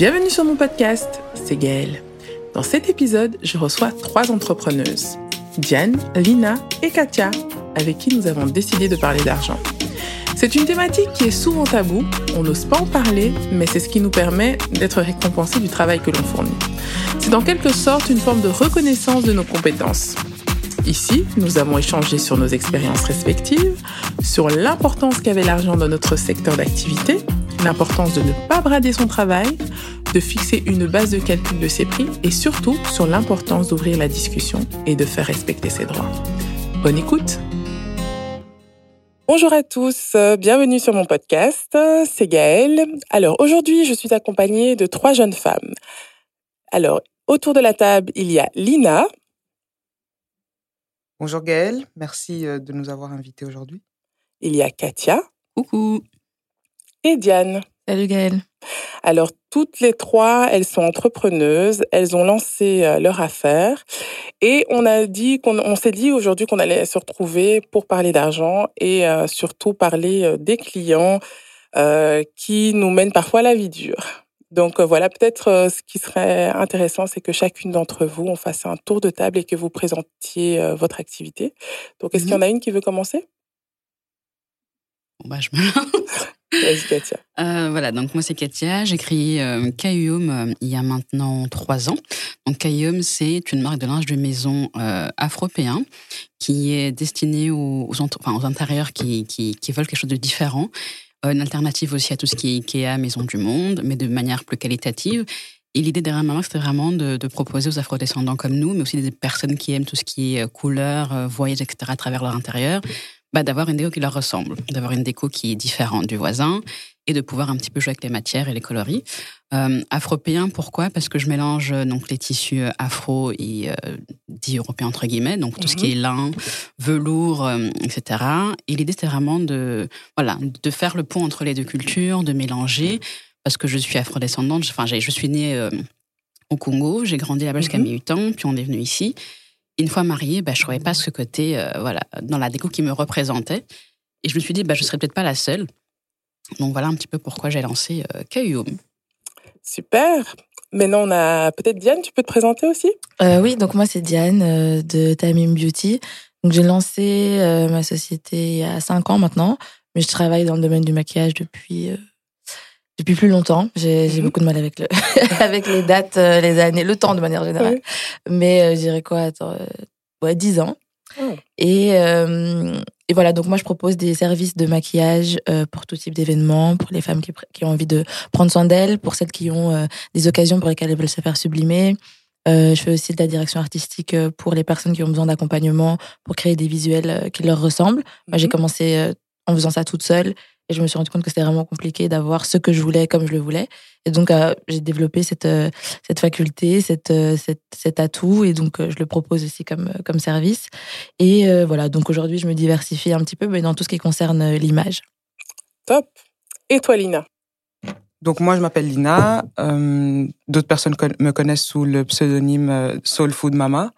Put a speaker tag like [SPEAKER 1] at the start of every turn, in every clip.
[SPEAKER 1] Bienvenue sur mon podcast, c'est Gaëlle. Dans cet épisode, je reçois trois entrepreneuses, Diane, Lina et Katia, avec qui nous avons décidé de parler d'argent. C'est une thématique qui est souvent taboue, on n'ose pas en parler, mais c'est ce qui nous permet d'être récompensés du travail que l'on fournit. C'est en quelque sorte une forme de reconnaissance de nos compétences. Ici, nous avons échangé sur nos expériences respectives, sur l'importance qu'avait l'argent dans notre secteur d'activité, l'importance de ne pas brader son travail, de fixer une base de calcul de ses prix et surtout sur l'importance d'ouvrir la discussion et de faire respecter ses droits. Bonne écoute Bonjour à tous, bienvenue sur mon podcast, c'est Gaëlle. Alors aujourd'hui, je suis accompagnée de trois jeunes femmes. Alors, autour de la table, il y a Lina.
[SPEAKER 2] Bonjour Gaëlle, merci euh, de nous avoir invités aujourd'hui.
[SPEAKER 1] Il y a Katia.
[SPEAKER 3] Coucou.
[SPEAKER 1] Et Diane.
[SPEAKER 3] Salut Gaëlle.
[SPEAKER 1] Alors, toutes les trois, elles sont entrepreneuses, elles ont lancé euh, leur affaire et on a dit qu'on on s'est dit aujourd'hui qu'on allait se retrouver pour parler d'argent et euh, surtout parler des clients qui nous mènent parfois à la vie dure. Donc voilà, peut-être ce qui serait intéressant, c'est que chacune d'entre vous, on fasse un tour de table et que vous présentiez votre activité. Donc est-ce qu'il y en a une qui veut commencer?
[SPEAKER 3] Bon, bah, Je me lance.
[SPEAKER 1] Vas-y, Katia.
[SPEAKER 3] Euh, voilà, donc moi c'est Katia. J'ai créé euh, il y a maintenant trois ans. Donc Kayum, c'est une marque de linge de maison euh, afropéen qui est destinée aux, aux, enfin, aux intérieurs qui, qui, qui veulent quelque chose de différent une alternative aussi à tout ce qui est IKEA, Maison du Monde, mais de manière plus qualitative. Et l'idée derrière ma marque, c'était vraiment de, de, proposer aux afrodescendants comme nous, mais aussi des personnes qui aiment tout ce qui est euh, couleur, euh, voyage, etc. à travers leur intérieur, bah, d'avoir une déco qui leur ressemble, d'avoir une déco qui est différente du voisin et de pouvoir un petit peu jouer avec les matières et les coloris. Euh, afropéen, pourquoi? Parce que je mélange euh, donc les tissus euh, afro et euh, dits européens entre guillemets, donc tout ce qui mhm. est lin, velours, euh, etc. Et l'idée c'était vraiment de voilà de faire le pont entre les deux cultures, de mélanger. Parce que je suis afrodescendante, enfin je suis née au Congo, j'ai grandi là-bas jusqu'à mes 8 ans, puis on est venu ici. Une fois mariée, bah, je trouvais pas ce côté voilà dans la déco qui me représentait. Et je me suis dit, bah, je serais peut-être pas la seule. Donc voilà un petit peu pourquoi j'ai lancé euh,
[SPEAKER 1] Super. Maintenant, on a peut-être Diane, tu peux te présenter aussi?
[SPEAKER 4] Euh, Oui, donc moi, c'est Diane euh, de Tamim Beauty. Donc, j'ai lancé euh, ma société il y a cinq ans maintenant, mais je travaille dans le domaine du maquillage depuis, depuis plus longtemps. J'ai mhm. beaucoup de mal avec, le avec les dates, les années, le temps de manière générale. Mais je dirais quoi attends, Ouais, 10 ans. Oh. Et, euh, et voilà, donc moi je propose des services de maquillage euh, pour tout type d'événements, pour les femmes qui, qui, ont envie de prendre soin d'elles, pour celles qui ont euh, des occasions pour lesquelles elles veulent se faire sublimer. Euh, je fais aussi de la direction artistique euh, pour les personnes qui ont besoin d'accompagnement, pour créer des visuels qui leur ressemblent. Moi j'ai mhm. commencé en faisant ça toute seule et je me suis rendu compte que c'était vraiment compliqué d'avoir ce que je voulais comme je le voulais. Et donc, euh, j'ai développé cette, euh, cette faculté, cette, euh, cette, cet atout. Et donc, je le propose aussi comme, comme service. Et voilà, donc aujourd'hui, je me diversifie un petit peu mais dans tout ce qui concerne l'image.
[SPEAKER 1] Top. Et toi, Lina?
[SPEAKER 2] Donc moi, je m'appelle Lina. D'autres personnes me connaissent sous le pseudonyme Soul Food Mama.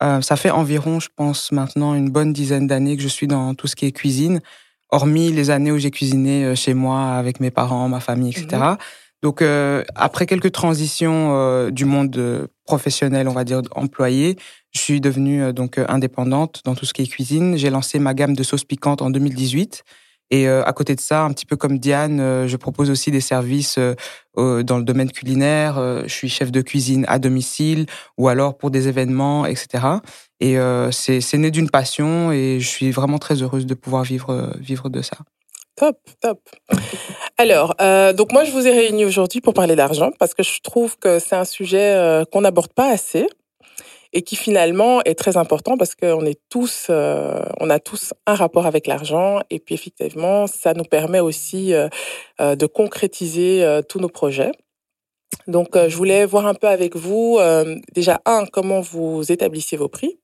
[SPEAKER 2] ça fait environ, je pense, maintenant une bonne dizaine d'années que je suis dans tout ce qui est cuisine hormis les années où j'ai cuisiné euh, chez moi avec mes parents, ma famille, etc. Mhm. Donc euh, après quelques transitions euh, du monde professionnel, on va dire employé, je suis devenue donc indépendante dans tout ce qui est cuisine. J'ai lancé ma gamme de sauces piquantes en 2018 et euh, à côté de ça, un petit peu comme Diane, euh, je propose aussi des services euh, dans le domaine culinaire. je suis chef de cuisine à domicile ou alors pour des événements, etc. Et c'est né d'une passion et je suis vraiment très heureuse de pouvoir vivre, vivre de ça.
[SPEAKER 1] Top, top. Alors, donc moi, je vous ai réunis aujourd'hui pour parler d'argent parce que je trouve que c'est un sujet qu'on n'aborde pas assez et qui finalement est très important parce qu'on est tous, euh, on a tous un rapport avec l'argent et puis effectivement, ça nous permet aussi euh, euh, de concrétiser tous nos projets. Donc, je voulais voir un peu avec vous déjà un comment vous établissez vos prix.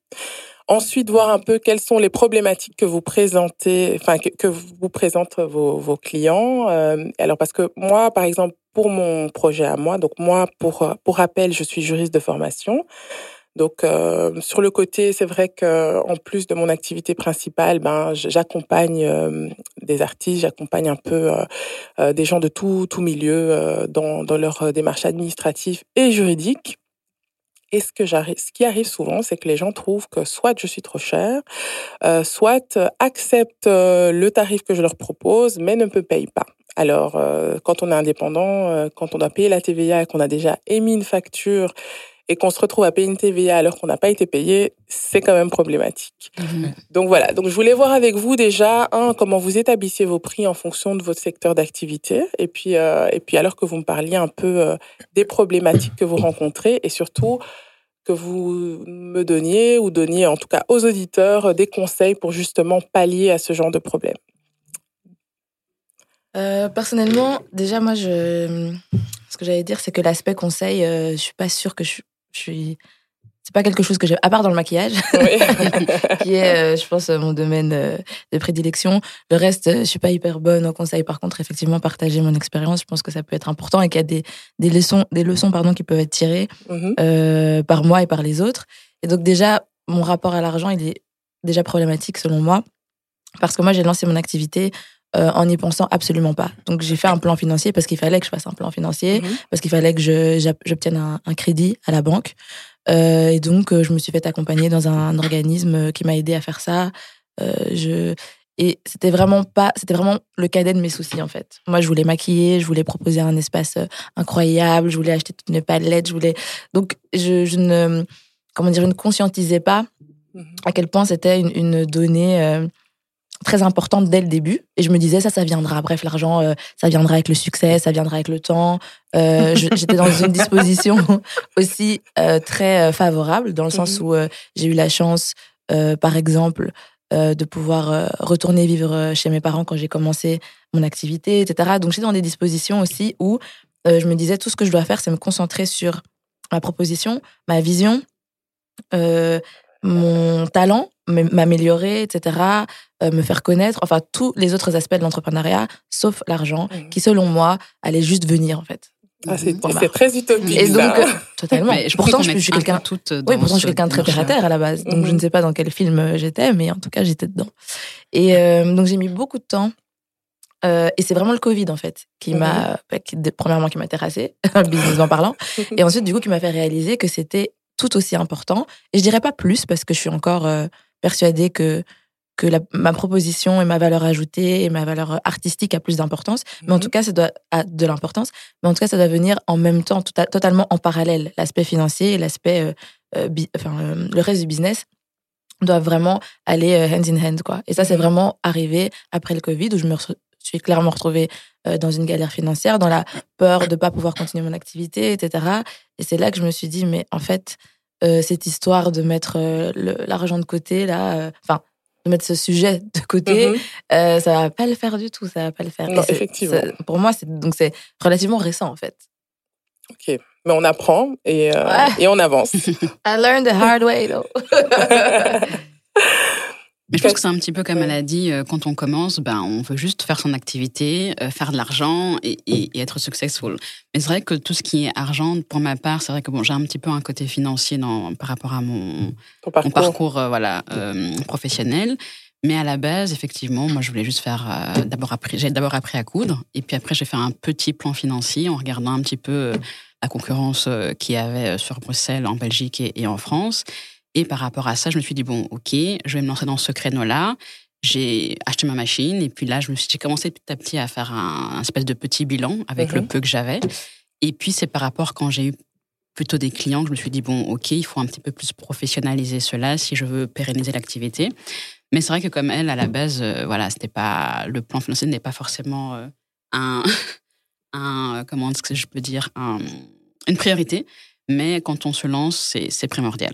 [SPEAKER 1] Ensuite, voir un peu quelles sont les problématiques que vous présentez, enfin que, vous présentent vos, clients. alors parce que moi, par exemple, pour mon projet à moi, donc moi, pour pour rappel, je suis juriste de formation. Donc euh, sur le côté, c'est vrai que en plus de mon activité principale, ben j'accompagne euh, des artistes, j'accompagne un peu euh, des gens de tout tout milieu dans dans leur démarche administrative et juridique. Et ce que ce qui arrive souvent, c'est que les gens trouvent que soit je suis trop cher, soit acceptent le tarif que je leur propose, mais ne me payent pas. Alors, quand on est indépendant, quand on doit payer la TVA et qu'on a déjà émis une facture et qu'on se retrouve à payer une TVA alors qu'on n'a pas été payé, c'est quand même problématique. Mhm. Donc voilà, donc je voulais voir avec vous déjà un comment vous établissiez vos prix en fonction de votre secteur d'activité et puis euh, et puis alors que vous me parliez un peu euh, des problématiques que vous rencontrez et surtout que vous me donniez ou donniez en tout cas aux auditeurs des conseils pour justement pallier à ce genre de problème.
[SPEAKER 4] Euh, personnellement, déjà moi je ce que j'allais dire c'est que l'aspect conseil, je suis pas sûre que je je suis c'est pas quelque chose que j'ai à part dans le maquillage qui est euh, je pense mon domaine euh, de prédilection. Le reste euh, je suis pas hyper bonne au conseil. Par contre effectivement partager mon expérience je pense que ça peut être important et qu'il y a des, des leçons des leçons pardon qui peuvent être tirées euh, par moi et par les autres. Et donc déjà mon rapport à l'argent il est déjà problématique selon moi parce que moi j'ai lancé mon activité euh, en n'y pensant absolument pas. Donc j'ai fait un plan financier parce qu'il fallait que je fasse un plan financier, mhm. parce qu'il fallait que j'obtienne un, un, crédit à la banque. Euh, et donc euh, je me suis fait accompagner dans un, organisme qui m'a aidé à faire ça. Euh, je et c'était vraiment pas, c'était vraiment le cadet de mes soucis en fait. Moi je voulais maquiller, je voulais proposer un espace incroyable, je voulais acheter toute une palette, je voulais donc je, je ne comment dire, je ne conscientisais pas mhm. à quel point c'était une, une, donnée très importante dès le début. Et je me disais, ça, ça viendra. Bref, l'argent, euh, ça viendra avec le succès, ça viendra avec le temps. Euh, J'étais dans une disposition aussi euh, très favorable, dans le sens mhm. où j'ai eu la chance, par exemple, de pouvoir retourner vivre chez mes parents quand j'ai commencé mon activité, etc. Donc, j'étais dans des dispositions aussi où je me disais, tout ce que je dois faire, c'est me concentrer sur ma proposition, ma vision, mon talent, m'améliorer, etc., euh, me faire connaître, enfin tous les autres aspects de l'entrepreneuriat, sauf l'argent, mmh. qui selon moi allait juste venir en fait.
[SPEAKER 1] Ah, c'est très utopique.
[SPEAKER 4] Et donc, euh, totalement. Mais je pourtant, je, suis quelqu'un. Oui, pourtant, je suis quelqu'un très terre à terre à la base. Donc, je ne mmh. sais pas dans quel film euh, j'étais, mais en tout cas, j'étais dedans. Et donc, j'ai mis beaucoup de temps. et c'est vraiment le Covid, en fait, qui m'a, mmh. bah, premièrement, qui m'a terrassé, businessment parlant. et ensuite, du coup, qui m'a fait réaliser que c'était tout aussi important. Et je dirais pas plus parce que je suis encore euh, persuadée que que ma proposition et ma valeur ajoutée et ma valeur artistique a plus d'importance. Mais en mhm. tout cas, ça doit a de l'importance. Mais en tout cas, ça doit venir en même temps, totalement en parallèle. L'aspect financier et l'aspect, euh, euh, enfin, le reste du business doivent vraiment aller hand in hand, quoi. Et ça, c'est mhm. vraiment arrivé après le Covid où je me suis clairement retrouvée dans une galère financière, dans la peur de pas pouvoir continuer mon activité, etc. Et c'est là que je me suis dit, mais en fait, euh, cette histoire de mettre euh, l'argent de côté, là, euh, enfin, de mettre ce sujet de côté, mm ça va pas le faire du tout, ça va pas le faire.
[SPEAKER 1] Non, effectivement.
[SPEAKER 4] pour moi, c'est relativement récent en fait.
[SPEAKER 1] Ok, mais on apprend et, et on avance.
[SPEAKER 4] I learned the hard way though.
[SPEAKER 3] Mais je pense que c'est un petit peu comme elle a dit, euh, quand on commence, ben, on veut juste faire son activité, euh, faire de l'argent et, et, être successful. Mais c'est vrai que tout ce qui est argent, pour ma part, c'est vrai que bon, j'ai un petit peu un côté financier dans, par rapport à mon,
[SPEAKER 1] parcours,
[SPEAKER 3] mon parcours euh, voilà, professionnel. Mais à la base, effectivement, moi, je voulais juste faire. d'abord appris, j'ai d'abord appris à coudre, et puis après, j'ai fait un petit plan financier en regardant un petit peu la concurrence qu'il y avait sur Bruxelles, en Belgique et, et en France. Et par rapport à ça, je me suis dit, bon, OK, je vais me lancer dans ce créneau-là. J'ai acheté ma machine et puis là, je me suis, j'ai commencé petit à petit à faire un, espèce de petit bilan avec le mhm. peu que j'avais. Et puis, c'est par rapport quand j'ai eu plutôt des clients que je me suis dit, bon, OK, il faut un petit peu plus professionnaliser cela si je veux pérenniser l'activité. Mais c'est vrai que comme elle, à la base, euh, voilà, c'était pas, le plan financier n'est pas forcément euh, un, un, comment est-ce que je peux dire, un, une priorité. Mais quand on se lance, c'est primordial.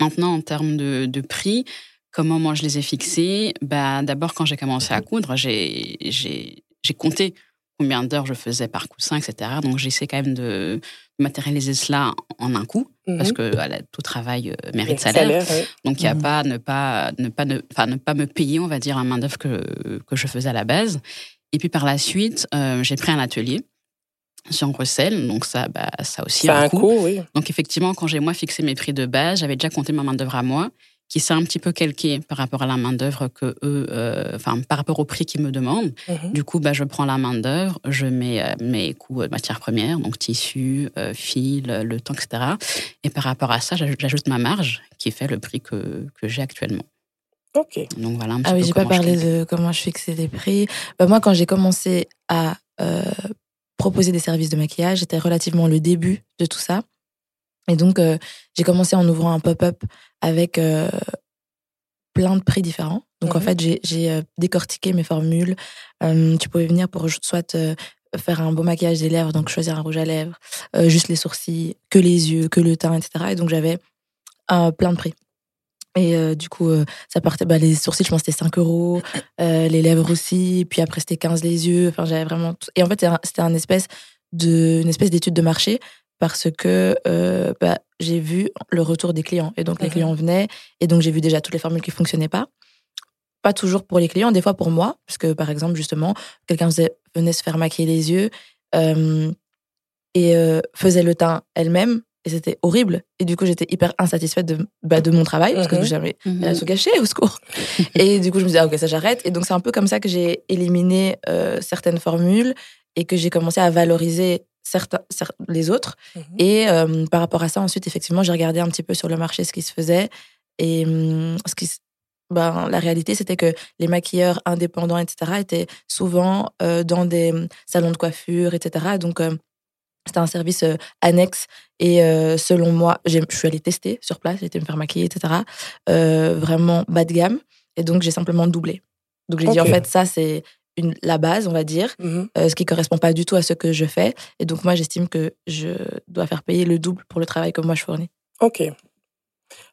[SPEAKER 3] Maintenant, en termes de, de prix, comment moi je les ai fixés? Bah, D'abord, quand j'ai commencé à coudre, j'ai compté combien d'heures je faisais par coussin, etc. Donc, j'essaie quand même de matérialiser cela en un coup, parce mhm. que tout travail euh, mérite salaire. Donc, il n'y a mhm. pas ne pas ne pas ne, ne pas me payer, on va dire, un main d'œuvre que que je faisais à la base. Et puis par la suite, euh, j'ai pris un atelier on recèle, donc ça, bah, ça aussi
[SPEAKER 5] Ça a
[SPEAKER 3] un coût.
[SPEAKER 5] coût, oui.
[SPEAKER 3] Donc effectivement, quand j'ai moi fixé mes prix de base, j'avais déjà compté ma main d'œuvre à moi, qui s'est un petit peu calquée par rapport à la main d'œuvre que eux, euh, enfin par rapport au prix qu'ils me demandent.
[SPEAKER 5] Mhm.
[SPEAKER 3] Du coup, bah, je prends la main d'œuvre, je mets euh, mes coûts de matières premières, donc tissu, euh, fil, le temps, etc. Et par rapport à ça, j'ajoute ma marge qui fait le prix que, que j'ai actuellement.
[SPEAKER 5] Ok.
[SPEAKER 3] Donc voilà un petit
[SPEAKER 4] Ah oui, j'ai pas parlé de comment je fixais les prix. Bah, moi, quand j'ai commencé à euh, proposer des services de maquillage, c'était relativement le début de tout ça. Et donc, euh, j'ai commencé en ouvrant un pop-up avec euh, plein de prix différents. Donc, en
[SPEAKER 5] Mhm.
[SPEAKER 4] fait, j'ai- euh, décortiqué mes formules. Euh, tu pouvais venir pour soit faire un beau maquillage des lèvres, donc choisir un rouge à lèvres, juste les sourcils, que les yeux, que le teint, etc. Et donc, j'avais plein de prix. Et euh, du coup, euh, ça partait, bah, les sourcils, je pense que c'était 5 euros, euh, les lèvres aussi, puis après c'était 15 les yeux. Enfin, j'avais vraiment. tout- Et en fait, c'était un- espèce de, une espèce d'étude de marché parce que bah, j'ai vu le retour des clients. Et donc, les
[SPEAKER 5] Mhm.
[SPEAKER 4] clients venaient, et donc j'ai vu déjà toutes les formules qui fonctionnaient pas. Pas toujours pour les clients, des fois pour moi, parce que par exemple, justement, quelqu'un venait se faire maquiller les yeux et faisait le teint elle-même. Et c'était horrible. Et du coup, j'étais hyper insatisfaite de, bah, de mon travail, parce que j'avais
[SPEAKER 3] Mhm.
[SPEAKER 4] elle a tout gâché, au secours. et du coup, je me disais, ah, ok, ça j'arrête. Et donc, c'est un peu comme ça que j'ai éliminé euh, certaines formules et que j'ai commencé à valoriser certains, cer- les autres.
[SPEAKER 5] Mhm.
[SPEAKER 4] Et euh, par rapport à ça, ensuite, effectivement, j'ai regardé un petit peu sur le marché ce qui se faisait. Et hum, ce qui, ben, la réalité, c'était que les maquilleurs indépendants, etc., étaient souvent euh, dans des hum, salons de coiffure, etc. Donc, euh, c'était un service euh, annexe. Et euh, selon moi, je suis allée tester sur place, j'ai été me faire maquiller, etc. Euh, vraiment bas de gamme. Et donc, j'ai simplement doublé. Donc, j'ai dit, en fait, ça, c'est une, la base, on va dire, euh, ce qui correspond pas du tout à ce que je fais. Et donc, moi, j'estime que je dois faire payer le double pour le travail que moi, je fournis.
[SPEAKER 5] Ok.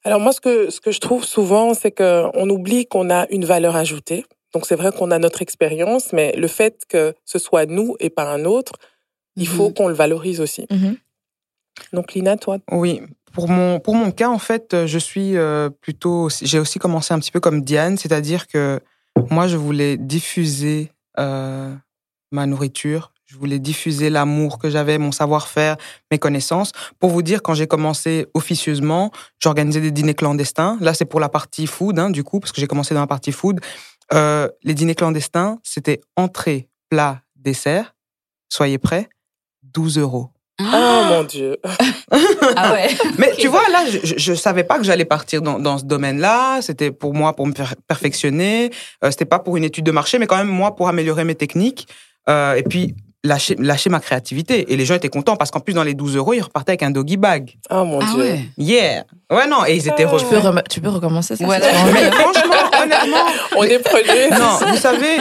[SPEAKER 5] Alors moi, ce que, ce que je trouve souvent, c'est qu'on oublie qu'on a une valeur ajoutée. Donc c'est vrai qu'on a notre expérience, mais le fait que ce soit nous et pas un autre, il faut qu'on le valorise aussi.
[SPEAKER 4] Mhm.
[SPEAKER 5] Donc Lina, toi,
[SPEAKER 2] Oui, pour mon, pour mon cas, en fait, euh, je suis euh, plutôt. J'ai aussi commencé un petit peu comme Diane, c'est-à-dire que moi, je voulais diffuser euh, ma nourriture, je voulais diffuser l'amour que j'avais, mon savoir-faire, mes connaissances. Pour vous dire, quand j'ai commencé officieusement, j'organisais des dîners clandestins. Là, c'est pour la partie food, hein, du coup, parce que j'ai commencé dans la partie food. Euh, les dîners clandestins, c'était entrée, plat, dessert. Soyez prêts, 12 euros.
[SPEAKER 5] oh mon Dieu,
[SPEAKER 3] Ah ouais.
[SPEAKER 2] Mais tu vois, là, je, je savais pas que j'allais partir dans, dans ce domaine-là. C'était pour moi, pour me per- perfectionner. Euh, C'était pas pour une étude de marché, mais quand même, moi, pour améliorer mes techniques. Euh, et puis, lâcher, lâcher ma créativité. Et les gens étaient contents parce qu'en plus, dans les 12 euros, ils repartaient avec un doggy bag.
[SPEAKER 5] oh mon
[SPEAKER 3] Ah
[SPEAKER 5] Dieu.
[SPEAKER 3] ouais.
[SPEAKER 2] Yeah! Ouais, non, et ils étaient
[SPEAKER 5] Ah.
[SPEAKER 2] revenus.
[SPEAKER 4] Tu peux, tu peux recommencer ça
[SPEAKER 3] Ouais,
[SPEAKER 4] c'est
[SPEAKER 3] là,
[SPEAKER 4] vraiment
[SPEAKER 2] Mais
[SPEAKER 4] bien.
[SPEAKER 2] franchement,
[SPEAKER 5] On est prenés.
[SPEAKER 2] non, vous savez,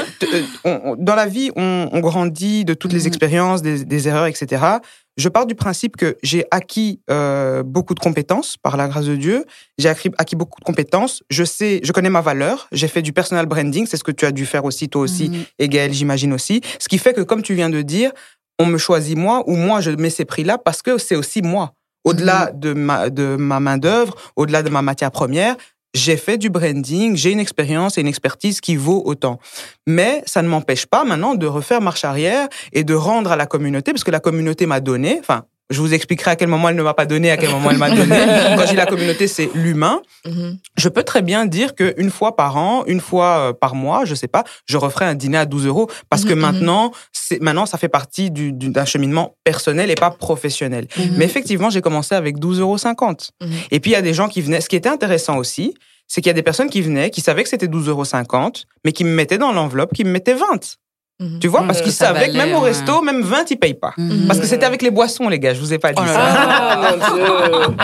[SPEAKER 2] euh, dans la vie, on, on grandit de toutes les
[SPEAKER 3] Mhm.
[SPEAKER 2] expériences, des, des erreurs, etc. Je pars du principe que j'ai acquis euh, beaucoup de compétences par la grâce de Dieu. J'ai acquis, acquis beaucoup de compétences. Je sais, je connais ma valeur. J'ai fait du personal branding. C'est ce que tu as dû faire aussi, toi aussi,
[SPEAKER 3] Mhm.
[SPEAKER 2] et Gaël, j'imagine aussi. Ce qui fait que, comme tu viens de dire, on me choisit moi ou moi je mets ces prix-là parce que c'est aussi moi. Au-delà de ma, de ma main-d'œuvre, au-delà de ma matière première, j'ai fait du branding, j'ai une expérience et une expertise qui vaut autant. Mais ça ne m'empêche pas maintenant de refaire marche arrière et de rendre à la communauté, parce que la communauté m'a donné, enfin, je vous expliquerai à quel moment elle ne m'a pas donné, à quel moment elle m'a donné. Quand je dis la communauté, c'est l'humain
[SPEAKER 4] Mhm.
[SPEAKER 2] je peux très bien dire qu'une fois par an, une fois euh, par mois, je sais pas, je referai un dîner à 12 euros parce que
[SPEAKER 4] Mhm, mhm.
[SPEAKER 2] maintenant, c'est maintenant ça fait partie du- du- d'un cheminement personnel et pas professionnel.
[SPEAKER 3] Mhm.
[SPEAKER 2] Mais effectivement, j'ai commencé avec 12,50 euros.
[SPEAKER 4] Mhm.
[SPEAKER 2] Et puis il y a des gens qui venaient. Ce qui était intéressant aussi, c'est qu'il y a des personnes qui venaient, qui savaient que c'était 12,50 euros, mais qui me mettaient dans l'enveloppe, qui me mettaient 20.
[SPEAKER 4] Mhm.
[SPEAKER 2] Tu vois, parce qu'ils savaient que même au
[SPEAKER 3] ouais.
[SPEAKER 2] resto, même 20, ils payent pas.
[SPEAKER 3] Mhm.
[SPEAKER 2] Parce que c'était avec les boissons, les gars, je vous ai pas dit
[SPEAKER 3] Oh
[SPEAKER 2] ça.
[SPEAKER 5] Ah mon Dieu.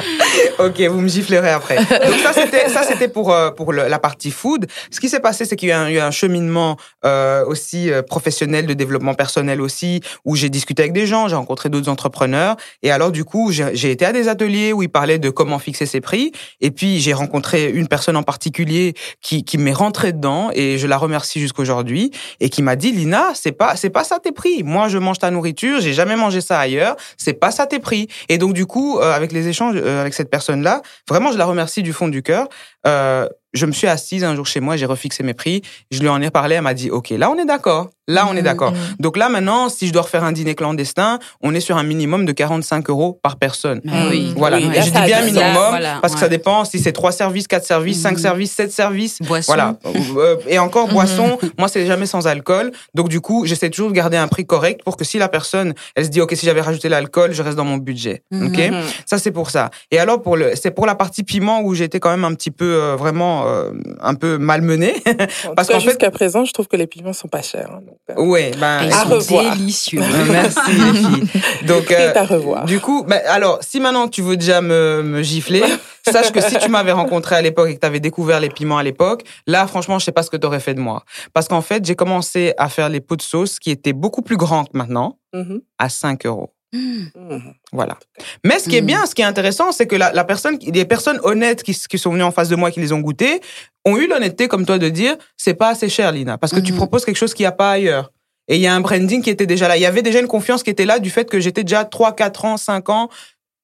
[SPEAKER 2] Ok, vous me giflerez après. Donc ça c'était ça c'était pour euh, pour le- la partie food. Ce qui s'est passé, c'est qu'il y a un, a un cheminement euh, aussi euh, professionnel de développement personnel aussi, où j'ai discuté avec des gens, j'ai rencontré d'autres entrepreneurs, et alors du coup j'ai j'ai été à des ateliers où ils parlaient de comment fixer ses prix, et puis j'ai rencontré une personne en particulier qui qui m'est rentrée dedans et je la remercie jusqu'aujourd'hui et qui m'a dit Lina, c'est pas c'est pas ça tes prix. Moi je mange ta nourriture, j'ai jamais mangé ça ailleurs, c'est pas ça tes prix. Et donc du coup euh, avec les échanges euh, avec cette personne là, vraiment je la remercie du fond du cœur. Euh, je me suis assise un jour chez moi, j'ai refixé mes prix, je lui en ai parlé, elle m'a dit, OK, là, on est d'accord. Là, on est d'accord.
[SPEAKER 4] mhm.
[SPEAKER 2] Donc là, maintenant, si je dois refaire un dîner clandestin, on est sur un minimum de 45 euros par personne.
[SPEAKER 3] Ah oui.
[SPEAKER 2] Voilà.
[SPEAKER 5] Oui,
[SPEAKER 2] je dis
[SPEAKER 5] a
[SPEAKER 2] bien minimum.
[SPEAKER 3] Voilà,
[SPEAKER 2] parce que ça dépend si c'est trois services, quatre services, cinq
[SPEAKER 3] Mhm.
[SPEAKER 2] services, sept services.
[SPEAKER 3] Boisson.
[SPEAKER 2] Voilà. Euh, Et encore,
[SPEAKER 4] Mhm.
[SPEAKER 2] boisson, moi, c'est jamais sans alcool. Donc, du coup, j'essaie toujours de garder un prix correct pour que si la personne, elle se dit, OK, si j'avais rajouté l'alcool, je reste dans mon budget. OK? Ça, c'est pour ça. Et alors, pour le, c'est pour la partie piment où j'étais quand même un petit peu, euh, vraiment, euh, un peu malmené.
[SPEAKER 5] En
[SPEAKER 2] Parce qu'en fait-
[SPEAKER 5] jusqu'à présent, je trouve que les piments sont pas chers. hein, donc, euh,
[SPEAKER 2] ouais, ben,
[SPEAKER 3] ils
[SPEAKER 5] À
[SPEAKER 3] sont
[SPEAKER 5] revoir.
[SPEAKER 3] délicieux.
[SPEAKER 2] merci, les filles. Donc, euh,
[SPEAKER 5] à revoir.
[SPEAKER 2] du coup, ben, alors, si maintenant tu veux déjà me, me gifler, sache que si tu m'avais rencontré à l'époque et que tu avais découvert les piments à l'époque, là, franchement, je sais pas ce que tu aurais fait de moi. Parce qu'en fait, j'ai commencé à faire les pots de sauce qui étaient beaucoup plus grands que maintenant,
[SPEAKER 5] Mhm.
[SPEAKER 2] à 5 euros.
[SPEAKER 3] Mmh.
[SPEAKER 5] Mhm.
[SPEAKER 2] Voilà. Mais ce qui est
[SPEAKER 3] Mm.
[SPEAKER 2] bien, ce qui est intéressant, c'est que la, la personne, les personnes honnêtes qui, qui sont venues en face de moi, qui les ont goûtés, ont eu l'honnêteté, comme toi, de dire, c'est pas assez cher, Lina, parce que tu proposes quelque chose qu'il n'y a pas ailleurs. Et il y a un branding qui était déjà là. Il y avait déjà une confiance qui était là du fait que j'étais déjà 3, 4 ans, 5 ans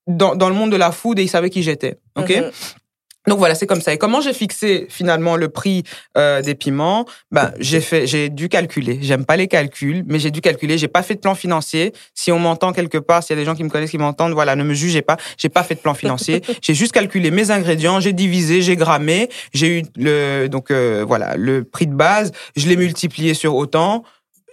[SPEAKER 2] dans, dans le monde de la food et ils savaient qui j'étais. OK? Donc voilà, c'est comme ça. Et comment j'ai fixé finalement le prix euh, des piments? Ben j'ai fait, j'ai dû calculer. J'aime pas les calculs, mais j'ai dû calculer. J'ai pas fait de plan financier. Si on m'entend quelque part, s'il y a des gens qui me connaissent, qui m'entendent, voilà, ne me jugez pas. J'ai pas fait de plan financier. j'ai juste calculé mes ingrédients, j'ai divisé, j'ai grammé, j'ai eu le donc euh, voilà le prix de base. Je l'ai multiplié sur autant.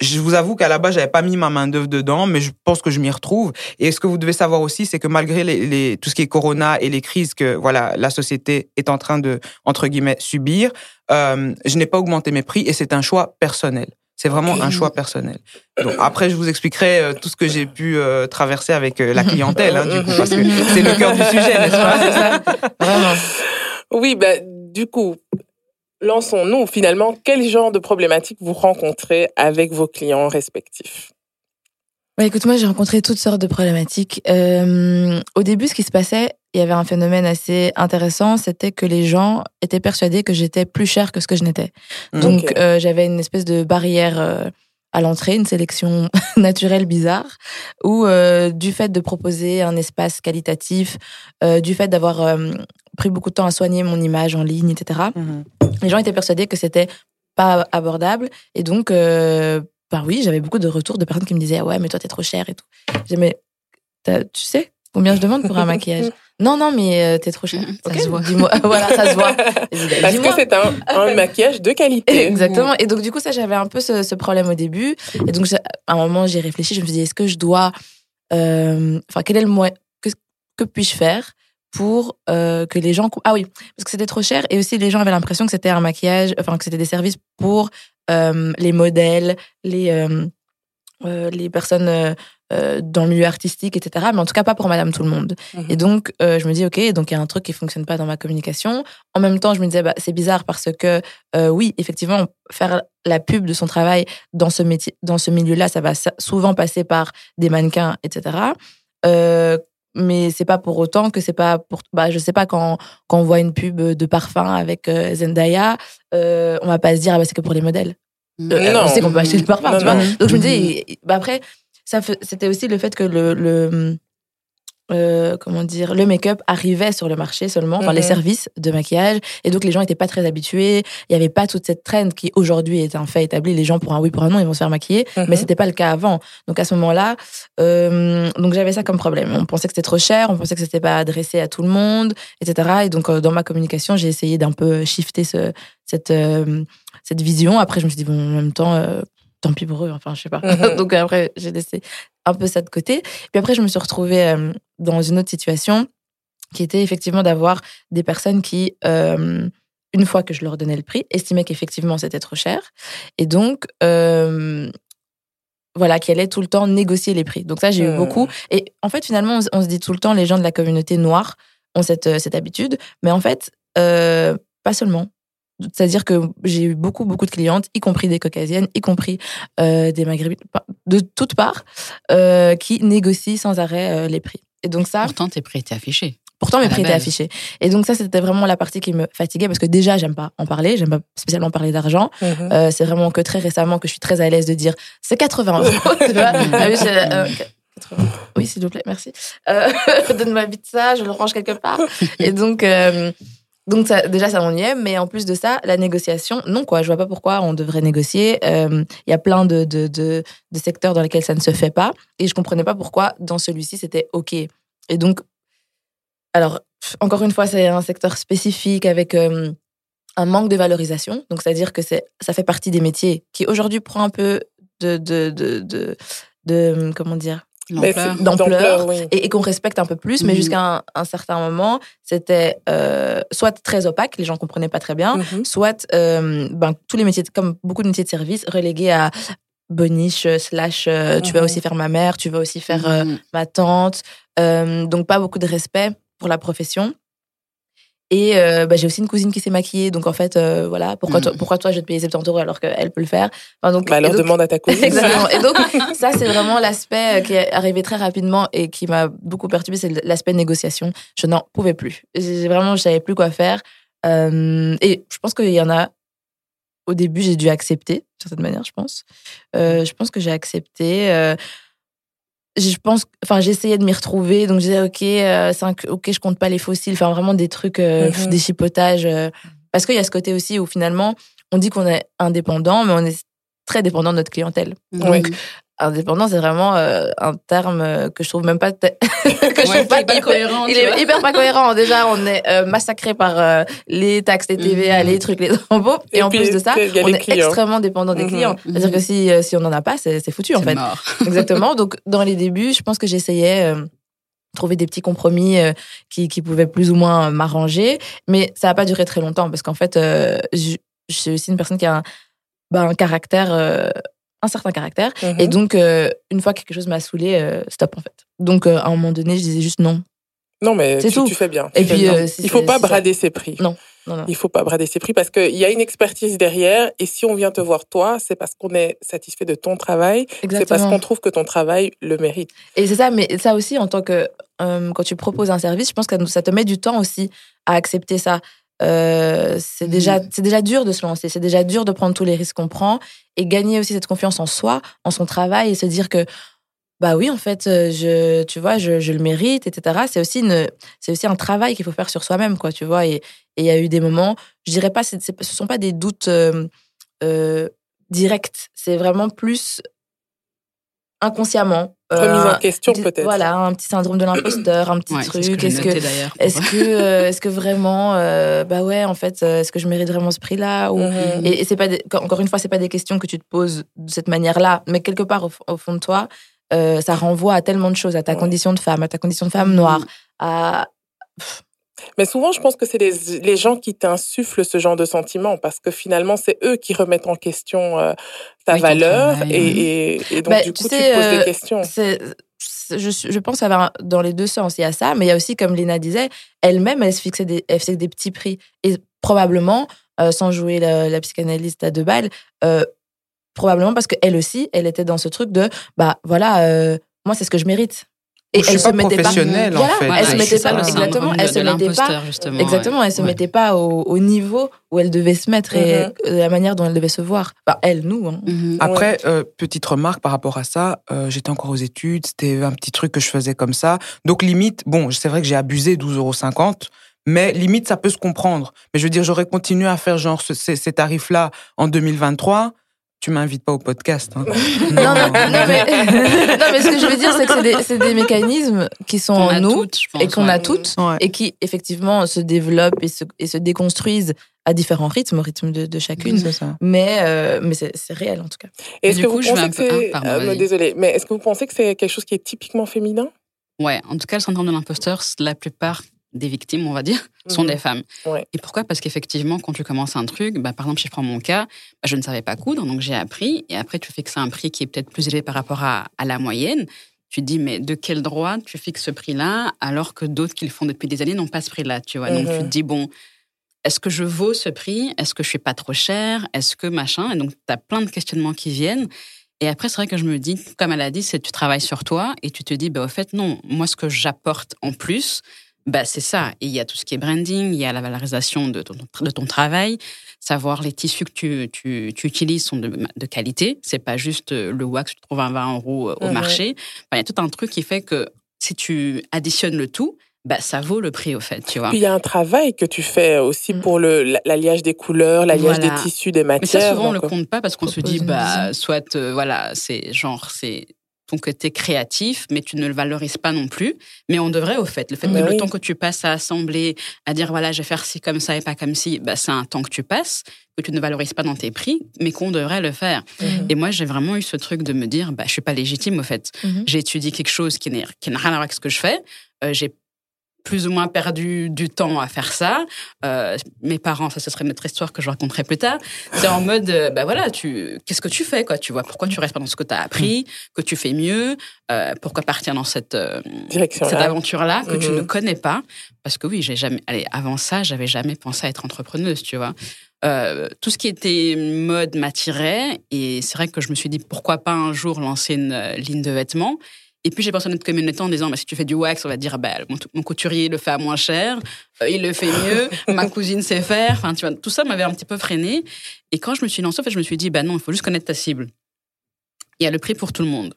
[SPEAKER 2] Je vous avoue qu'à la base, j'avais pas mis ma main d'œuvre dedans, mais je pense que je m'y retrouve. Et ce que vous devez savoir aussi, c'est que malgré les, les- tout ce qui est Corona et les crises que voilà la société est en train de entre guillemets subir, euh, je n'ai pas augmenté mes prix et c'est un choix personnel. C'est vraiment un choix personnel. Donc après, je vous expliquerai euh, tout ce que j'ai pu euh, traverser avec euh, la clientèle, hein, du coup, parce que c'est le cœur du sujet, n'est-ce pas?
[SPEAKER 4] C'est ça. Vraiment.
[SPEAKER 5] Oui, ben, du coup, lançons-nous finalement. Quel genre de problématiques vous rencontrez avec vos clients respectifs?
[SPEAKER 4] Bah, écoute, moi, j'ai rencontré toutes sortes de problématiques. Euh, au début, ce qui se passait, il y avait un phénomène assez intéressant, c'était que les gens étaient persuadés que j'étais plus chère que ce que je n'étais. Donc,
[SPEAKER 5] Ok.
[SPEAKER 4] euh, j'avais une espèce de barrière euh, à l'entrée, une sélection naturelle bizarre, où euh, du fait de proposer un espace qualitatif, euh, du fait d'avoir euh, pris beaucoup de temps à soigner mon image en ligne, etc.,
[SPEAKER 2] Mhm.
[SPEAKER 4] les gens étaient persuadés que c'était pas abordable. Et donc, euh, bah oui, j'avais beaucoup de retours de personnes qui me disaient, Ah ouais, mais toi, t'es trop cher et tout. J'ai mais tu sais combien je demande pour un maquillage? Non, non, mais euh, t'es trop cher.
[SPEAKER 3] Mhm, ça
[SPEAKER 4] Ok,
[SPEAKER 3] se voit.
[SPEAKER 4] Dis-moi, voilà, ça se voit. Bah,
[SPEAKER 5] Parce que
[SPEAKER 4] dis-moi.
[SPEAKER 5] c'est un, un maquillage de qualité.
[SPEAKER 4] Exactement. Et donc, du coup, ça, j'avais un peu ce, ce problème au début. Et donc, à un moment, j'ai réfléchi. Je me suis dit, est-ce que je dois. euh, Enfin, quel est le moyen. Que, que puis-je faire? Pour euh, que les gens. Ah oui, parce que c'était trop cher. Et aussi, les gens avaient l'impression que c'était un maquillage. Enfin, que c'était des services pour euh, les modèles, les, euh, les personnes. dans le milieu artistique, etc. Mais en tout cas, pas pour Madame Tout le Monde.
[SPEAKER 5] Mhm.
[SPEAKER 4] Et donc, je me dis, OK, donc il y a un truc qui fonctionne pas dans ma communication. En même temps, je me disais, bah, c'est bizarre parce que, oui, effectivement, faire la pub de son travail dans ce métier, dans ce milieu-là, ça va souvent passer par des mannequins, etc. Mais c'est pas pour autant que c'est pas pour, bah, je sais pas, quand, quand on voit une pub de parfum avec euh, Zendaya, euh, on va pas se dire, ah, bah, c'est que pour les modèles. Euh,
[SPEAKER 5] Non.
[SPEAKER 4] On sait qu'on peut acheter le parfum,
[SPEAKER 5] Non,
[SPEAKER 4] tu vois. Donc je me dis, bah après, ça c'était aussi le fait que le, le euh, comment dire, le make-up arrivait sur le marché seulement, enfin les
[SPEAKER 5] Mhm.
[SPEAKER 4] services de maquillage, et donc les gens n'étaient pas très habitués. Il n'y avait pas toute cette trend qui aujourd'hui est un fait établi. Les gens pour un oui pour un non, ils vont se faire maquiller,
[SPEAKER 5] Mhm.
[SPEAKER 4] mais c'était pas le cas avant. Donc à ce moment-là, euh, donc j'avais ça comme problème. On pensait que c'était trop cher, on pensait que c'était pas adressé à tout le monde, etc. Et donc euh, dans ma communication, j'ai essayé d'un peu shifter ce, cette euh, cette vision. Après, je me suis dit bon, en même temps. euh, Tant pis pour eux, enfin, je sais pas.
[SPEAKER 5] Mhm.
[SPEAKER 4] Donc après, j'ai laissé un peu ça de côté. Puis après, je me suis retrouvée euh, dans une autre situation qui était effectivement d'avoir des personnes qui, euh, une fois que je leur donnais le prix, estimaient qu'effectivement c'était trop cher. Et donc, euh, voilà, qui allaient tout le temps négocier les prix. Donc ça, j'ai eu
[SPEAKER 5] Hmm.
[SPEAKER 4] beaucoup. Et en fait, finalement, on, se- on se dit tout le temps, les gens de la communauté noire ont cette, cette habitude. Mais en fait, pas seulement. C'est-à-dire que j'ai eu beaucoup, beaucoup de clientes, y compris des caucasiennes, y compris euh, des maghrébines, de toutes parts, euh, qui négocient sans arrêt euh, les prix. Et donc ça,
[SPEAKER 3] Pourtant, tes prix étaient affichés.
[SPEAKER 4] Pourtant, mes prix étaient affichés. Et donc ça, c'était vraiment la partie qui me fatiguait parce que déjà, j'aime pas en parler, j'aime pas spécialement parler d'argent.
[SPEAKER 5] Mhm.
[SPEAKER 4] Euh, c'est vraiment que très récemment que je suis très à l'aise de dire c'est 80 euros. tu vois Ah oui, j'ai, euh, 80. Oui, s'il vous plaît, merci. Euh, Donne-moi vite ça, je le range quelque part. Et donc, euh, Donc ça, déjà, ça est, mais en plus de ça, la négociation, non quoi, je vois pas pourquoi on devrait négocier. Euh, Il y a plein de, de, de, secteurs dans lesquels ça ne se fait pas, et je comprenais pas pourquoi dans celui-ci c'était ok. Et donc, alors encore une fois, c'est un secteur spécifique avec euh, un manque de valorisation. Donc c'est-à-dire que c'est ça fait partie des métiers qui aujourd'hui prend un peu de, de, de, de comment dire d'ampleur oui. et, et qu'on respecte un peu plus. Mais mmh. jusqu'à un, un, certain moment, c'était euh, soit très opaque, les gens comprenaient pas très bien, mmh. soit euh, ben, tous les métiers, comme beaucoup de métiers de service, relégués à boniche slash euh, mmh. tu vas aussi faire ma mère, tu vas aussi faire euh, ma tante. Euh, donc pas beaucoup de respect pour la profession. Et euh, bah, j'ai aussi une cousine qui s'est maquillée, donc en fait, euh, voilà, pourquoi, mmh. toi, pourquoi toi je vais te payer 70 euros alors qu'elle peut le faire? Enfin, donc,
[SPEAKER 5] bah alors
[SPEAKER 4] donc,
[SPEAKER 5] demande à ta cousine.
[SPEAKER 4] Exactement. Et donc, ça, c'est vraiment l'aspect qui est arrivé très rapidement et qui m'a beaucoup perturbée, c'est l'aspect négociation. Je n'en pouvais plus. J'ai vraiment, je savais plus quoi faire. Euh, et je pense qu'il y en a, au début, j'ai dû accepter, d'une certaine manière, je pense. Euh, je pense que j'ai accepté euh, je pense enfin j'essayais de m'y retrouver donc je disais ok euh, cinq, ok je compte pas les fossiles enfin vraiment des trucs euh, mm-hmm. des chipotages euh, parce qu'il y a ce côté aussi où finalement on dit qu'on est indépendant mais on est très dépendant de notre clientèle donc indépendant c'est vraiment euh, un terme que je trouve même pas que je
[SPEAKER 3] ouais,
[SPEAKER 4] trouve pas
[SPEAKER 3] hyper, cohérent
[SPEAKER 4] il est hyper pas cohérent déjà on est euh, massacré par euh, les taxes les TVA mm-hmm. les trucs les impôts et, et en plus de ça on est clients. extrêmement dépendant des mm-hmm. clients c'est à dire que si si on en a pas c'est foutu en fait
[SPEAKER 3] mort.
[SPEAKER 4] exactement donc dans les débuts je pense que j'essayais euh, trouver des petits compromis euh, qui, qui pouvaient plus ou moins m'arranger mais ça n'a pas duré très longtemps parce qu'en fait euh, je, je, suis aussi une personne qui a un, bah, un caractère euh, un certain caractère.
[SPEAKER 5] Mhm.
[SPEAKER 4] Mmh. Et donc, euh, une fois que quelque chose m'a saoulé, euh, stop en fait. Donc, euh, à un moment donné, je disais juste non.
[SPEAKER 5] Non, mais tu,
[SPEAKER 4] tout.
[SPEAKER 5] tu fais bien. Tu
[SPEAKER 4] Et
[SPEAKER 5] fais
[SPEAKER 4] puis,
[SPEAKER 5] bien. il faut pas brader ses prix.
[SPEAKER 4] Non. Non, non.
[SPEAKER 5] Il faut pas brader ses prix parce qu'il y a une expertise derrière. Et si on vient te voir toi, c'est parce qu'on est satisfait de ton travail. C'est parce qu'on trouve que ton travail le mérite.
[SPEAKER 4] Et c'est ça, mais ça aussi, en tant que euh, quand tu proposes un service, je pense que ça te met du temps aussi à accepter ça. Euh, c'est déjà c'est déjà dur de se lancer. C'est déjà dur de prendre tous les risques qu'on prend et gagner aussi cette confiance en soi en son travail et se dire que bah oui en fait euh, je tu vois je, je le mérite etc c'est aussi une c'est aussi un travail qu'il faut faire sur soi-même quoi tu vois. Et il y a eu des moments je dirais pas c'est, c'est, ce sont pas des doutes euh, euh, directs. C'est vraiment plus inconsciemment
[SPEAKER 5] remise en question peut-être.
[SPEAKER 4] voilà un petit syndrome de l'imposteur un petit
[SPEAKER 3] ouais,
[SPEAKER 4] truc.
[SPEAKER 3] que
[SPEAKER 4] est-ce que est-ce que euh, est-ce que vraiment euh, bah ouais en fait euh, est-ce que je mérite vraiment ce prix là ou
[SPEAKER 5] Mhm.
[SPEAKER 4] et, et c'est pas des, encore une fois c'est pas des questions que tu te poses de cette manière là mais quelque part au, au fond de toi euh, ça renvoie à tellement de choses à ta
[SPEAKER 5] Ouais.
[SPEAKER 4] condition de femme à ta condition de femme noire à
[SPEAKER 5] Mais souvent, je pense que c'est les, les gens qui t'insufflent ce genre de sentiments parce que finalement, c'est eux qui remettent en question euh, ta
[SPEAKER 3] Oui,
[SPEAKER 5] valeur et, et, et donc
[SPEAKER 4] Bah,
[SPEAKER 5] du coup, tu,
[SPEAKER 4] sais,
[SPEAKER 5] poses
[SPEAKER 4] euh,
[SPEAKER 5] des questions.
[SPEAKER 4] c'est c'est- je, je pense va dans les deux sens. Il y a ça, mais il y a aussi, comme Lina disait, elle-même, elle se fixait des, elle fixait des petits prix. Et probablement, euh, sans jouer la, la psychanalyste à deux balles, euh, probablement parce qu'elle aussi, elle était dans ce truc de, bah voilà, euh, moi, c'est ce que je mérite.
[SPEAKER 2] Et je suis pas professionnelle en
[SPEAKER 4] voilà,
[SPEAKER 2] fait.
[SPEAKER 4] elle se mettait pas, exactement, elle se mettait pas, exactement,
[SPEAKER 3] ouais.
[SPEAKER 4] elle se
[SPEAKER 3] Ouais.
[SPEAKER 4] mettait pas au, au niveau où elle devait se mettre et
[SPEAKER 5] Mhm.
[SPEAKER 4] euh, la manière dont elle devait se voir. Enfin, elle, nous. Hein.
[SPEAKER 3] Mhm.
[SPEAKER 2] Après, euh, petite remarque par rapport à ça, euh, j'étais encore aux études, c'était un petit truc que je faisais comme ça. Donc limite, bon, c'est vrai que j'ai abusé 12,50 euros, mais limite, ça peut se comprendre. Mais je veux dire, j'aurais continué à faire genre ce- ces, ces tarifs-là en 2023. Tu m'invites pas au podcast. Hein.
[SPEAKER 4] Non, non, non, mais, non, mais ce que je veux dire, c'est que c'est des, mécanismes qui sont en
[SPEAKER 3] a
[SPEAKER 4] nous
[SPEAKER 3] toutes, je pense,
[SPEAKER 4] et qu'on
[SPEAKER 3] ouais.
[SPEAKER 4] a toutes
[SPEAKER 2] Ouais.
[SPEAKER 4] et qui, effectivement, se développent et se, et se déconstruisent à différents rythmes, au rythme de, de chacune.
[SPEAKER 2] Ça.
[SPEAKER 4] Mais, euh, mais c'est réel, en tout cas.
[SPEAKER 5] Et Est-ce que
[SPEAKER 3] ah,
[SPEAKER 5] euh,
[SPEAKER 3] vas-y.
[SPEAKER 5] désolée, mais est-ce que vous pensez que c'est quelque chose qui est typiquement féminin?
[SPEAKER 3] Ouais, en tout cas, le syndrome de l'imposteur, la plupart des victimes, on va dire, sont
[SPEAKER 5] Mhm.
[SPEAKER 3] des femmes.
[SPEAKER 5] Ouais.
[SPEAKER 3] Et pourquoi? Parce qu'effectivement, quand tu commences un truc, bah, par exemple, si je prends mon cas, bah, je ne savais pas coudre, donc j'ai appris, et après, tu fixes un prix qui est peut-être plus élevé par rapport à, à la moyenne. Tu te dis, mais de quel droit tu fixes ce prix-là, alors que d'autres qui le font depuis des années n'ont pas ce prix-là, tu vois? Donc, tu te
[SPEAKER 5] Mhm.
[SPEAKER 3] dis, bon, est-ce que je vaux ce prix? Est-ce que je suis pas trop cher? Est-ce que machin? Et donc, tu as plein de questionnements qui viennent. Et après, c'est vrai que je me dis, comme elle a dit, c'est tu travailles sur toi et tu te dis, bah, au fait, non, moi, ce que j'apporte en plus, bah, c'est ça. Et il y a tout ce qui est branding, il y a la valorisation de ton, de ton travail, savoir les tissus que tu, tu, tu utilises sont de, de qualité. C'est pas juste euh, le wax que tu trouves à 20 euros euh, au marché. Enfin, il y a tout un truc qui fait que si tu additionnes le tout, bah ça vaut le prix au fait, tu vois.
[SPEAKER 5] Puis il y a un travail que tu fais aussi
[SPEAKER 3] Mm.
[SPEAKER 5] pour le l'alliage des couleurs, l'alliage
[SPEAKER 3] Voilà.
[SPEAKER 5] des tissus, des
[SPEAKER 3] Mais
[SPEAKER 5] matières.
[SPEAKER 3] ça, souvent, on le
[SPEAKER 5] donc,
[SPEAKER 3] compte pas parce qu'on se dit, bah, soit, euh, voilà, c'est genre, c'est ton côté créatif, mais tu ne le valorises pas non plus. Mais on devrait, au fait. Le fait
[SPEAKER 5] Bah
[SPEAKER 3] que
[SPEAKER 5] oui.
[SPEAKER 3] le temps que tu passes à assembler, à dire, voilà, je vais faire ci comme ça et pas comme ci, bah, c'est un temps que tu passes, que tu ne valorises pas dans tes prix, mais qu'on devrait le faire.
[SPEAKER 5] Mhm.
[SPEAKER 3] Et moi, j'ai vraiment eu ce truc de me dire, bah, je suis pas légitime, au fait.
[SPEAKER 4] Mhm.
[SPEAKER 3] J'ai étudié quelque chose qui n'est- qui n'a rien à voir avec ce que je fais. Euh, j'ai plus ou moins perdu du temps à faire ça. Euh, mes parents, ça ce serait une autre histoire que je raconterai plus tard. C'est en mode, euh, bah voilà, tu, qu'est-ce que tu fais, quoi? Tu vois, pourquoi tu restes pas dans ce que tu as appris, que tu fais mieux, euh, pourquoi partir dans cette, euh, cette
[SPEAKER 5] là.
[SPEAKER 3] aventure-là que tu
[SPEAKER 5] Mhm.
[SPEAKER 3] ne connais pas? Parce que oui, j'ai jamais, allez, avant ça, j'avais jamais pensé à être entrepreneuse, tu vois. Tout ce qui était mode m'attirait et c'est vrai que je me suis dit pourquoi pas un jour lancer une ligne de vêtements. Et puis j'ai pensé à notre communauté en disant bah, si tu fais du wax, on va dire bah, mon, mon couturier le fait à moins cher, euh, il le fait mieux, ma cousine sait faire. Enfin, tu vois, tout ça m'avait un petit peu freiné. Et quand je me suis lancée, en fait, je me suis dit bah non, il faut juste connaître ta cible. Il y a le prix pour tout le monde.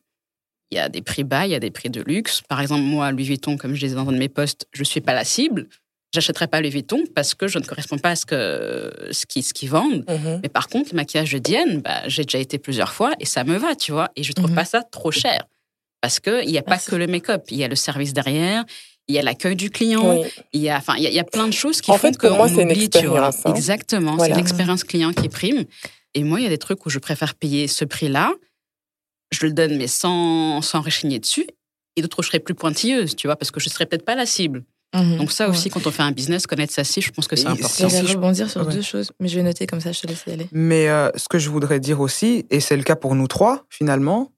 [SPEAKER 3] Il y a des prix bas, il y a des prix de luxe. Par exemple, moi, Louis Vuitton, comme je disais dans un de mes posts, je suis pas la cible. J'achèterai pas Louis Vuitton parce que je ne correspond pas à ce que ce qu'ils ce vendent.
[SPEAKER 5] Mhm.
[SPEAKER 3] Mais par contre, le maquillage de Diane, bah, j'ai déjà été plusieurs fois et ça me va, tu vois. Et je trouve
[SPEAKER 4] Mhm.
[SPEAKER 3] pas ça trop cher. Parce qu'il n'y a pas
[SPEAKER 4] Merci.
[SPEAKER 3] que le make-up, il y a le service derrière, il y a l'accueil du client,
[SPEAKER 5] Oui.
[SPEAKER 3] il y a, enfin, il y a, il y a plein de choses qui
[SPEAKER 5] En
[SPEAKER 3] font
[SPEAKER 5] fait, pour
[SPEAKER 3] qu'on
[SPEAKER 5] moi, c'est une
[SPEAKER 3] oublie, tu vois.
[SPEAKER 5] expérience, hein.
[SPEAKER 3] Exactement,
[SPEAKER 5] Voilà.
[SPEAKER 3] c'est l'expérience client qui prime. Et moi, il y a des trucs où je préfère payer ce prix-là, je le donne, mais sans, sans rechigner dessus. Et d'autres où je serais plus pointilleuse, tu vois, parce que je serais peut-être pas la cible.
[SPEAKER 4] Mhm.
[SPEAKER 3] Donc ça aussi, quand on fait un business, connaître sa cible, je pense que c'est important.
[SPEAKER 2] je-
[SPEAKER 4] rebondir sur
[SPEAKER 2] Ouais.
[SPEAKER 4] deux choses, mais je vais noter comme ça, je te laisse y aller.
[SPEAKER 2] Mais euh, ce que je voudrais dire aussi, et c'est le cas pour nous trois finalement,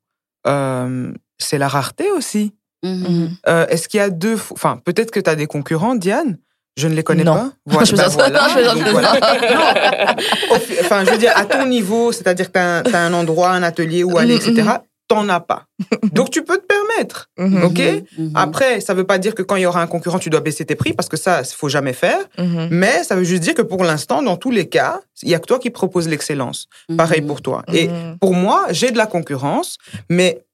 [SPEAKER 2] euh, c'est la rareté aussi.
[SPEAKER 3] Mhm.
[SPEAKER 2] Euh, Est-ce qu'il y a deux... Enfin, peut-être que tu as des concurrents, Diane? Je ne les connais
[SPEAKER 4] Non.
[SPEAKER 2] pas. Voilà,
[SPEAKER 4] Je me
[SPEAKER 2] bah voilà.
[SPEAKER 4] je me sens-
[SPEAKER 2] Donc voilà. Non. Enfin, je veux dire, à ton niveau, c'est-à-dire que tu as, un endroit, un atelier où aller, etc., t'en as pas. Donc, tu peux te permettre. OK? Après, ça veut pas dire que quand il y aura un concurrent, tu dois baisser tes prix, parce que ça, il faut jamais faire. Mais ça veut juste dire que pour l'instant, dans tous les cas, il y a que toi qui propose l'excellence. Pareil pour toi. Et pour moi, j'ai de la concurrence, mais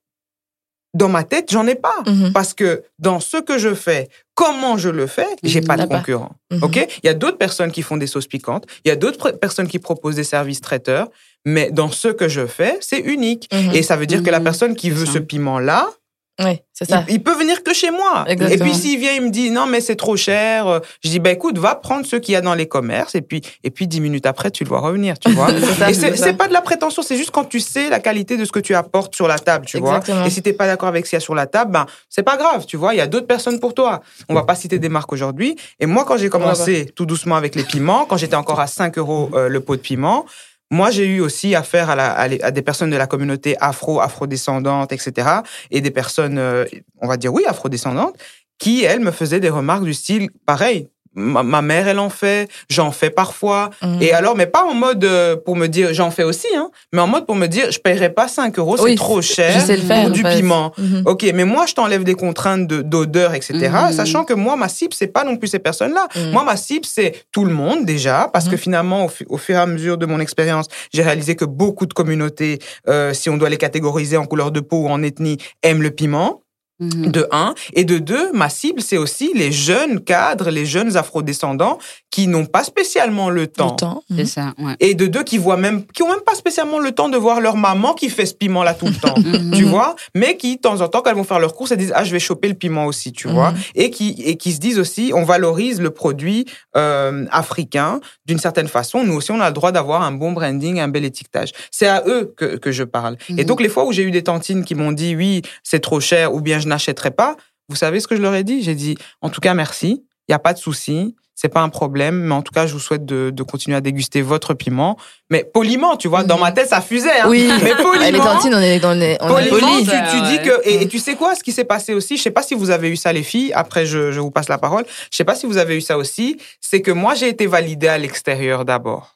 [SPEAKER 2] dans ma tête, j'en ai pas.
[SPEAKER 4] Mhm.
[SPEAKER 2] Parce que dans ce que je fais, comment je le fais, j'ai pas de concurrent.
[SPEAKER 4] Mhm.
[SPEAKER 2] OK? Il y a d'autres personnes qui font des sauces piquantes, il y a d'autres personnes qui proposent des services traiteurs, mais dans ce que je fais, c'est unique.
[SPEAKER 4] Mhm.
[SPEAKER 2] Et ça veut dire que la personne qui veut
[SPEAKER 3] ça.
[SPEAKER 2] ce piment-là,
[SPEAKER 4] Oui, c'est ça.
[SPEAKER 2] il peut venir que chez moi.
[SPEAKER 4] Exactement.
[SPEAKER 2] Et puis s'il vient, il me dit non mais c'est trop cher. euh, Je dis bah écoute, va prendre ceux qu'il y a dans les commerces et puis et puis dix minutes après tu le vois revenir, tu vois.
[SPEAKER 4] Ça,
[SPEAKER 2] et
[SPEAKER 4] c'est
[SPEAKER 2] pas de la prétention, c'est juste quand tu sais la qualité de ce que tu apportes sur la table, tu
[SPEAKER 4] Exactement.
[SPEAKER 2] vois. Et si t'es pas d'accord avec ce qu'il y a sur la table, ben c'est pas grave, tu vois. Il y a d'autres personnes pour toi. On va pas citer des marques aujourd'hui. Et moi quand j'ai commencé tout doucement avec les piments, quand j'étais encore à 5 euros euh, le pot de piment. Moi, j'ai eu aussi affaire à, la- à des personnes de la communauté afro, afrodescendante, etc. Et des personnes, euh, on va dire oui, afrodescendantes, qui, elles, me faisaient des remarques du style, pareil, ma, ma mère, elle en fait, j'en fais parfois.
[SPEAKER 4] Mhm.
[SPEAKER 2] Et alors, mais pas en mode euh, pour me dire, j'en fais aussi, hein, mais en mode pour me dire, je paierai pas 5 euros, c'est trop
[SPEAKER 4] Je
[SPEAKER 2] cher
[SPEAKER 4] sais le faire.
[SPEAKER 2] pour du
[SPEAKER 4] fait.
[SPEAKER 2] piment.
[SPEAKER 4] Mhm.
[SPEAKER 2] Ok, mais moi, je t'enlève des contraintes de- d'odeur, etc.
[SPEAKER 3] Mhm.
[SPEAKER 2] Sachant que moi, ma cible, c'est pas non plus ces personnes-là. Moi, ma cible, c'est tout le monde déjà, parce que finalement, au, au fur et à mesure de mon expérience, j'ai réalisé que beaucoup de communautés, euh, si on doit les catégoriser en couleur de peau ou en ethnie, aiment le piment.
[SPEAKER 3] Mhm.
[SPEAKER 2] De un. Et de deux, ma cible, c'est aussi les jeunes cadres, les jeunes afrodescendants qui n'ont pas spécialement le temps.
[SPEAKER 4] Le temps.
[SPEAKER 3] C'est
[SPEAKER 4] Mhm.
[SPEAKER 3] ça, ouais.
[SPEAKER 2] Et de deux, qui voient même, qui ont même pas spécialement le temps de voir leur maman qui fait ce piment-là tout le temps.
[SPEAKER 3] Mhm.
[SPEAKER 2] tu vois, mais qui, de temps en temps, quand elles vont faire leurs courses, elles disent, ah, je vais choper le piment aussi, tu vois, et qui, et qui se disent aussi, on valorise le produit euh, africain d'une certaine façon. Nous aussi, on a le droit d'avoir un bon branding, un bel étiquetage. C'est à eux que, que je parle. Et donc, les fois où j'ai eu des tantines qui m'ont dit, oui, c'est trop cher, ou bien je n'achèterai pas, vous savez ce que je leur ai dit? J'ai dit, en tout cas, merci, il n'y a pas de souci. C'est pas un problème, mais en tout cas, je vous souhaite de, de continuer à déguster votre piment. Mais poliment, tu vois, dans ma tête, ça fusait. Hein.
[SPEAKER 4] Oui.
[SPEAKER 2] mais poliment.
[SPEAKER 4] Elle est tantine, on est dans les. On est
[SPEAKER 2] Poliment,
[SPEAKER 4] poli.
[SPEAKER 2] tu, dis que et, et tu sais quoi ce qui s'est passé aussi je sais pas si vous avez eu ça les filles après je, je vous passe la parole je sais pas si vous avez eu ça aussi c'est que moi j'ai été validée à l'extérieur d'abord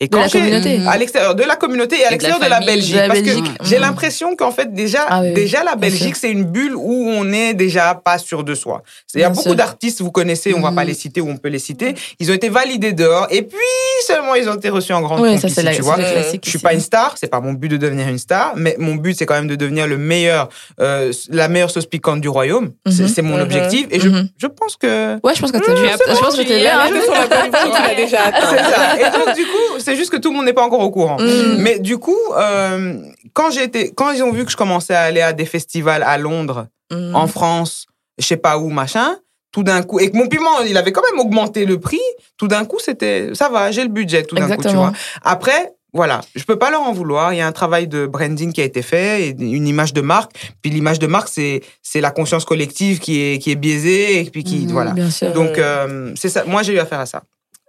[SPEAKER 2] Et
[SPEAKER 4] De la communauté.
[SPEAKER 2] à l'extérieur de la communauté et à
[SPEAKER 3] de
[SPEAKER 2] l'extérieur de la. Belgique,
[SPEAKER 4] De la
[SPEAKER 2] parce
[SPEAKER 4] Belgique.
[SPEAKER 2] que j'ai
[SPEAKER 4] Mhm.
[SPEAKER 2] l'impression qu'en fait déjà,
[SPEAKER 4] Ah oui,
[SPEAKER 2] déjà la Belgique c'est une bulle où on est déjà pas sûr de soi. Il y a beaucoup d'artistes, vous connaissez, on va
[SPEAKER 3] Mhm.
[SPEAKER 2] pas les citer ou on peut les citer. Ils ont été validés dehors et puis seulement ils ont été reçus en grande
[SPEAKER 4] Oui,
[SPEAKER 2] pompe
[SPEAKER 4] ça la
[SPEAKER 2] tu vois.
[SPEAKER 4] classique.
[SPEAKER 2] Je suis
[SPEAKER 4] ici.
[SPEAKER 2] pas une star, c'est pas mon but de devenir une star, mais mon but c'est quand même de devenir le meilleur, euh, la meilleure sauce piquante du royaume. C'est
[SPEAKER 4] Mhm.
[SPEAKER 2] c'est mon
[SPEAKER 1] Mhm.
[SPEAKER 2] objectif et je,
[SPEAKER 4] Mhm.
[SPEAKER 2] je pense que
[SPEAKER 4] Ouais, je pense que t'as
[SPEAKER 2] Mmh,
[SPEAKER 4] dû.
[SPEAKER 2] c'est
[SPEAKER 4] Je pense que
[SPEAKER 3] tu
[SPEAKER 4] t'es hein.
[SPEAKER 1] Tu déjà.
[SPEAKER 2] Et donc du coup, c'est juste que tout le monde n'est pas encore au courant.
[SPEAKER 4] Mhm.
[SPEAKER 2] Mais du coup, euh, quand été, quand ils ont vu que je commençais à aller à des festivals à Londres,
[SPEAKER 4] Mhm.
[SPEAKER 2] en France, je sais pas où, machin, tout d'un coup, et que mon piment, il avait quand même augmenté le prix, tout d'un coup, c'était, ça va, j'ai le budget, tout d'un coup, tu
[SPEAKER 4] Exactement.
[SPEAKER 2] vois. Après, voilà, je peux pas leur en vouloir. Il y a un travail de branding qui a été fait, une image de marque. Puis l'image de marque, c'est c'est la conscience collective qui est qui est biaisée et puis qui
[SPEAKER 3] Mhm.
[SPEAKER 2] voilà.
[SPEAKER 4] Bien sûr.
[SPEAKER 2] Donc euh, c'est ça. Moi, j'ai eu affaire à ça.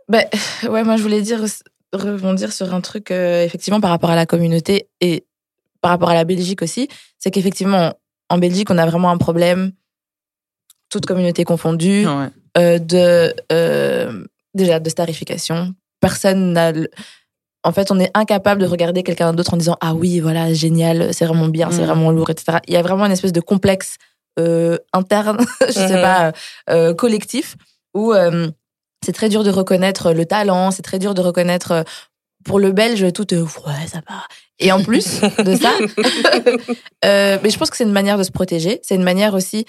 [SPEAKER 4] Ben, ouais, moi je voulais dire rebondir sur un truc euh, effectivement par rapport à la communauté et par rapport à la Belgique aussi, c'est qu'effectivement en Belgique on a vraiment un problème, toute communauté confondue, euh, de euh, déjà de starification. Personne n'a le- en fait, on est incapable de regarder quelqu'un d'autre en disant ah oui voilà génial, c'est vraiment bien, c'est
[SPEAKER 2] Mhm.
[SPEAKER 4] vraiment lourd, etc. Il y a vraiment une espèce de complexe interne, je sais
[SPEAKER 1] Mhm.
[SPEAKER 4] pas, collectif où c'est très dur de reconnaître le talent, c'est très dur de reconnaître euh, pour le belge tout euh, ouais ça va. Et en plus de ça, euh, mais je pense que c'est une manière de se protéger, c'est une manière aussi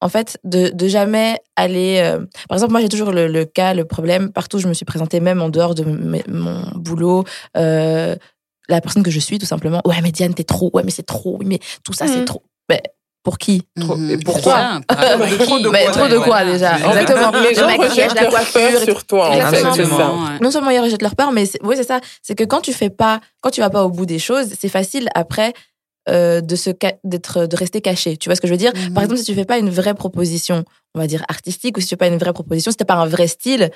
[SPEAKER 4] en fait de, de jamais aller euh, par exemple moi j'ai toujours le, le cas le problème partout où je me suis présentée même en dehors de mon boulot euh, la personne que je suis tout simplement ouais mais Diane t'es trop ouais mais c'est trop mais tout ça c'est
[SPEAKER 1] Mhm.
[SPEAKER 4] trop mais pour qui?
[SPEAKER 2] Trop-
[SPEAKER 3] Mhm.
[SPEAKER 2] et pourquoi Mais
[SPEAKER 3] qui
[SPEAKER 2] trop de quoi,
[SPEAKER 4] trop de
[SPEAKER 2] ouais.
[SPEAKER 4] quoi déjà
[SPEAKER 3] C'est-
[SPEAKER 4] exactement
[SPEAKER 1] Les
[SPEAKER 4] le
[SPEAKER 1] gens
[SPEAKER 4] maquillage
[SPEAKER 1] rejettent
[SPEAKER 4] la
[SPEAKER 1] leur peur
[SPEAKER 4] coiffure
[SPEAKER 1] sur toi, en fait,
[SPEAKER 3] ouais.
[SPEAKER 4] non seulement ils rejettent leur peur, mais c'est- oui, c'est ça. C'est que quand tu fais pas, quand tu vas pas au bout des choses, c'est facile après euh, de se ca- d'être de rester caché. Tu vois ce que je veux dire?
[SPEAKER 3] Mhm.
[SPEAKER 4] Par exemple, si tu fais pas une vraie proposition, on va dire artistique, ou si tu fais pas une vraie proposition, si t'as pas un vrai style,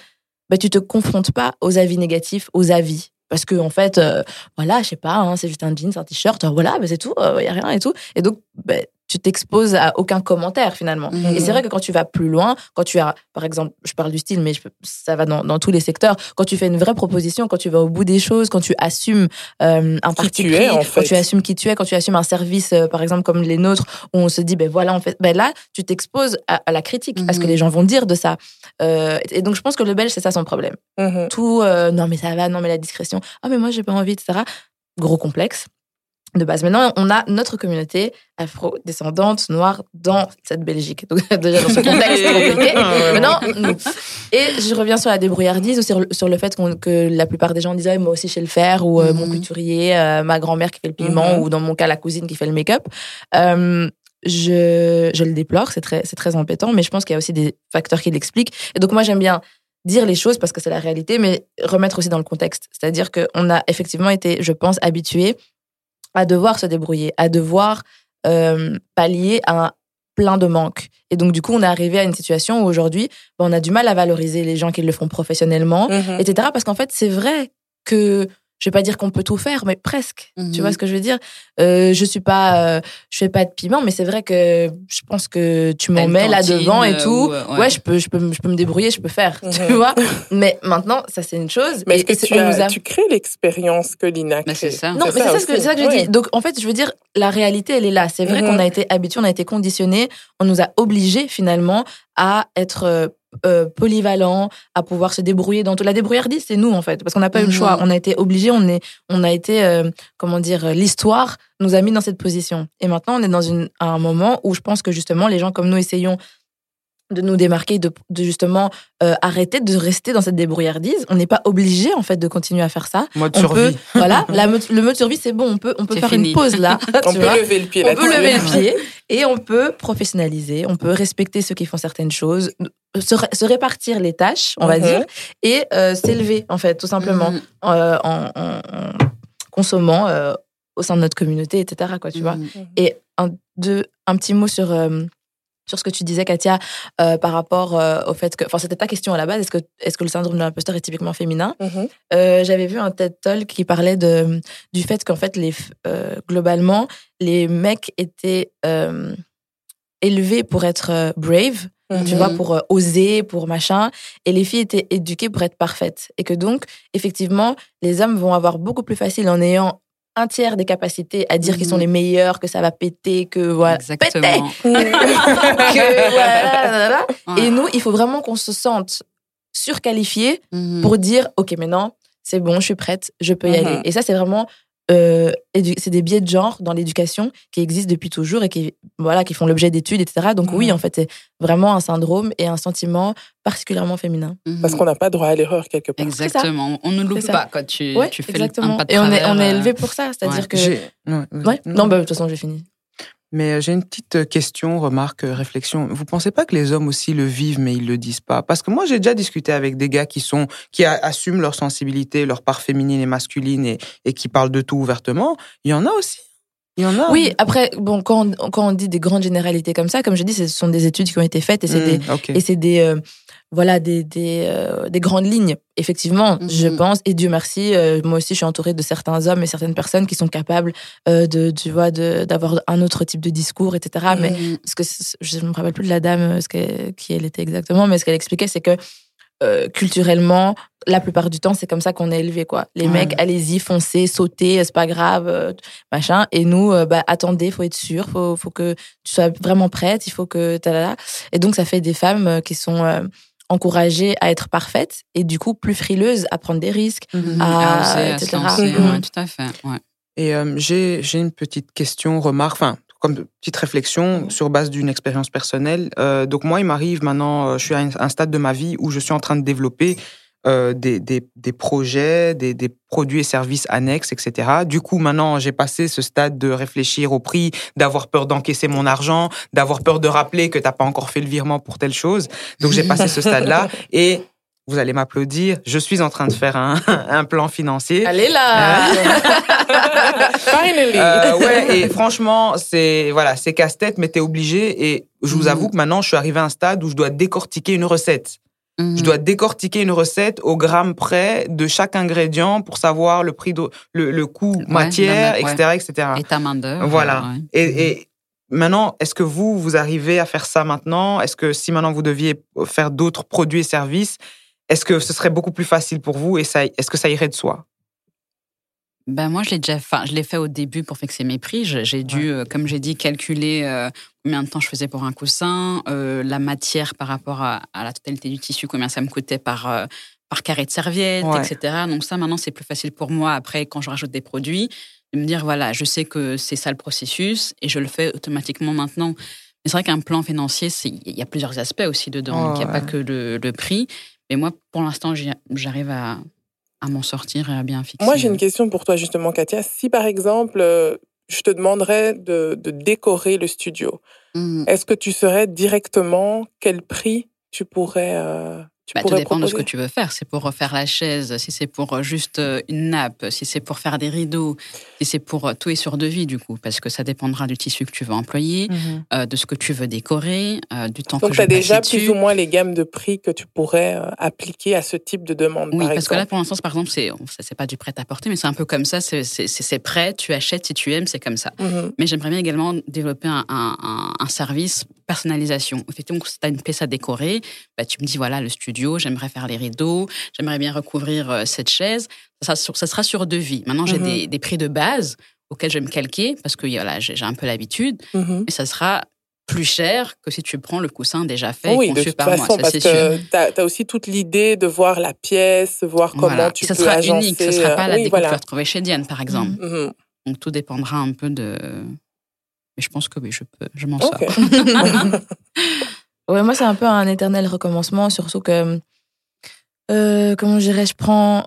[SPEAKER 4] bah tu te confrontes pas aux avis négatifs, aux avis. Parce que en fait, euh, voilà, je sais pas, hein, c'est juste un jeans, un t-shirt, euh, voilà, bah, c'est tout, il y a rien et tout. Et donc, bah, tu t'exposes à aucun commentaire finalement.
[SPEAKER 3] Mhm.
[SPEAKER 4] Et c'est vrai que quand tu vas plus loin, quand tu as, par exemple, je parle du style, mais je ça va dans, dans tous les secteurs, quand tu fais une vraie proposition, quand tu vas au bout des choses, quand tu assumes euh, un parti
[SPEAKER 1] tu
[SPEAKER 4] pris,
[SPEAKER 1] es, en
[SPEAKER 4] quand
[SPEAKER 1] fait.
[SPEAKER 4] tu assumes qui tu es, quand tu assumes un service, euh, par exemple, comme les nôtres, où on se dit, ben voilà, en fait, ben là, tu t'exposes à, à la critique, à ce que
[SPEAKER 3] Mhm.
[SPEAKER 4] les gens vont dire de ça. Euh, et donc, je pense que le belge, c'est ça son problème.
[SPEAKER 1] Mhm.
[SPEAKER 4] Tout, euh, non, mais ça va, non, mais la discrétion, ah, mais moi, j'ai pas envie, etc. Gros complexe de base. Maintenant, on a notre communauté afro-descendante noire dans cette Belgique. Donc, déjà, dans ce contexte compliqué. Maintenant, nous. Et je reviens sur la débrouillardise ou sur, le- sur le fait que la plupart des gens disent Ah, moi aussi je sais le faire ou euh, mon
[SPEAKER 3] Mhm.
[SPEAKER 4] couturier, euh, ma grand-mère qui fait le piment
[SPEAKER 1] Mhm.
[SPEAKER 4] ou dans mon cas la cousine qui fait le make-up. Euh, je, je le déplore, c'est très, très embêtant, mais je pense qu'il y a aussi des facteurs qui l'expliquent. Et donc moi j'aime bien dire les choses parce que c'est la réalité, mais remettre aussi dans le contexte. C'est-à-dire qu'on a effectivement été, je pense, habitués à devoir se débrouiller, à devoir euh, pallier à un plein de manques. Et donc, du coup, on est arrivé à une situation où aujourd'hui, ben, on a du mal à valoriser les gens qui le font professionnellement,
[SPEAKER 1] Mhm.
[SPEAKER 4] etc. Parce qu'en fait, c'est vrai que, je vais pas dire qu'on peut tout faire, mais presque. Tu
[SPEAKER 3] Mhm.
[SPEAKER 4] vois ce que je veux dire? Euh, Je suis pas, euh, je fais pas de piment, mais c'est vrai que je pense que tu m'en mets là devant et
[SPEAKER 3] euh,
[SPEAKER 4] tout.
[SPEAKER 3] ou,
[SPEAKER 4] ouais.
[SPEAKER 3] ouais.
[SPEAKER 4] je peux, je peux, je peux me débrouiller, je peux faire. Tu
[SPEAKER 1] Mhm.
[SPEAKER 4] vois Mais maintenant, ça c'est une chose.
[SPEAKER 1] Mais est-ce que tu,
[SPEAKER 4] on
[SPEAKER 1] as-
[SPEAKER 4] nous a-
[SPEAKER 1] tu crées l'expérience que Lina
[SPEAKER 3] Mais
[SPEAKER 1] crée
[SPEAKER 3] c'est ça.
[SPEAKER 4] non, mais c'est ça, ce que, ça que je
[SPEAKER 1] Ouais.
[SPEAKER 4] dis. Donc, en fait, je veux dire, la réalité, elle est là. C'est vrai
[SPEAKER 1] Mhm.
[SPEAKER 4] qu'on a été habitués, on a été conditionnés, on nous a obligés finalement à être euh, polyvalents, à pouvoir se débrouiller dans tout. La débrouillardise, c'est nous en fait, parce qu'on n'a pas eu le
[SPEAKER 3] Mhm.
[SPEAKER 4] choix. On a été obligés, on est, on a été, euh, comment dire, euh, l'histoire nous a mis dans cette position. Et maintenant, on est dans une, à un moment où je pense que justement, les gens comme nous essayons de nous démarquer, de, de justement euh, arrêter de rester dans cette débrouillardise. On n'est pas obligé en fait de continuer à faire ça.
[SPEAKER 2] Mode
[SPEAKER 4] On
[SPEAKER 2] survie.
[SPEAKER 4] peut, voilà, la mode- le mode survie, c'est bon, on peut, on peut faire
[SPEAKER 3] fini.
[SPEAKER 4] une pause là.
[SPEAKER 1] On
[SPEAKER 4] tu
[SPEAKER 1] peut
[SPEAKER 4] vois.
[SPEAKER 1] lever le pied
[SPEAKER 4] On
[SPEAKER 1] là-dessus.
[SPEAKER 4] peut lever le pied et on peut professionnaliser, on peut respecter ceux qui font certaines choses, se, ré- se répartir les tâches, on va
[SPEAKER 1] Mhm.
[SPEAKER 4] dire, et euh, s'élever en fait, tout simplement,
[SPEAKER 3] Mhm.
[SPEAKER 4] euh, en, en- en consommant euh, au sein de notre communauté, etc. Quoi, tu vois.
[SPEAKER 3] Mhm.
[SPEAKER 4] Et un, deux, un petit mot sur, euh, sur ce que tu disais, Katia, euh, par rapport euh, au fait que. Enfin, c'était ta question à la base. Est-ce que, est-ce que le syndrome de l'imposteur est typiquement féminin? Euh, J'avais vu un TED Talk qui parlait de, du fait qu'en fait, les, euh, globalement, les mecs étaient euh, élevés pour être euh, tu vois, pour euh, oser, pour machin. Et les filles étaient éduquées pour être parfaites. Et que donc, effectivement, les hommes vont avoir beaucoup plus facile en ayant un tiers des capacités à dire qu'ils sont
[SPEAKER 3] Mhm.
[SPEAKER 4] les meilleurs, que ça va péter, que voilà,
[SPEAKER 3] Exactement.
[SPEAKER 4] péter, que voilà, voilà.
[SPEAKER 3] Ouais.
[SPEAKER 4] Et nous, il faut vraiment qu'on se sente surqualifié
[SPEAKER 3] Mhm.
[SPEAKER 4] pour dire, OK, maintenant, c'est bon, je suis prête, je peux y
[SPEAKER 1] Mhm.
[SPEAKER 4] aller. Et ça, c'est vraiment, euh, c'est des biais de genre dans l'éducation qui existent depuis toujours et qui, voilà, qui font l'objet d'études, etc. Donc oui,
[SPEAKER 1] Mhm.
[SPEAKER 4] en fait, c'est vraiment un syndrome et un sentiment particulièrement féminin.
[SPEAKER 3] Mhm.
[SPEAKER 1] Parce qu'on n'a pas droit à l'erreur quelque part.
[SPEAKER 3] Exactement. On ne loupe
[SPEAKER 4] C'est
[SPEAKER 3] pas quand tu,
[SPEAKER 4] Ouais,
[SPEAKER 3] tu fais
[SPEAKER 4] exactement.
[SPEAKER 3] un pas de
[SPEAKER 4] et on est, on est
[SPEAKER 3] euh,
[SPEAKER 4] élevé pour ça, c'est-à-dire
[SPEAKER 3] ouais.
[SPEAKER 4] que.
[SPEAKER 2] J'ai- ouais, vas-y.
[SPEAKER 4] Ouais. Non, bah, de toute façon, j'ai fini.
[SPEAKER 2] Mais euh, j'ai une petite euh, question, remarque, euh, réflexion. Vous pensez pas que les hommes aussi le vivent, mais ils le disent pas? Parce que moi, j'ai déjà discuté avec des gars qui sont, qui assument leur sensibilité, leur part féminine et masculine, et, et qui parlent de tout ouvertement. Il y en a aussi. Il y en a.
[SPEAKER 4] Oui, après, bon, quand on, quand on dit des grandes généralités comme ça, comme je dis, ce sont des études qui ont été faites et c'est des,
[SPEAKER 2] Mmh, ok.
[SPEAKER 4] et c'est des euh, voilà des des, euh, des grandes lignes effectivement
[SPEAKER 3] Mhm.
[SPEAKER 4] je pense et Dieu merci euh, moi aussi je suis entourée de certains hommes et certaines personnes qui sont capables euh, de tu vois de d'avoir un autre type de discours etc mais ce que je ne me rappelle plus de la dame euh, ce que, qui elle était exactement mais ce qu'elle expliquait c'est que euh, culturellement la plupart du temps c'est comme ça qu'on est élevé quoi les
[SPEAKER 3] Ouais.
[SPEAKER 4] mecs allez-y foncez sautez c'est pas grave euh, machin et nous euh, bah attendez faut être sûr faut faut que tu sois vraiment prête il faut que talala. et donc ça fait des femmes euh, qui sont euh, encouragées à être parfaites et du coup plus frileuses à prendre des risques
[SPEAKER 3] Mhm.
[SPEAKER 4] à-
[SPEAKER 3] À oser, à se
[SPEAKER 4] etc.
[SPEAKER 3] lancer,
[SPEAKER 1] Mhm.
[SPEAKER 3] ouais, tout à fait. Ouais.
[SPEAKER 2] Et euh, j'ai j'ai une petite question, remarque, enfin, comme petite réflexion sur base d'une expérience personnelle. Euh, donc moi, il m'arrive maintenant, euh, je suis à un, un stade de ma vie où je suis en train de développer euh, des, des, des projets, des, des produits et services annexes, etc. Du coup, maintenant, j'ai passé ce stade de réfléchir au prix, d'avoir peur d'encaisser mon argent, d'avoir peur de rappeler que t'as pas encore fait le virement pour telle chose. Donc j'ai passé ce stade-là et vous allez m'applaudir. Je suis en train de faire un, un plan financier.
[SPEAKER 4] allez là
[SPEAKER 1] Finally!
[SPEAKER 2] Euh, ouais, et franchement, c'est voilà, c'est casse-tête, mais t'es obligé. Et je vous
[SPEAKER 3] Mhm.
[SPEAKER 2] avoue que maintenant, je suis arrivé à un stade où je dois décortiquer une recette.
[SPEAKER 3] Mhm.
[SPEAKER 2] Je dois décortiquer une recette au gramme près de chaque ingrédient pour savoir le prix, de, le, le coût
[SPEAKER 3] Ouais,
[SPEAKER 2] matière,
[SPEAKER 3] ouais.
[SPEAKER 2] etc., etc.
[SPEAKER 3] Et ta main d'œuvre.
[SPEAKER 2] Voilà.
[SPEAKER 3] ouais.
[SPEAKER 2] Et, et maintenant, est-ce que vous, vous arrivez à faire ça maintenant? Est-ce que si maintenant vous deviez faire d'autres produits et services, est-ce que ce serait beaucoup plus facile pour vous et ça, est-ce que ça irait de soi?
[SPEAKER 3] Ben moi, je l'ai déjà, enfin, je l'ai fait au début pour fixer mes prix. J'ai dû, euh, comme j'ai dit, calculer euh, combien de temps je faisais pour un coussin, euh, la matière par rapport à, à la totalité du tissu, combien ça me coûtait par par carré de serviette,
[SPEAKER 2] Ouais.
[SPEAKER 3] etc. Donc ça, maintenant, c'est plus facile pour moi après quand je rajoute des produits de me dire voilà, je sais que c'est ça le processus et je le fais automatiquement maintenant. Mais c'est vrai qu'un plan financier, il y a plusieurs aspects aussi dedans.
[SPEAKER 2] Oh,
[SPEAKER 3] il n'y a
[SPEAKER 2] ouais.
[SPEAKER 3] pas que le, le prix. Mais moi, pour l'instant, j'arrive à à m'en sortir et à bien fixer.
[SPEAKER 1] Moi, j'ai une question pour toi, justement, Katia. Si, par exemple, euh, je te demanderais de, de décorer le studio,
[SPEAKER 3] Mhm.
[SPEAKER 1] est-ce que tu saurais directement quel prix tu pourrais, euh, tu
[SPEAKER 3] Bah, tout dépend de ce que
[SPEAKER 1] proposer
[SPEAKER 3] tu veux faire. C'est pour refaire la chaise, si c'est pour euh, juste euh, une nappe, si c'est pour faire des rideaux, si c'est pour euh, tout est sur devis du coup, parce que ça dépendra du tissu que tu veux employer, euh, de ce que tu veux décorer, euh, du temps
[SPEAKER 1] Donc,
[SPEAKER 3] que
[SPEAKER 1] tu as déjà
[SPEAKER 3] dessus.
[SPEAKER 1] plus ou moins les gammes de prix que tu pourrais euh, appliquer à ce type de demande,
[SPEAKER 3] Oui,
[SPEAKER 1] par
[SPEAKER 3] parce que là, pour l'instant, par exemple, c'est c'est pas du prêt à porter, mais c'est un peu comme ça. C'est prêt, tu achètes si tu aimes, c'est comme ça.
[SPEAKER 1] Mhm.
[SPEAKER 3] Mais j'aimerais bien également développer un, un- un- un service personnalisation. Effectivement, si tu as une pièce à décorer, bah, tu me dis voilà, le studio, j'aimerais faire les rideaux, j'aimerais bien recouvrir euh, cette chaise. Ça, sera sur- ça sera sur devis. Maintenant, j'ai
[SPEAKER 1] Mhm.
[SPEAKER 3] des, des prix de base auxquels je vais me calquer parce que voilà, j'ai un peu l'habitude,
[SPEAKER 1] Mhm.
[SPEAKER 3] mais ça sera plus cher que si tu prends le coussin déjà fait
[SPEAKER 1] Oui,
[SPEAKER 3] et
[SPEAKER 1] de
[SPEAKER 3] conçu
[SPEAKER 1] toute
[SPEAKER 3] par moi,
[SPEAKER 1] façon,
[SPEAKER 3] ça
[SPEAKER 1] parce que tu as, aussi toute l'idée de voir la pièce, voir comment
[SPEAKER 3] Voilà.
[SPEAKER 1] tu
[SPEAKER 3] ça
[SPEAKER 1] peux
[SPEAKER 3] sera
[SPEAKER 1] agencer.
[SPEAKER 3] unique, ce sera pas la
[SPEAKER 1] oui,
[SPEAKER 3] déco que tu
[SPEAKER 1] voilà.
[SPEAKER 3] vas retrouver chez Diane, par exemple.
[SPEAKER 1] Mhm.
[SPEAKER 3] Donc tout dépendra un peu de. Mais je pense que oui, je peux, je m'en sors.
[SPEAKER 4] Ouais, moi, c'est un peu un éternel recommencement, surtout que, euh, comment je dirais, je prends,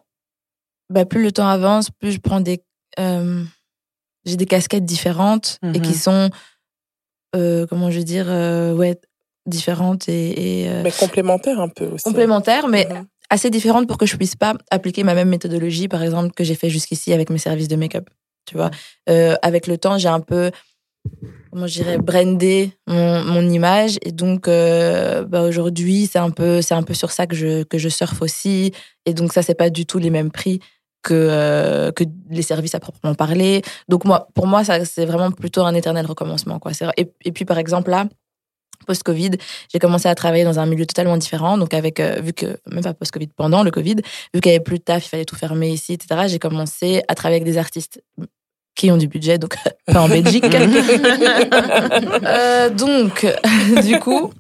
[SPEAKER 4] bah, plus le temps avance, plus je prends des, euh, j'ai des casquettes différentes et
[SPEAKER 2] Mhm.
[SPEAKER 4] qui sont, euh, comment je veux dire, euh, ouais, différentes et, et, euh,
[SPEAKER 1] Mais complémentaire un peu aussi.
[SPEAKER 4] complémentaires, mais
[SPEAKER 1] Mhm.
[SPEAKER 4] assez différentes pour que je puisse pas appliquer ma même méthodologie, par exemple, que j'ai fait jusqu'ici avec mes services de make-up. Tu vois, Euh, avec le temps, j'ai un peu, comment je dirais, brandé mon, mon image, et donc euh, bah, aujourd'hui, c'est un peu, c'est un peu sur ça que je que je surfe aussi, et donc ça, c'est pas du tout les mêmes prix que euh, que les services à proprement parler. Donc moi, pour moi, ça c'est vraiment plutôt un éternel recommencement, quoi. Et puis par exemple là. post-Covid, j'ai commencé à travailler dans un milieu totalement différent. Donc, avec, euh, vu que, même pas post-Covid, pendant le Covid, vu qu'il n'y avait plus de taf, il fallait tout fermer ici, etc., j'ai commencé à travailler avec des artistes qui ont du budget, donc pas en Belgique. Euh, donc, du coup,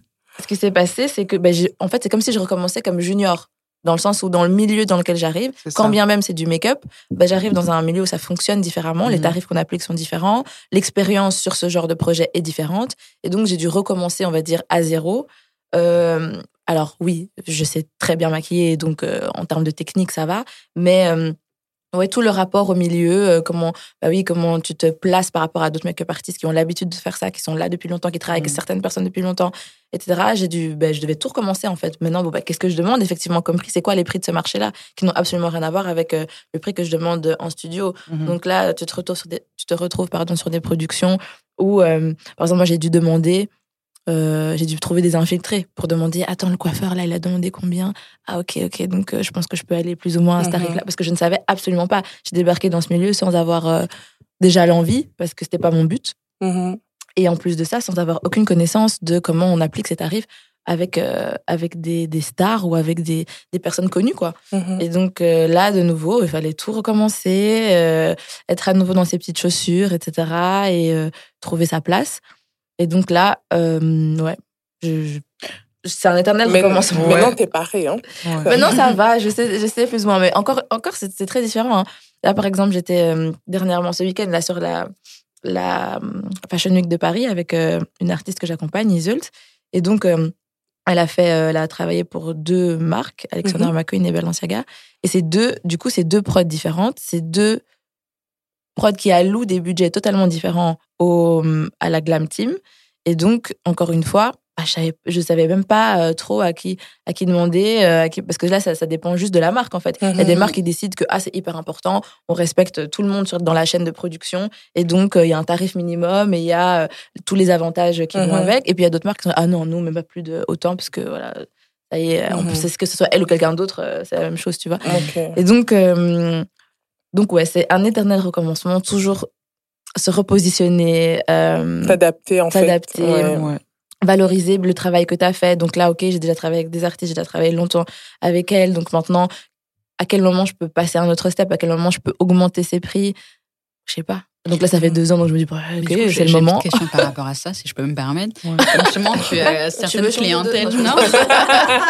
[SPEAKER 4] ce qui s'est passé, c'est que, ben, j'ai- en fait, c'est comme si je recommençais comme junior. Dans le sens où, dans le milieu dans lequel j'arrive, quand bien même c'est du make-up, ben, j'arrive dans un milieu où ça fonctionne différemment, les
[SPEAKER 3] Mhm.
[SPEAKER 4] tarifs qu'on applique sont différents, l'expérience sur ce genre de projet est différente, et donc j'ai dû recommencer, on va dire, à zéro. Euh, alors oui, je sais très bien maquiller, donc euh, en termes de technique, ça va, mais ouais, tout le rapport au milieu, euh, comment, bah oui, comment tu te places par rapport à d'autres make-up artistes qui ont l'habitude de faire ça, qui sont là depuis longtemps, qui travaillent avec
[SPEAKER 3] Mhm.
[SPEAKER 4] certaines personnes depuis longtemps, etc. J'ai dû, ben, je devais tout recommencer en fait. Maintenant, bon, bah, qu'est-ce que je demande effectivement comme prix? C'est quoi les prix de ce marché-là qui n'ont absolument rien à voir avec euh, le prix que je demande en studio?
[SPEAKER 2] Mhm.
[SPEAKER 4] donc là, tu te retrouves sur des, tu te retrouves, pardon, sur des productions où, euh, par exemple, moi, j'ai dû demander, euh, j'ai dû trouver des infiltrés pour demander, attends, le coiffeur, là, il a demandé combien? Ah, ok, ok, donc euh, je pense que je peux aller plus ou moins à ce
[SPEAKER 1] Mhm.
[SPEAKER 4] tarif-là, parce que je ne savais absolument pas. J'ai débarqué dans ce milieu sans avoir euh, déjà l'envie, parce que c'était pas mon but.
[SPEAKER 1] Mhm.
[SPEAKER 4] Et en plus de ça, sans avoir aucune connaissance de comment on applique ces tarifs avec, avec des, des stars ou avec des, des personnes connues, quoi.
[SPEAKER 1] Mhm.
[SPEAKER 4] Et donc là, de nouveau, il fallait tout recommencer, être à nouveau dans ses petites chaussures, etc. Et trouver sa place. Et donc là, euh, ouais, je- je- c'est un éternel
[SPEAKER 1] Mais-
[SPEAKER 4] recommencement.
[SPEAKER 2] Ouais.
[SPEAKER 1] Maintenant, t'es paré. Hein.
[SPEAKER 2] Ouais.
[SPEAKER 4] Maintenant, ça va, je sais, je sais plus ou moins. Mais encore, encore c'est c'est très différent. hein. Là, par exemple, j'étais euh, dernièrement ce week-end là sur la, la euh, Fashion Week de Paris avec euh, une artiste que j'accompagne, Isult. Et donc, euh, elle a fait, euh, elle a travaillé pour deux marques, Alexander
[SPEAKER 1] Mhm.
[SPEAKER 4] McQueen et Balenciaga. Et c'est deux, du coup, c'est deux prods différentes. C'est deux prods qui allouent des budgets totalement différents au, à la Glam Team. Et donc, encore une fois, bah, je savais, je savais même pas euh, trop à qui, à qui demander, euh, à qui- parce que là, ça, ça dépend juste de la marque, en fait. Il y a des marques qui décident que ah, c'est hyper important, on respecte tout le monde sur, dans la chaîne de production, et donc euh, il y a un tarif minimum et il y a tous les avantages qui vont
[SPEAKER 1] Mhm.
[SPEAKER 4] avec. Et puis il y a d'autres marques qui sont ah non, nous, même pas plus de autant, parce que voilà, ça y est, on
[SPEAKER 1] Mhm.
[SPEAKER 4] peut, c'est que ce soit elle ou quelqu'un d'autre, c'est la même chose, tu vois. Et donc, donc ouais, c'est un éternel recommencement, toujours se repositionner, euh,
[SPEAKER 1] T'adapter, en fait.
[SPEAKER 4] S'adapter.
[SPEAKER 1] Ouais.
[SPEAKER 2] Ouais.
[SPEAKER 4] valoriser le travail que tu as fait. Donc là, ok, j'ai déjà travaillé avec des artistes, j'ai déjà travaillé longtemps avec elles. Donc maintenant, à quel moment je peux passer à un autre step? À quel moment je peux augmenter ses prix? Je sais pas. Donc là, ça fait deux ans, donc je me dis, bah, ok, c'est le
[SPEAKER 3] j'ai une
[SPEAKER 4] moment.
[SPEAKER 3] question par rapport à ça, si je peux me permettre.
[SPEAKER 2] Ouais.
[SPEAKER 3] Justement, tu as certaines
[SPEAKER 4] de-
[SPEAKER 3] clientèles.
[SPEAKER 4] Non,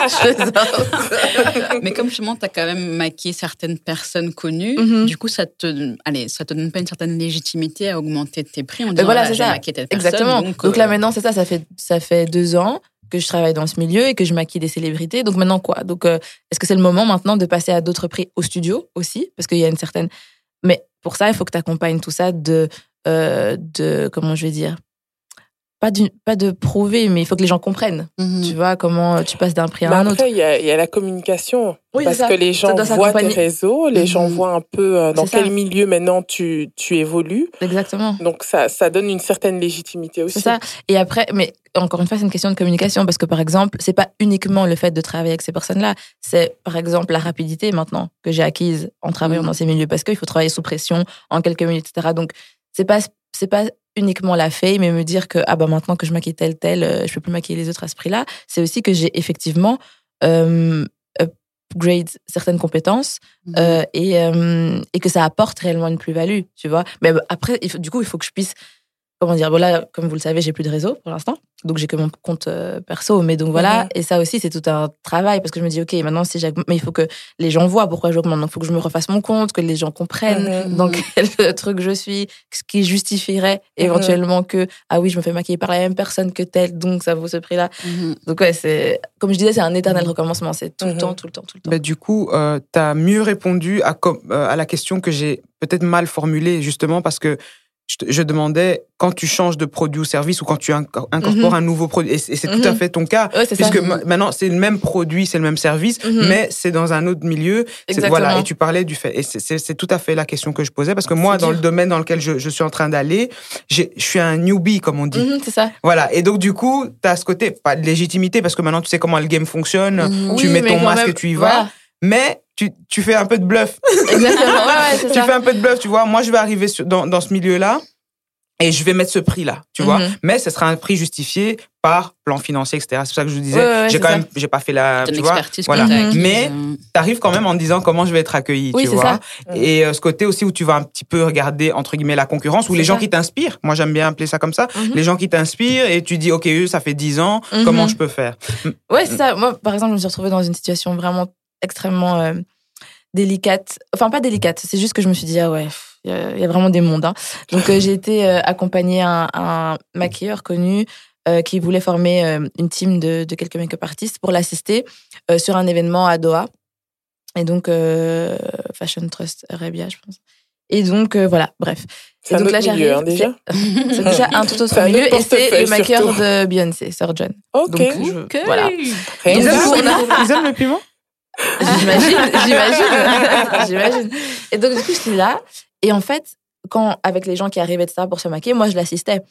[SPEAKER 4] je-
[SPEAKER 3] mais comme justement, tu as quand même maquillé certaines personnes connues,
[SPEAKER 4] Mhm.
[SPEAKER 3] du coup, ça te, allez, ça te donne pas une certaine légitimité à augmenter tes prix en
[SPEAKER 4] Mais
[SPEAKER 3] disant,
[SPEAKER 4] voilà, c'est ça.
[SPEAKER 3] maquillé telle personne.
[SPEAKER 4] Exactement.
[SPEAKER 3] Donc,
[SPEAKER 4] Donc, là,
[SPEAKER 3] euh,
[SPEAKER 4] maintenant, c'est ça, ça fait, ça fait deux ans que je travaille dans ce milieu et que je maquille des célébrités. Donc maintenant, quoi? Donc, euh, est-ce que c'est le moment maintenant de passer à d'autres prix au studio aussi? Parce qu'il y a une certaine. Mais pour ça, il faut que tu accompagnes tout ça de, euh, de. Comment je vais dire pas, pas de prouver, mais il faut que les gens comprennent.
[SPEAKER 3] mhm.
[SPEAKER 4] Tu vois comment tu passes d'un prix
[SPEAKER 1] Mais
[SPEAKER 4] à un autre.
[SPEAKER 1] après, il y a, il y a la communication.
[SPEAKER 4] Oui,
[SPEAKER 1] parce que les gens voient tes réseaux, les gens
[SPEAKER 3] Mhm.
[SPEAKER 1] voient un peu euh, dans
[SPEAKER 4] ça.
[SPEAKER 1] quel milieu maintenant tu, tu évolues.
[SPEAKER 4] Exactement.
[SPEAKER 1] Donc, ça, ça donne une certaine légitimité aussi.
[SPEAKER 4] C'est ça. Et après, mais encore une fois, c'est une question de communication parce que par exemple, c'est pas uniquement le fait de travailler avec ces personnes-là, c'est par exemple la rapidité maintenant que j'ai acquise en travaillant
[SPEAKER 3] Mhm.
[SPEAKER 4] dans ces milieux parce qu'il faut travailler sous pression en quelques minutes, etc. Donc c'est pas c'est pas uniquement la fame mais me dire que ah bah maintenant que je maquille tel tel, euh, je peux plus maquiller les autres à ce prix-là. C'est aussi que j'ai effectivement euh, upgrade certaines compétences
[SPEAKER 3] Mhm.
[SPEAKER 4] euh, et, euh, et que ça apporte réellement une plus-value, tu vois. Mais après, il faut- du coup, il faut que je puisse, comment dire, voilà, comme vous le savez, j'ai plus de réseau pour l'instant, donc j'ai que mon compte euh, perso, mais donc voilà,
[SPEAKER 1] Mhm.
[SPEAKER 4] et ça aussi, c'est tout un travail, parce que je me dis, ok, maintenant, si mais il faut que les gens voient pourquoi j'augmente, donc il faut que je me refasse mon compte, que les gens comprennent
[SPEAKER 1] Mhm.
[SPEAKER 4] dans quel truc je suis, ce qui justifierait éventuellement que, ah oui, je me fais maquiller par la même personne que telle, donc ça vaut ce prix-là.
[SPEAKER 3] Mhm.
[SPEAKER 4] Donc ouais, c'est, comme je disais, c'est un éternel recommencement, c'est tout le
[SPEAKER 1] Mhm.
[SPEAKER 4] temps, tout le temps, tout le temps.
[SPEAKER 2] Bah, du coup, tu as mieux répondu à, euh, à la question que j'ai peut-être mal formulée, justement, parce que je, te- je demandais quand tu changes de produit ou service ou quand tu inc- incorpores
[SPEAKER 4] Mhm.
[SPEAKER 2] un nouveau produit. Et c'est tout à
[SPEAKER 4] Mhm.
[SPEAKER 2] fait ton cas.
[SPEAKER 4] Ouais, ça.
[SPEAKER 2] Puisque ma- maintenant, c'est le même produit, c'est le même service,
[SPEAKER 4] Mhm.
[SPEAKER 2] mais c'est dans un autre milieu. Voilà, et tu parlais du fait. Et c'est- tout à fait la question que je posais, parce que moi, dans
[SPEAKER 4] dur.
[SPEAKER 2] le domaine dans lequel je, je suis en train d'aller, je suis un newbie, comme on dit.
[SPEAKER 4] C'est ça.
[SPEAKER 2] Voilà, et donc du coup, tu as ce côté, pas de légitimité, parce que maintenant tu sais comment le game fonctionne, tu
[SPEAKER 4] Oui,
[SPEAKER 2] mets ton masque
[SPEAKER 4] même,
[SPEAKER 2] et tu y vas,
[SPEAKER 4] voilà.
[SPEAKER 2] mais tu, tu fais un peu de bluff.
[SPEAKER 4] Exactement, ouais,
[SPEAKER 2] tu
[SPEAKER 4] ça.
[SPEAKER 2] fais un peu de bluff, tu vois. Moi, je vais arriver sur- dans, dans ce milieu-là, et je vais mettre ce prix-là, tu vois.
[SPEAKER 4] Mhm.
[SPEAKER 2] Mais ce sera un prix justifié par plan financier, etc. C'est pour ça que je vous disais,
[SPEAKER 4] Ouais, ouais, ouais,
[SPEAKER 2] j'ai quand
[SPEAKER 4] ça.
[SPEAKER 2] même, j'ai pas fait la, tu vois. voilà. Mais- T'arrives quand même en disant comment je vais être accueilli,
[SPEAKER 4] Oui,
[SPEAKER 2] tu vois.
[SPEAKER 1] ça.
[SPEAKER 2] Et euh, ce côté aussi où tu vas un petit peu regarder entre guillemets la concurrence ou les gens qui t'inspirent. Moi, j'aime bien appeler ça comme ça.
[SPEAKER 4] Mhm.
[SPEAKER 2] Les gens qui t'inspirent et tu dis, ok, eux, ça fait 10 ans,
[SPEAKER 4] Mhm.
[SPEAKER 2] comment je peux faire?
[SPEAKER 4] Ouais, c'est ça. Moi, par exemple, je me suis retrouvée dans une situation vraiment extrêmement euh, délicate. Enfin, pas délicate, c'est juste que je me suis dit, ah ouais, il y, a- il y a vraiment des mondes. hein. Donc, euh, j'ai été euh, accompagnée à un, un maquilleur connu euh, qui voulait former euh, une team de, de quelques make-up artistes pour l'assister euh, sur un événement à Doha. Et donc, euh, Fashion Trust Arabia, je pense. Et donc, euh, voilà, bref.
[SPEAKER 1] C'est un
[SPEAKER 4] donc
[SPEAKER 1] autre
[SPEAKER 4] là,
[SPEAKER 1] milieu, hein, déjà.
[SPEAKER 4] C'est déjà un tout autre
[SPEAKER 1] un
[SPEAKER 4] milieu
[SPEAKER 1] autre
[SPEAKER 4] et c'est le maquilleur
[SPEAKER 1] surtout.
[SPEAKER 4] de Beyoncé, Sir John.
[SPEAKER 1] Ok.
[SPEAKER 4] Donc, je- voilà. Ils aiment
[SPEAKER 1] ça.
[SPEAKER 4] pour-
[SPEAKER 2] Ils aiment le piment?
[SPEAKER 4] J'imagine, j'imagine, j'imagine. Et donc, du coup, j'étais là. Et en fait, quand, avec les gens qui arrivaient, etc., pour se maquiller, moi, je l'assistais.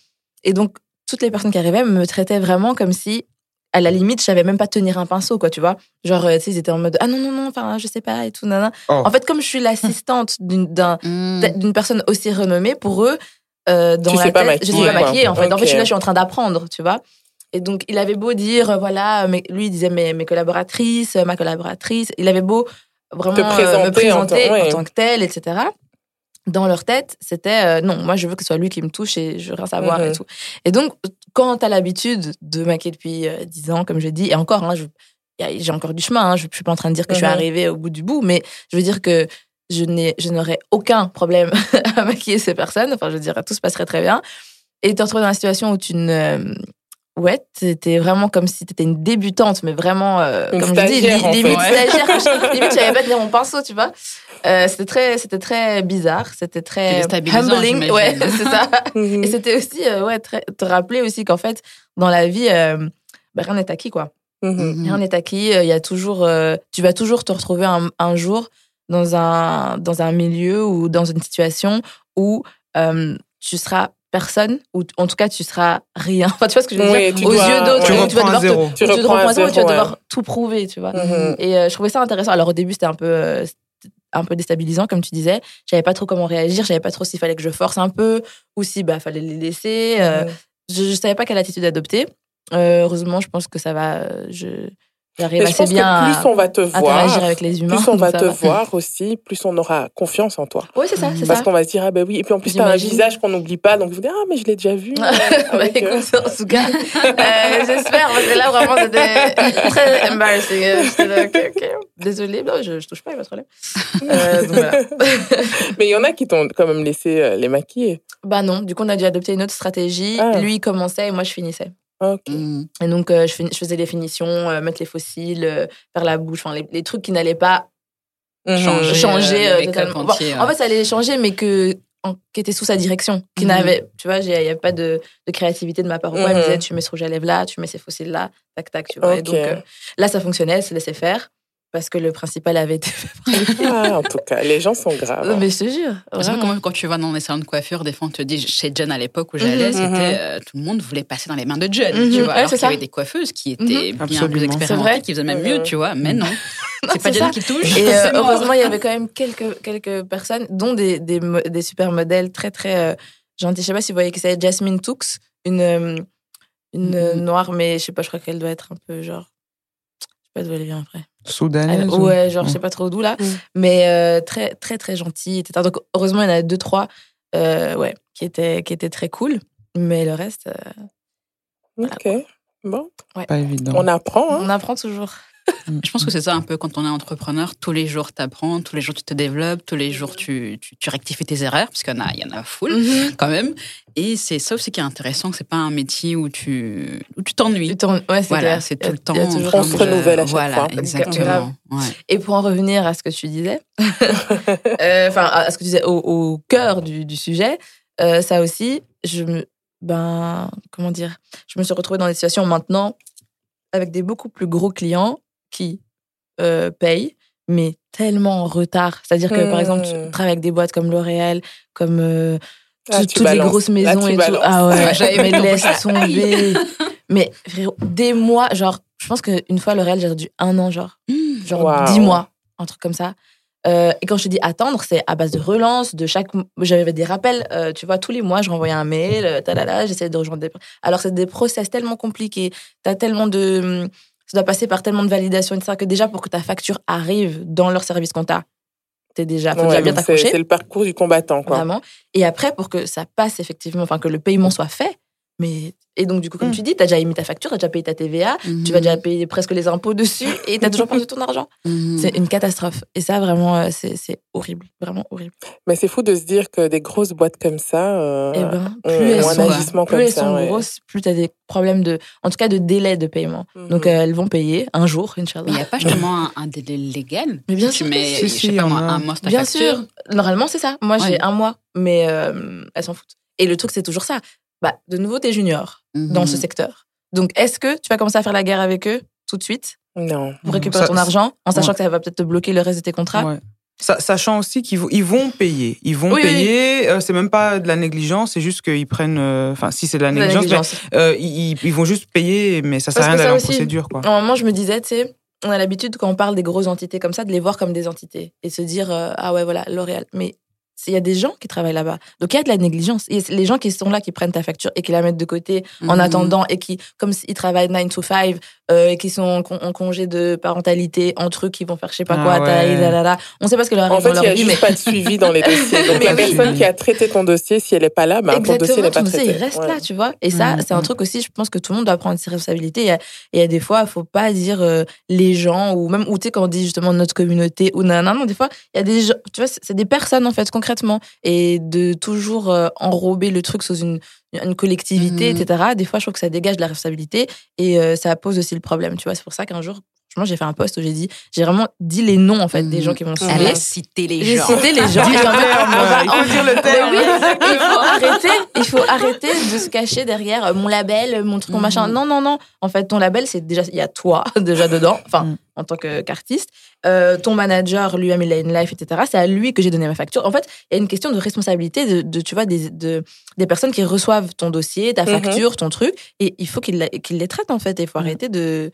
[SPEAKER 4] Et donc, toutes les personnes qui arrivaient me traitaient vraiment comme si, à la limite, je savais même pas tenir un pinceau, quoi, tu vois. Genre, euh, tu sais, ils étaient en mode, ah non, non, non, enfin, je sais pas, et tout, nanana.
[SPEAKER 2] Oh.
[SPEAKER 4] En fait, comme je suis l'assistante d'une d'un-
[SPEAKER 3] hmm.
[SPEAKER 4] d'une personne aussi renommée, pour eux, euh, dans
[SPEAKER 1] Tu
[SPEAKER 4] la
[SPEAKER 1] sais pas
[SPEAKER 4] tête, je sais
[SPEAKER 1] maquiller,
[SPEAKER 4] pas maquiller, en fait. En fait, je suis là, je suis en train d'apprendre, tu vois. Et donc, il avait beau dire, euh, voilà, mais, lui, il disait mes, mes collaboratrices, ma collaboratrice. Il avait beau vraiment
[SPEAKER 1] Te
[SPEAKER 4] euh,
[SPEAKER 1] présenter
[SPEAKER 4] me
[SPEAKER 1] en
[SPEAKER 4] présenter en, tant que telle, etc. Dans leur tête, c'était euh, non, moi, je veux que ce soit lui qui me touche et je veux rien savoir
[SPEAKER 1] Mhm.
[SPEAKER 4] et tout. Et donc, quand tu as l'habitude de maquiller depuis euh, 10 ans, comme je dis, et encore, hein, j'ai encore du chemin, hein, je ne suis pas en train de dire que je suis
[SPEAKER 1] Mhm.
[SPEAKER 4] arrivée au bout du bout, mais je veux dire que je n'aurais aucun problème à maquiller ces personnes. Enfin, je veux dire, tout se passerait très bien. Et te retrouver dans une situation où tu ne. Ouais, t'étais vraiment comme si t'étais une débutante, mais vraiment, euh, comme je dis, limite
[SPEAKER 3] fait.
[SPEAKER 4] stagiaire. je- limite, savais pas tenir mon pinceau, tu vois. Euh, c'était très, c'était très bizarre, c'était très humbling. Ouais, c'est ça.
[SPEAKER 1] Mhm.
[SPEAKER 4] Et c'était aussi, euh, ouais, très, te rappeler aussi qu'en fait, dans la vie, euh, bah, rien n'est acquis, quoi.
[SPEAKER 1] Mhm.
[SPEAKER 4] Rien n'est acquis. euh, Il y a toujours, euh, tu vas toujours te retrouver un, un jour dans un, dans un milieu ou dans une situation où euh, tu seras personne, ou en tout cas, tu seras rien. Enfin, tu vois ce que je veux
[SPEAKER 1] Oui,
[SPEAKER 4] dire Aux
[SPEAKER 1] dois-
[SPEAKER 4] yeux d'autres,
[SPEAKER 2] Tu
[SPEAKER 1] ouais.
[SPEAKER 4] tu vas devoir te,
[SPEAKER 2] zéro.
[SPEAKER 1] Tu
[SPEAKER 4] tu
[SPEAKER 1] reprends à
[SPEAKER 4] à zéro, tu vas
[SPEAKER 1] zéro, ouais.
[SPEAKER 4] devoir tout prouver, tu vois.
[SPEAKER 1] Mhm.
[SPEAKER 4] Et euh, je trouvais ça intéressant. Alors au début, c'était un peu, euh, un peu déstabilisant, comme tu disais. J'avais pas trop comment réagir. J'avais pas trop s'il fallait que je force un peu ou si bah fallait les laisser. Euh,
[SPEAKER 1] Mhm.
[SPEAKER 4] je, je savais pas quelle attitude adopter. Euh, heureusement, je pense que ça va. Je j'arrive assez bien
[SPEAKER 1] que plus
[SPEAKER 4] à
[SPEAKER 1] on va te
[SPEAKER 4] interagir
[SPEAKER 1] voir,
[SPEAKER 4] avec les humains.
[SPEAKER 1] plus on va te voir aussi, plus on aura confiance en toi.
[SPEAKER 4] Oui, c'est ça, c'est
[SPEAKER 1] Parce qu'on va se dire, ah ben oui. Et puis en plus, t'as un visage qu'on n'oublie pas. Donc, vous dites, ah, mais je l'ai déjà vu.
[SPEAKER 4] Bah,
[SPEAKER 1] euh,
[SPEAKER 4] écoute, en tout cas, euh, j'espère, parce que là, vraiment, c'était très embarrassing. J'étais là, ok, ok, désolée, non, je, je touche pas, il y a pas de problème. Euh, donc voilà.
[SPEAKER 1] Mais il y en a qui t'ont quand même laissé euh, les maquiller.
[SPEAKER 4] Bah non, du coup, on a dû adopter une autre stratégie.
[SPEAKER 1] Ah.
[SPEAKER 4] Lui, il commençait et moi, je finissais.
[SPEAKER 1] Ok.
[SPEAKER 3] Hmm.
[SPEAKER 4] Et donc, euh, je, faisais les finitions, euh, mettre les fossiles, euh, faire la bouche, enfin, les, les trucs qui n'allaient pas
[SPEAKER 1] Mhm.
[SPEAKER 3] Changer.
[SPEAKER 4] changer
[SPEAKER 3] euh, le make-up
[SPEAKER 4] totalement.
[SPEAKER 3] entier,
[SPEAKER 4] Bon, en fait, ça allait changer, mais que, en- qui étaient sous sa direction. Qui
[SPEAKER 3] Mhm.
[SPEAKER 4] n'avait, tu vois, il n'y avait pas de, de créativité de ma part. Elle me disait, tu mets ce rouge à lèvres là, tu mets ces fossiles là, tac, tac, tu vois. Et donc, là, ça fonctionnait, elle se laissait faire. Parce que le principal avait été fait.
[SPEAKER 1] Ah, en tout cas, les gens sont graves.
[SPEAKER 4] Non, Mais je te jure.
[SPEAKER 3] C'est vrai
[SPEAKER 4] vraiment.
[SPEAKER 3] que quand tu vas dans les salons de coiffure, des fois, on te dit, chez John à l'époque où j'allais,
[SPEAKER 4] Mhm.
[SPEAKER 3] c'était,
[SPEAKER 1] Mhm.
[SPEAKER 3] euh, tout le monde voulait passer dans les mains de John,
[SPEAKER 4] Mhm.
[SPEAKER 3] tu vois.
[SPEAKER 4] Ouais,
[SPEAKER 3] alors
[SPEAKER 4] c'est
[SPEAKER 3] qu'il y avait des coiffeuses qui étaient
[SPEAKER 2] Mhm.
[SPEAKER 3] bien plus
[SPEAKER 2] Absolument.
[SPEAKER 4] C'est
[SPEAKER 3] expérimentées,
[SPEAKER 4] vrai.
[SPEAKER 3] qui faisaient même
[SPEAKER 1] Mhm.
[SPEAKER 3] mieux, tu vois. Mais non.
[SPEAKER 4] Non,
[SPEAKER 3] C'est pas John qui touche.
[SPEAKER 4] Et euh, heureusement, il y avait quand même quelques, quelques personnes, dont des, des, des super modèles très, très euh, gentils. Je sais pas si vous voyez que c'est Jasmine Toux, une, euh, une euh,
[SPEAKER 3] Mhm.
[SPEAKER 4] noire, mais je sais pas, je crois qu'elle doit être un peu genre. Je sais pas d'où elle vient après.
[SPEAKER 2] Soudanaise
[SPEAKER 4] Elle-
[SPEAKER 2] ou-
[SPEAKER 4] ouais, genre, je sais pas trop d'où là.
[SPEAKER 1] Mm.
[SPEAKER 4] Mais euh, très, très, très gentille, etc. Donc, heureusement, il y en a deux, trois, euh, ouais, qui étaient, qui étaient très cool. Mais le reste, euh,
[SPEAKER 1] Ok. Bon,
[SPEAKER 2] Pas évident.
[SPEAKER 1] on apprend. Hein.
[SPEAKER 4] on apprend toujours.
[SPEAKER 3] Je pense que c'est ça un peu quand on est entrepreneur. Tous les jours, tu apprends, tous les jours, tu te développes, tous les jours, tu, tu, tu rectifies tes erreurs, parce qu'il y en a, il y en a full
[SPEAKER 4] Mhm.
[SPEAKER 3] quand même. Et c'est ça aussi qui est intéressant, que c'est pas un métier où tu où tu t'ennuies.
[SPEAKER 4] Ouais, c'est
[SPEAKER 3] Voilà, c'est tout le temps.
[SPEAKER 4] il y a toujours
[SPEAKER 3] en train
[SPEAKER 1] On se renouvelle à chaque
[SPEAKER 3] voilà,
[SPEAKER 1] fois.
[SPEAKER 3] exactement. Ouais.
[SPEAKER 4] Et pour en revenir à ce que tu disais, euh, enfin à ce que tu disais au, au cœur du, du sujet, euh, ça aussi, je me, ben comment dire, je me suis retrouvée dans des situations maintenant avec des beaucoup plus gros clients qui euh, payent, mais tellement en retard. C'est-à-dire que par
[SPEAKER 1] Hmm.
[SPEAKER 4] exemple, tu travailles avec des boîtes comme L'Oréal, comme euh,
[SPEAKER 1] Ah,
[SPEAKER 4] tout- toutes
[SPEAKER 1] balances.
[SPEAKER 4] les grosses maisons et tout. Ah ouais,
[SPEAKER 3] j'avais
[SPEAKER 4] laisse tomber. mais frérot, des mois, genre, je pense qu'une fois L'Oréal, j'ai dû un an, genre
[SPEAKER 3] Mmh.
[SPEAKER 4] genre
[SPEAKER 1] Wow.
[SPEAKER 4] 10 mois, un truc comme ça. Euh, et quand je te dis attendre, c'est à base de relance, de chaque. J'avais des rappels, euh, tu vois, tous les mois, je renvoyais un mail, euh, talala, j'essayais de rejoindre des. Alors, c'est des process tellement compliqués. T'as tellement de. Ça doit passer par tellement de validation, etc., que déjà, pour que ta facture arrive dans leur service compta, t'es déjà. Faut
[SPEAKER 1] Ouais,
[SPEAKER 4] déjà bien t'accrocher.
[SPEAKER 1] c'est le parcours du combattant, quoi.
[SPEAKER 4] Vraiment. Et après, pour que ça passe effectivement, enfin, que le paiement soit fait. Mais. Et donc, du coup, comme
[SPEAKER 2] Mm.
[SPEAKER 4] tu dis, t'as déjà émis ta facture, t'as déjà payé ta TVA, tu vas déjà payer presque les impôts dessus et t'as toujours perdu ton argent.
[SPEAKER 3] Mhm.
[SPEAKER 4] C'est une catastrophe. Et ça, vraiment, euh, c'est c'est horrible. Vraiment horrible.
[SPEAKER 1] Mais c'est fou de se dire que des grosses boîtes comme ça euh,
[SPEAKER 4] Et ben,
[SPEAKER 1] ont,
[SPEAKER 4] plus elles
[SPEAKER 1] ont un
[SPEAKER 4] sont,
[SPEAKER 1] agissement
[SPEAKER 4] plus
[SPEAKER 1] comme
[SPEAKER 4] elles
[SPEAKER 1] ça.
[SPEAKER 4] sont
[SPEAKER 1] ouais.
[SPEAKER 4] grosses, plus t'as des problèmes de, en tout cas, de délai de paiement. Donc,
[SPEAKER 1] Mhm.
[SPEAKER 4] euh, elles vont payer un jour,
[SPEAKER 3] Mais il
[SPEAKER 4] Inch'Allah.
[SPEAKER 3] n'y a pas justement un, un délai légal
[SPEAKER 4] Mais bien
[SPEAKER 3] Tu
[SPEAKER 4] sûr.
[SPEAKER 3] mets, je sais pas moi, un mois sur ta
[SPEAKER 4] Bien
[SPEAKER 3] facture.
[SPEAKER 4] sûr. Normalement, c'est ça. Moi, j'ai
[SPEAKER 3] Ouais.
[SPEAKER 4] un mois, mais euh, elles s'en foutent. Et le truc, c'est toujours ça. Bah, de nouveau, t'es junior dans ce
[SPEAKER 3] Mhm.
[SPEAKER 4] secteur. Donc, est-ce que tu vas commencer à faire la guerre avec eux tout de suite?
[SPEAKER 1] Non.
[SPEAKER 4] pour récupérer
[SPEAKER 2] Ça-
[SPEAKER 4] ton argent, en sachant
[SPEAKER 2] ouais.
[SPEAKER 4] que ça va peut-être te bloquer le reste de tes contrats?
[SPEAKER 2] Ouais. Sa- Sachant aussi qu'ils vont, ils vont payer. Ils vont
[SPEAKER 4] Oui, oui, oui.
[SPEAKER 2] payer. euh, c'est même pas de la négligence, c'est juste qu'ils prennent. euh, Enfin, si c'est de la
[SPEAKER 4] La
[SPEAKER 2] négligence, mais, euh, ils, ils vont juste payer, mais ça sert à rien d'aller en
[SPEAKER 4] aussi,
[SPEAKER 2] procédure, quoi.
[SPEAKER 4] À un moment, je me disais, tu sais, on a l'habitude, quand on parle des grosses entités comme ça, de les voir comme des entités et se dire, euh, ah ouais, voilà, L'Oréal. Mais il y a des gens qui travaillent là-bas. Donc, il y a de la négligence. Et les gens qui sont là, qui prennent ta facture et qui la mettent de côté en
[SPEAKER 3] Mhm.
[SPEAKER 4] attendant et qui, comme s'ils travaillent 9 to 5 euh, et qui sont en, con- en congé de parentalité entre eux, qui vont faire je sais pas
[SPEAKER 2] Ah
[SPEAKER 4] quoi,
[SPEAKER 2] ouais.
[SPEAKER 4] taille, là, là, là. On sait pas ce que leur
[SPEAKER 1] En fait, il n'y a
[SPEAKER 4] vie,
[SPEAKER 1] juste
[SPEAKER 4] mais
[SPEAKER 1] pas de suivi dans les dossiers. Donc,
[SPEAKER 4] Mais
[SPEAKER 1] la
[SPEAKER 4] oui.
[SPEAKER 1] personne qui a traité ton dossier, si elle n'est pas là, ben, ton dossier n'est pas
[SPEAKER 4] ton dossier,
[SPEAKER 1] traité.
[SPEAKER 4] il reste
[SPEAKER 1] Ouais.
[SPEAKER 4] là, tu vois. Et ça,
[SPEAKER 2] Mhm.
[SPEAKER 4] c'est un truc aussi, je pense que tout le monde doit prendre ses responsabilités. Il y a, il y a des fois, il faut pas dire euh, les gens, ou même, ou tu sais, quand on dit justement notre communauté, ou non, non, non, des fois, il y a des gens, tu vois, c'est des personnes, en fait, concrètement. Et de toujours euh, enrober le truc sous une, une collectivité,
[SPEAKER 3] Mhm.
[SPEAKER 4] etc., des fois, je trouve que ça dégage de la responsabilité et euh, ça pose aussi le problème, tu vois. C'est pour ça qu'un jour, franchement, j'ai fait un post où j'ai dit, j'ai vraiment dit les noms, en fait, des
[SPEAKER 3] Mhm.
[SPEAKER 4] gens qui vont
[SPEAKER 3] Elle
[SPEAKER 4] suivre.
[SPEAKER 3] a cité les
[SPEAKER 4] J'ai
[SPEAKER 3] gens.
[SPEAKER 4] cité les gens.
[SPEAKER 2] Il faut dire le
[SPEAKER 4] mais
[SPEAKER 2] terme.
[SPEAKER 4] oui, il faut arrêter, il faut arrêter de se cacher derrière euh, mon label, mon truc, mon machin. Non, non, non. En fait, ton label, c'est déjà, il y a toi déjà dedans, enfin,
[SPEAKER 2] Mhm.
[SPEAKER 4] en tant que- qu'artiste. Euh, ton manager, il a une life, etc. C'est à lui que j'ai donné ma facture. En fait, il y a une question de responsabilité de, de, tu vois, des, de, des personnes qui reçoivent ton dossier, ta
[SPEAKER 1] Mhm.
[SPEAKER 4] facture, ton truc, et il faut qu'ils qu'ils les traitent, en fait. Et il faut arrêter de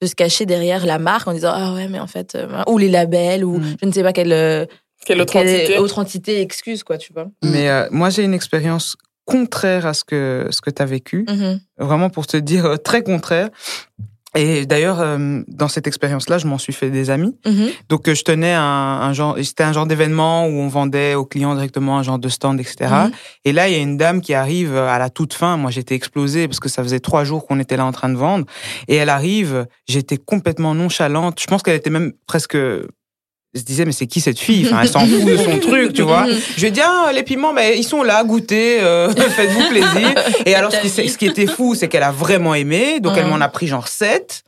[SPEAKER 4] de se cacher derrière la marque en disant ah ouais mais en fait euh, ou les labels ou
[SPEAKER 2] Mhm.
[SPEAKER 4] je ne sais pas quelle euh,
[SPEAKER 1] Quelle autre
[SPEAKER 4] quelle
[SPEAKER 1] entité
[SPEAKER 4] autre entité excuse quoi tu vois
[SPEAKER 2] Mais euh, moi, j'ai une expérience contraire à ce que, ce que tu as vécu.
[SPEAKER 4] Mhm.
[SPEAKER 2] Vraiment pour te dire très contraire. Et d'ailleurs, euh, dans cette expérience-là, je m'en suis fait des amis.
[SPEAKER 4] Mhm.
[SPEAKER 2] Donc, euh, je tenais un, un genre, c'était un genre d'événement où on vendait aux clients directement un genre de stand, etc.
[SPEAKER 4] Mhm.
[SPEAKER 2] Et là, il y a une dame qui arrive à la toute fin. Moi, j'étais explosée parce que ça faisait trois jours qu'on était là en train de vendre. Et elle arrive, j'étais complètement nonchalante. Je pense qu'elle était même presque. Je disais, mais c'est qui cette fille? Enfin, Elle s'en fout de son truc, tu vois. Je lui ai dit, ah, les piments, ben, ils sont là, goûtez, euh, faites-vous plaisir. Et alors, ce qui, ce qui était fou, c'est qu'elle a vraiment aimé. Donc, elle
[SPEAKER 4] Mhm.
[SPEAKER 2] m'en a pris genre 7.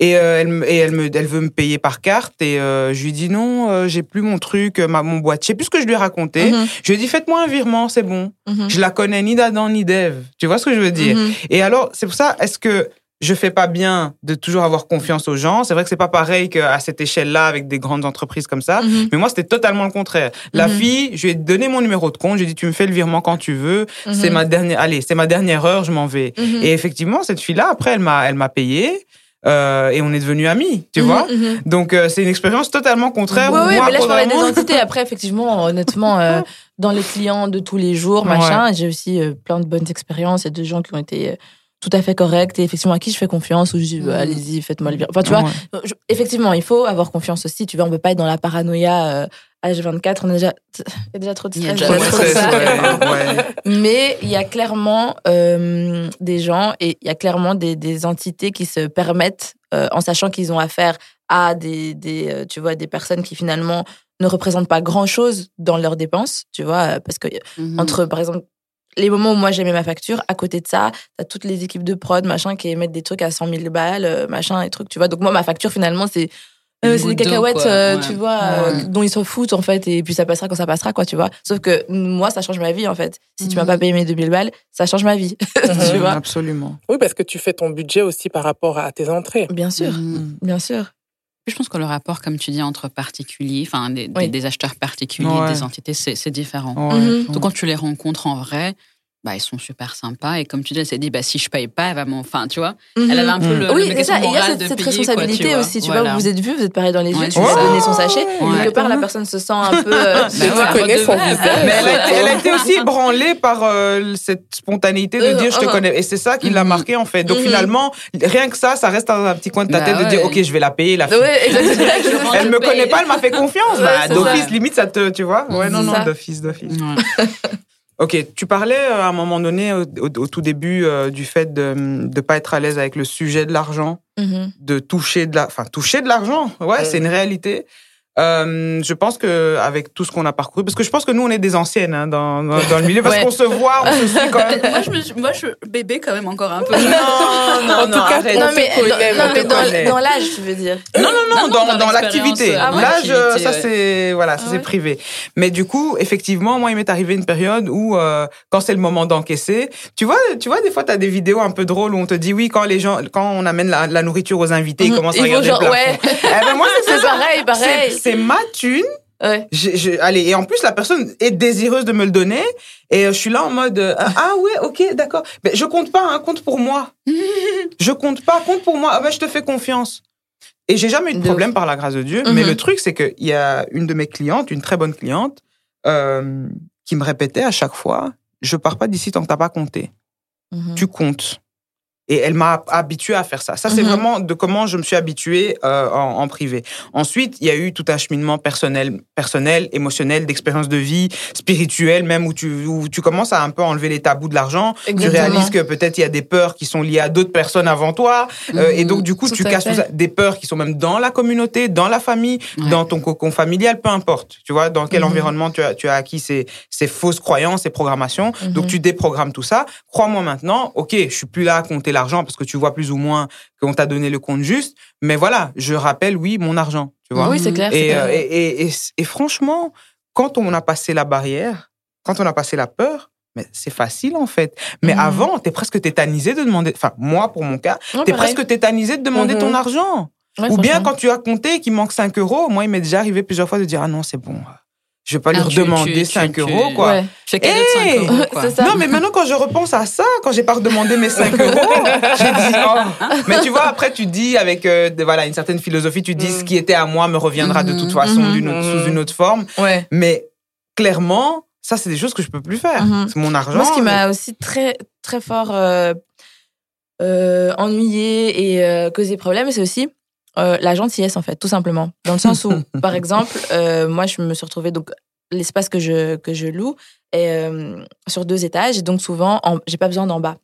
[SPEAKER 2] Et, euh, elle, et elle, me, elle veut me payer par carte. Et euh, je lui dis, non, euh, j'ai plus mon truc, euh, ma, mon boîte. Je sais plus ce que je lui ai raconté.
[SPEAKER 4] Mhm.
[SPEAKER 2] Je lui ai dit, faites-moi un virement, c'est bon.
[SPEAKER 4] Mhm.
[SPEAKER 2] Je la connais ni d'Adam ni d'Ève. Tu vois ce que je veux dire?
[SPEAKER 4] Mhm.
[SPEAKER 2] Et alors, c'est pour ça, est-ce que je fais pas bien de toujours avoir confiance aux gens C'est vrai que c'est pas pareil qu'à cette échelle-là, avec des grandes entreprises comme ça.
[SPEAKER 4] Mhm.
[SPEAKER 2] Mais moi, c'était totalement le contraire. La
[SPEAKER 4] Mhm.
[SPEAKER 2] fille, je lui ai donné mon numéro de compte. Je lui ai dit, tu me fais le virement quand tu veux. C'est
[SPEAKER 4] Mhm.
[SPEAKER 2] ma dernière, allez, c'est ma dernière heure, je m'en vais. Et effectivement, cette fille-là, après, elle m'a, elle m'a payé. euh, et on est devenus amis, tu vois. Donc, euh, c'est une expérience totalement contraire.
[SPEAKER 4] Oui, oui,
[SPEAKER 2] moi,
[SPEAKER 4] mais là, je parlais des entités. Après, effectivement, honnêtement, euh, dans les clients de tous les jours,
[SPEAKER 2] Ouais.
[SPEAKER 4] machin, j'ai aussi plein de bonnes expériences. A des gens qui ont été tout à fait corrects et effectivement à qui je fais confiance ou je dis, bah,
[SPEAKER 3] Mhm.
[SPEAKER 4] allez-y, faites-moi le bien. Enfin, tu vois,
[SPEAKER 2] Ouais.
[SPEAKER 4] je- effectivement, il faut avoir confiance aussi. Tu vois, on peut pas être dans la paranoïa. euh, H24, on est déjà, il y a déjà trop de
[SPEAKER 3] Il y a
[SPEAKER 4] stress.
[SPEAKER 2] Trop
[SPEAKER 4] trop ça.
[SPEAKER 2] ouais, ouais.
[SPEAKER 4] Mais il y a clairement euh, des gens et il y a clairement des, des entités qui se permettent, euh, en sachant qu'ils ont affaire à des, des, euh, tu vois, des personnes qui finalement ne représentent pas grand-chose dans leurs dépenses, tu vois, parce que
[SPEAKER 3] Mhm.
[SPEAKER 4] entre, par exemple, les moments où moi j'aimais ma facture, à côté de ça, t'as toutes les équipes de prod, machin, qui émettent des trucs à 100 000 balles, euh, machin, et trucs, tu vois. Donc moi, ma facture, finalement, c'est euh, c'est des cacahuètes, euh,
[SPEAKER 3] Ouais.
[SPEAKER 4] tu vois, euh, dont ils s'en foutent, en fait, et puis ça passera quand ça passera, quoi, tu vois. Sauf que moi, ça change ma vie, en fait. Si tu m'as
[SPEAKER 3] Mhm.
[SPEAKER 4] pas payé mes 2000 balles, ça change ma vie, tu vois.
[SPEAKER 2] Absolument.
[SPEAKER 1] Oui, parce que tu fais ton budget aussi par rapport à tes entrées.
[SPEAKER 4] Bien sûr,
[SPEAKER 3] Mhm.
[SPEAKER 4] bien sûr.
[SPEAKER 3] Je pense que le rapport, comme tu dis, entre particuliers, enfin des, des-
[SPEAKER 4] Oui.
[SPEAKER 3] des acheteurs particuliers,
[SPEAKER 2] Ouais.
[SPEAKER 3] des entités, c'est c'est différent.
[SPEAKER 2] Ouais.
[SPEAKER 4] Mhm.
[SPEAKER 3] Donc quand tu les rencontres en vrai, bah, ils sont super sympas. Et comme tu dis, elle s'est dit, bah, si je paye pas, elle va m'en. Enfin, tu vois,
[SPEAKER 4] Mhm.
[SPEAKER 3] elle avait un peu le,
[SPEAKER 4] Oui,
[SPEAKER 3] le
[SPEAKER 4] c'est
[SPEAKER 3] mécanisme
[SPEAKER 4] ça. Et il y a cette,
[SPEAKER 3] de
[SPEAKER 4] cette
[SPEAKER 3] payer,
[SPEAKER 4] responsabilité
[SPEAKER 3] quoi, tu
[SPEAKER 4] aussi. Tu
[SPEAKER 3] Voilà.
[SPEAKER 4] vois, vous êtes vu, vous êtes pareil dans les yeux,
[SPEAKER 3] Ouais,
[SPEAKER 4] tu
[SPEAKER 3] c'est
[SPEAKER 4] lui as
[SPEAKER 3] ça.
[SPEAKER 4] donné son sachet.
[SPEAKER 3] Ouais.
[SPEAKER 4] Quelque part, la personne se sent un peu. euh,
[SPEAKER 3] Bah ouais,
[SPEAKER 1] connais son
[SPEAKER 3] redevable.
[SPEAKER 1] visage.
[SPEAKER 2] Mais elle a, été, elle a été aussi ébranlée par euh, cette spontanéité de
[SPEAKER 4] Euh,
[SPEAKER 2] dire je te connais. Et c'est ça qui l'a marqué en fait. Donc finalement, rien que ça, ça reste dans un petit coin de ta
[SPEAKER 3] Bah
[SPEAKER 2] tête de dire ok, je vais la payer. La fille. Elle me connaît pas, elle m'a fait confiance. Bah, d'office, limite, ça te, tu vois. Ouais, non, non, d'office, d'office. Ok, tu parlais euh, à un moment donné, au, au- au tout début, euh, du fait de ne pas être à l'aise avec le sujet de l'argent,
[SPEAKER 4] Mhm.
[SPEAKER 2] de toucher de la, enfin toucher de l'argent. Ouais,
[SPEAKER 1] Mm.
[SPEAKER 2] c'est une réalité. Euh, je pense que avec tout ce qu'on a parcouru, parce que je pense que nous on est des anciennes hein, dans, dans, dans le milieu, parce
[SPEAKER 4] Ouais.
[SPEAKER 2] qu'on se voit, on se suit quand même.
[SPEAKER 3] moi, je me, suis- moi, je bébé quand même encore un peu.
[SPEAKER 2] Non, non,
[SPEAKER 1] En tout cas,
[SPEAKER 2] arrête.
[SPEAKER 4] Non,
[SPEAKER 1] On
[SPEAKER 4] mais,
[SPEAKER 1] connaît,
[SPEAKER 4] dans, non,
[SPEAKER 1] on
[SPEAKER 4] mais dans, dans l'âge, tu veux dire.
[SPEAKER 2] Non, non, non,
[SPEAKER 3] Non, non,
[SPEAKER 2] dans,
[SPEAKER 3] dans
[SPEAKER 2] l'activité.
[SPEAKER 3] euh,
[SPEAKER 4] Ah ouais.
[SPEAKER 2] L'âge, euh, ça
[SPEAKER 3] ouais.
[SPEAKER 2] c'est voilà, ça
[SPEAKER 4] Ah
[SPEAKER 2] c'est
[SPEAKER 4] ouais.
[SPEAKER 2] privé. Mais du coup, effectivement, moi, il m'est arrivé une période où, euh, quand c'est le moment d'encaisser, tu vois, tu vois, des fois, t'as des vidéos un peu drôles où on te dit oui, quand les gens, quand on amène la, la nourriture aux invités, ils
[SPEAKER 4] Mhm.
[SPEAKER 2] commencent à regarder le plafond.
[SPEAKER 4] ouais.
[SPEAKER 2] Eh ben, moi, c'est
[SPEAKER 4] pareil, pareil.
[SPEAKER 2] C'est ma thune.
[SPEAKER 4] Ouais.
[SPEAKER 2] Je, je- allez, et en plus, la personne est désireuse de me le donner. Et euh, je suis là en mode, euh, ah ouais, ok, d'accord. Mais je compte pas, hein, compte pour moi. je compte pas, compte pour moi. Ah ben, je te fais confiance. Et j'ai jamais eu de problème par la grâce de Dieu.
[SPEAKER 4] Mhm.
[SPEAKER 2] Mais le truc, c'est qu'il y a une de mes clientes, une très bonne cliente, euh, qui me répétait à chaque fois, je pars pas d'ici tant que t'as pas compté.
[SPEAKER 4] Mhm.
[SPEAKER 2] Tu comptes. Et elle m'a habitué à faire ça. Ça, c'est
[SPEAKER 4] Mhm.
[SPEAKER 2] vraiment de comment je me suis habitué euh, en, en privé. Ensuite, il y a eu tout un cheminement personnel, personnel, émotionnel, d'expérience de vie, spirituel, même où tu, où tu commences à un peu enlever les tabous de l'argent. Tu réalises que peut-être il y a des peurs qui sont liées à d'autres personnes avant toi. euh, et donc, du coup,
[SPEAKER 4] Tout
[SPEAKER 2] tu casses des peurs qui sont même dans la communauté, dans la famille,
[SPEAKER 3] Ouais.
[SPEAKER 2] dans ton cocon familial, peu importe. Tu vois, dans quel
[SPEAKER 4] Mhm.
[SPEAKER 2] environnement tu as, tu as acquis ces, ces fausses croyances, ces programmations. Donc,
[SPEAKER 4] Mhm.
[SPEAKER 2] tu déprogrammes tout ça. Crois-moi maintenant, OK, je suis plus là à compter l'argent parce que tu vois plus ou moins qu'on t'a donné le compte juste. Mais voilà, je rappelle, oui, mon argent. Tu vois.
[SPEAKER 4] Oui, c'est clair. c'est
[SPEAKER 2] Et,
[SPEAKER 4] clair.
[SPEAKER 2] euh, et, et, franchement, quand on a passé la barrière, quand on a passé la peur, mais c'est facile en fait. Mais
[SPEAKER 4] Mhm.
[SPEAKER 2] avant, t'es presque tétanisé de demander. Enfin, moi, pour mon cas,
[SPEAKER 4] Ouais,
[SPEAKER 2] t'es presque tétanisé de demander
[SPEAKER 1] Mhm.
[SPEAKER 2] ton argent.
[SPEAKER 4] Ouais,
[SPEAKER 2] Ou bien quand tu as compté qu'il manque 5 euros, moi, il m'est déjà arrivé plusieurs fois de dire Ah non, c'est bon. Je vais pas
[SPEAKER 3] Ah, tu-
[SPEAKER 2] redemander
[SPEAKER 3] tu-
[SPEAKER 2] 5
[SPEAKER 3] tu-
[SPEAKER 2] euros, quoi.
[SPEAKER 4] Ouais.
[SPEAKER 3] Je fais cadeau de 5
[SPEAKER 2] Hey
[SPEAKER 3] euros, quoi.
[SPEAKER 4] C'est ça.
[SPEAKER 2] Non, mais maintenant, quand je repense à ça, quand j'ai pas redemandé mes 5 euros, j'ai dit, oh. Mais tu vois, après, tu dis avec euh, de- voilà, une certaine philosophie, tu dis
[SPEAKER 1] Mm.
[SPEAKER 2] ce qui était à moi me reviendra de toute
[SPEAKER 3] Mhm.
[SPEAKER 2] façon
[SPEAKER 4] Mhm.
[SPEAKER 2] autre-
[SPEAKER 1] Mhm.
[SPEAKER 2] sous une autre forme.
[SPEAKER 4] Ouais.
[SPEAKER 2] Mais clairement, ça, c'est des choses que je peux plus faire.
[SPEAKER 4] Mhm.
[SPEAKER 2] C'est mon argent.
[SPEAKER 4] Moi, ce qui m'a aussi très, très fort euh, euh, ennuyé et euh, causé problème, c'est aussi euh, la gentillesse, en fait, tout simplement. Dans le sens où, par exemple, euh, moi, je me suis retrouvée, donc, l'espace que je, que je loue est euh, sur deux étages, et donc souvent, en- j'ai pas besoin d'en bas.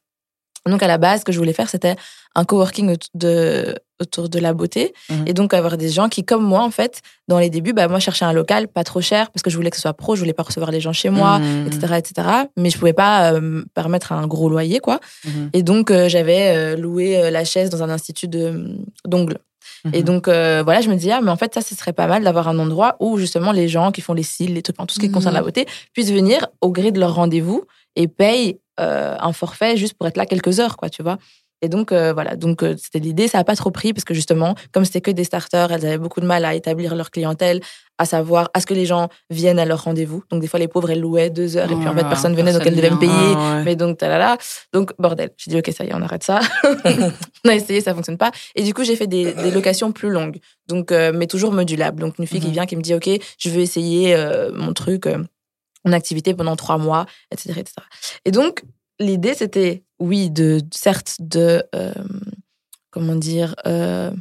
[SPEAKER 4] Donc, à la base, ce que je voulais faire, c'était un coworking autour de, autour de la beauté.
[SPEAKER 2] Mhm.
[SPEAKER 4] Et donc, avoir des gens qui, comme moi, en fait, dans les débuts, bah, moi, je cherchais un local pas trop cher parce que je voulais que ce soit pro, je voulais pas recevoir les gens chez moi
[SPEAKER 2] Mhm.
[SPEAKER 4] etc., etc. Mais je pouvais pas euh, me permettre un gros loyer, quoi.
[SPEAKER 2] Mhm.
[SPEAKER 4] Et donc, euh, j'avais euh, loué la chaise dans un institut de- Et
[SPEAKER 2] Mhm.
[SPEAKER 4] donc, euh, voilà, je me disais, ah, mais en fait, ça, ce serait pas mal d'avoir un endroit où, justement, les gens qui font les cils, les trucs, tout ce qui
[SPEAKER 3] Mhm.
[SPEAKER 4] concerne la beauté, puissent venir au gré de leur rendez-vous et payent euh, un forfait juste pour être là quelques heures, quoi, tu vois. Et donc, euh, voilà, donc euh, c'était l'idée. Ça n'a pas trop pris parce que justement, comme c'était que des starters, elles avaient beaucoup de mal à établir leur clientèle, à savoir à ce que les gens viennent à leur rendez-vous. Donc, des fois, les pauvres, elles louaient deux heures et puis en fait,
[SPEAKER 3] Oh,
[SPEAKER 4] personne venait, donc elles devaient me payer.
[SPEAKER 2] Ah, ouais.
[SPEAKER 4] Mais donc, talala. Donc, bordel. J'ai dit, OK, ça y est, on arrête ça. on a essayé, ça fonctionne pas. Et du coup, j'ai fait des, des locations plus longues. Donc, euh, mais toujours modulables. Donc, une fille qui
[SPEAKER 2] Mhm.
[SPEAKER 4] vient, qui me dit, OK, je veux essayer mon truc, mon activité pendant trois mois, etc., etc. Et donc, l'idée, c'était, oui, de, certes, de, euh, comment dire, euh,